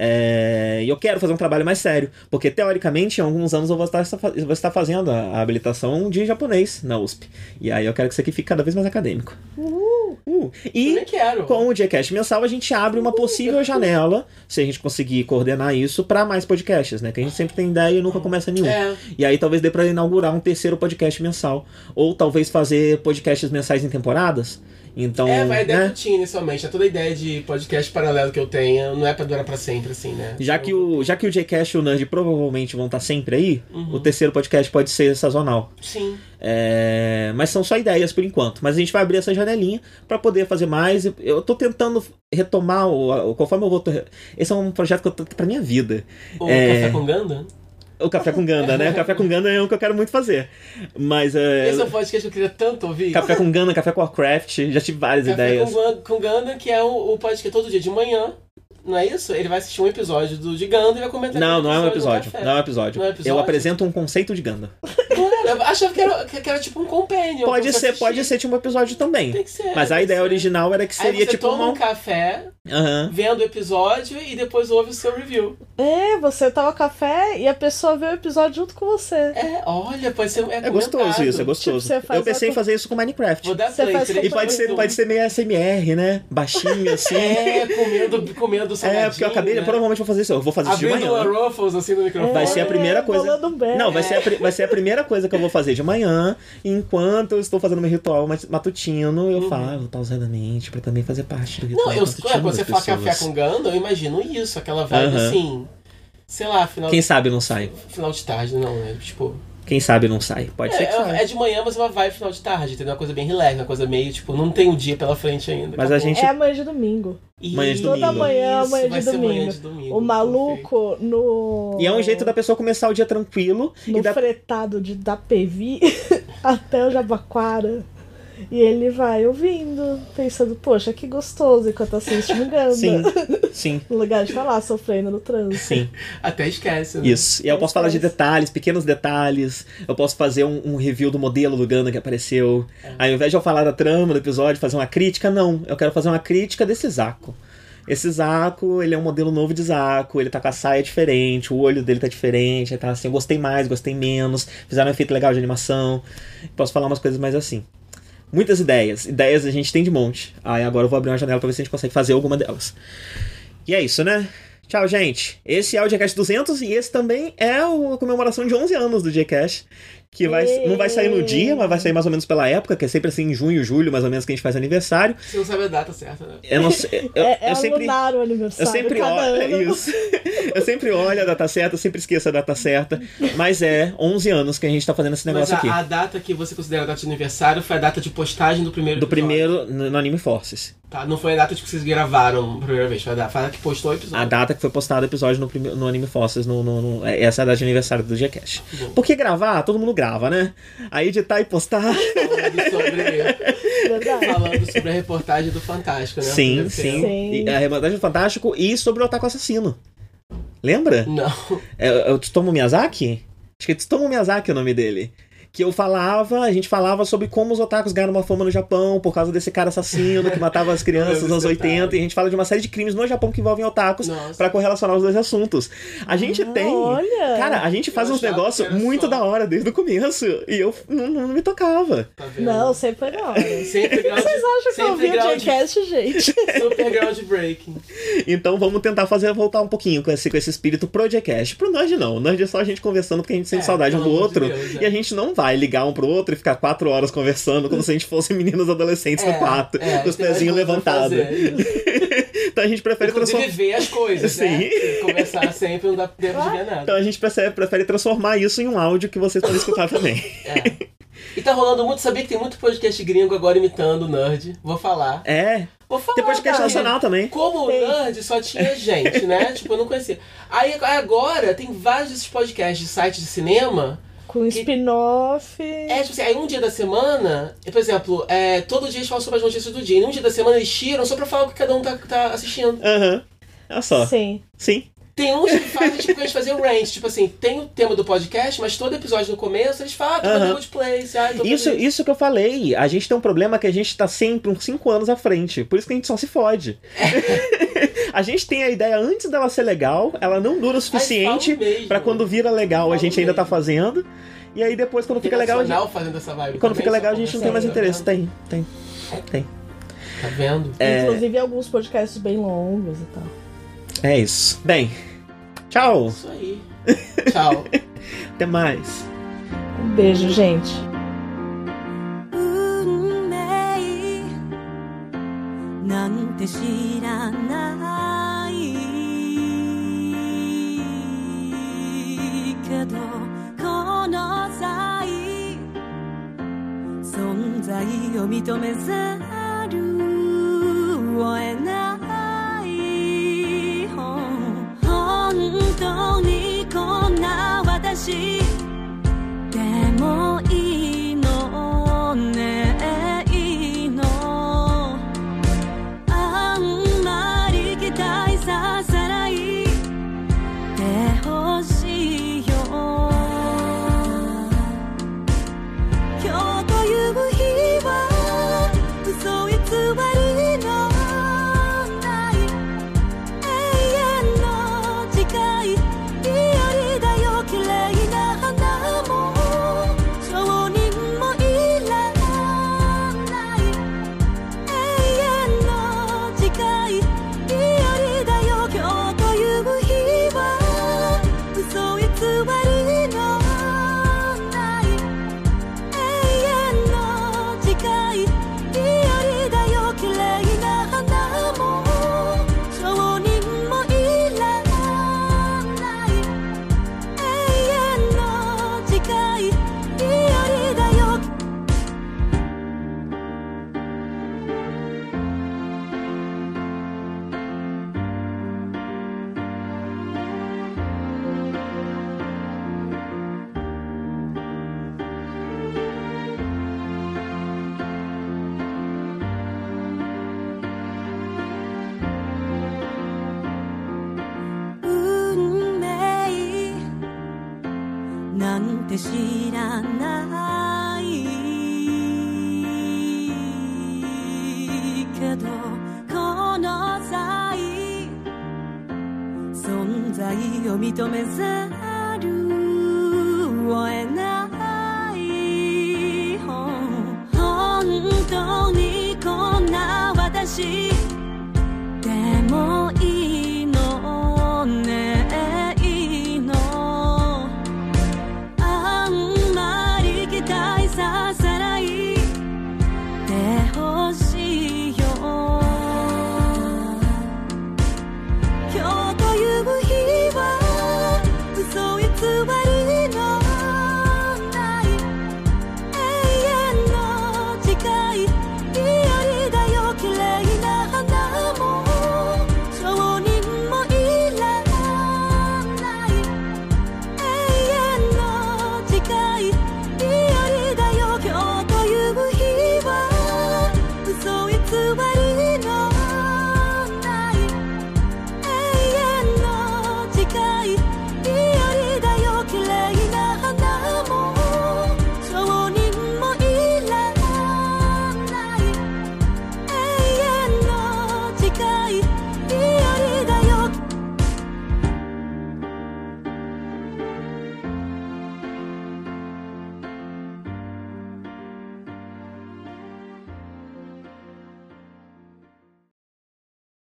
É, E eu quero fazer um trabalho mais sério, porque teoricamente em alguns anos eu vou estar, vou estar fazendo a habilitação de japonês na USP. E aí eu quero que isso aqui fique cada vez mais acadêmico. Uh. E Também quero. com o Gcast mensal a gente abre uma possível janela, se a gente conseguir coordenar isso, pra mais podcasts, né? Que a gente sempre tem ideia e nunca começa nenhum. É. E aí talvez dê pra inaugurar um terceiro podcast mensal. Ou talvez fazer podcasts mensais em temporadas. Então, É, vai né? tinha inicialmente. É toda a ideia de podcast paralelo que eu tenho não é pra durar pra sempre, assim, né? Já que o, já que o Jcast e o Nerd provavelmente vão estar sempre aí, Uhum. o terceiro podcast pode ser sazonal. Sim. É, mas são só ideias por enquanto. Mas a gente vai abrir essa janelinha pra poder fazer mais. Eu tô tentando retomar o, o- conforme eu vou. Esse é um projeto que eu tô pra minha vida. O É. Café com Ganda? O Café com Ganda, né? O Café com Ganda é um que eu quero muito fazer. Mas é. Esse é um podcast que eu queria tanto ouvir. Café com Ganda, Café com Warcraft, já tive várias Café ideias. com, Gan- com Ganda, que é o, o podcast todo dia de manhã. Não é isso? Ele vai assistir um episódio do de Ganda e vai comentar Não, não é um episódio. Não é um episódio. Não é episódio? Eu apresento um conceito de Ganda. Eu achava que era, que era tipo um companion. Pode ser, assistir. pode ser tipo um episódio também. Tem que ser. Mas a ideia ser. original era que Aí seria você tipo toma um café, Aham. vendo o episódio e depois ouve o seu review. É, você toma café e a pessoa vê o episódio junto com você. É, olha, pode ser. É, É gostoso isso, é gostoso. Tipo, eu pensei a- em fazer isso com Minecraft. Vou dar Você play. E pode ser, pode ser meio SMR, né? Baixinho, assim. É, comendo, comendo É, porque eu acabei, né? provavelmente vou fazer isso. Eu vou fazer isso de manhã. a Ruffles assim no microfone. Vai ser a primeira É, coisa. rolando bem. Não, vai ser, a, vai ser a primeira coisa que eu vou fazer de manhã, enquanto eu estou fazendo meu ritual mat- matutino, eu falo pausadamente pra também fazer parte do ritual Uhum. Não, eu, matutino é, quando você fala café com Ganda, eu imagino isso, aquela vibe Aham. assim. Sei lá, final, Quem sabe não sai. final de tarde, não, é tipo. Quem sabe não sai. Pode ser É, que saia. é, é de manhã, mas é uma vibe final de tarde, entendeu? Uma coisa bem relax, uma coisa meio, tipo, não tem o dia pela frente ainda. Mas a gente- É amanhã de domingo. Manhã de domingo. Toda manhã, isso, manhã vai de ser manhã domingo. de domingo. O maluco no. E é um jeito da pessoa começar o dia tranquilo No e da... fretado de, da PV até o Jabaquara. E ele vai ouvindo, pensando, poxa, que gostoso, enquanto assiste um Ganda. Sim, sim, No lugar de estar lá sofrendo no trânsito. sim. Até esquece, né? Isso. E aí eu posso falar de detalhes, pequenos detalhes. Eu posso fazer um, um review do modelo do Ganda que apareceu. Aí, ao invés de eu falar da trama do episódio, fazer uma crítica, não. Eu quero fazer uma crítica desse Zaco. Esse Zaco, ele é um modelo novo de Zaco, ele tá com a saia diferente, o olho dele tá diferente, ele tá assim, eu gostei mais, gostei menos, fizeram um efeito legal de animação. Posso falar umas coisas mais assim. Muitas ideias. Ideias a gente tem de monte. Aí agora eu vou abrir uma janela pra ver se a gente consegue fazer alguma delas. E é isso, né? Tchau, gente. Esse é o Gcast 200 e esse também é a comemoração de 11 anos do Gcast. Que vai, não vai sair no dia, mas vai sair mais ou menos pela época, que é sempre assim em junho, julho, mais ou menos, que a gente faz aniversário. Você não sabe a data certa, né? Eu não sei. Eu, É, é eu sempre. lunar o Eu aniversário. sempre cada olho. ano. Isso. Eu sempre olho a data certa, eu sempre esqueço a data certa. Mas é 11 anos que a gente tá fazendo esse Mas negócio a, aqui. a data que você considera a data de aniversário foi a data de postagem do primeiro Do episódio. primeiro no no Anime Forces. Tá? Não foi a data de que vocês gravaram a primeira vez, foi a data, que postou o episódio. A data que foi postado o episódio no, no Anime Forces, no, no- no- é- essa é a data de aniversário do Gcast. Bom. Porque gravar, todo mundo grava, né? Aí editar e postar. Falando sobre, falando sobre a reportagem do Fantástico, né? sim, sim. Sim. E a reportagem do Fantástico e sobre o Otaku Assassino. Lembra? Não. É, é o Tsutomu Miyazaki? Acho que é Tsutomu Miyazaki o nome dele. Que eu falava, a gente falava sobre como os otakus ganharam uma fama no Japão por causa desse cara assassino que matava as crianças nos anos Esse detalhe. 80. E a gente fala de uma série de crimes no Japão que envolvem otakus pra correlacionar os dois assuntos. A gente Ah, tem. olha. Cara, a gente faz uns negócios muito só. da hora desde o começo. E eu não, não me tocava. Tá? Não, sempre foi da hora. Sempre grau de, Vocês acham que eu ouvi o Jcast, gente? super groundbreaking. Então vamos tentar fazer voltar um pouquinho com esse, com esse espírito pro Jcast. Pro Nerd não. O Nerd é só a gente conversando porque a gente sente É, saudade um do outro. Deus, é. e a gente não vai ligar um pro outro e ficar quatro horas conversando como se a gente fosse meninos adolescentes no quarto, é, com os pezinhos levantados. fazer. então a gente prefere transformar. ver as coisas, né? Sim. Conversar sempre não dá tempo de ver Então nada. a gente prefere, prefere transformar isso em um áudio que vocês podem escutar também. É. E tá rolando muito, sabia que tem muito podcast gringo agora imitando o Nerd. Vou falar. É. Vou falar. Tem podcast cara. nacional também. Como o. Nerd só tinha gente, né? tipo, eu não conhecia. Aí agora tem vários desses podcasts de sites de cinema. Com spin-off. É, tipo assim, aí um dia da semana, por exemplo, é, todo dia eles falam sobre as notícias do dia. E num dia da semana eles tiram só pra falar o que cada um tá, tá assistindo. Aham. Olha só. Sim. Sim. Tem uns que fazem, tipo, que a gente fazia o range. Tipo assim, tem o tema do podcast, mas todo episódio no começo eles falam, ah, tô Aham. fazendo place, ah, tô Isso, fazendo isso que eu falei. A gente tem um problema que a gente tá sempre uns 5 anos à frente. Por isso que a gente só se fode. a gente tem a ideia antes dela ser legal, ela não dura o suficiente pra quando vira legal a gente ainda tá fazendo. E aí depois, quando Tem fica legal, a gente, fazendo essa vibe quando também, fica legal, a gente não tem mais conversando, interesse. tá Tem, tem, tem. Tá vendo? É. Inclusive alguns podcasts bem longos e tal. É isso. Bem, tchau. Isso aí. Tchau. Até mais. Um beijo, gente. なんて知らない。けどこの際存在を認めざるを得ない。本当にこんな私。でもいいのね。infinito mensaje.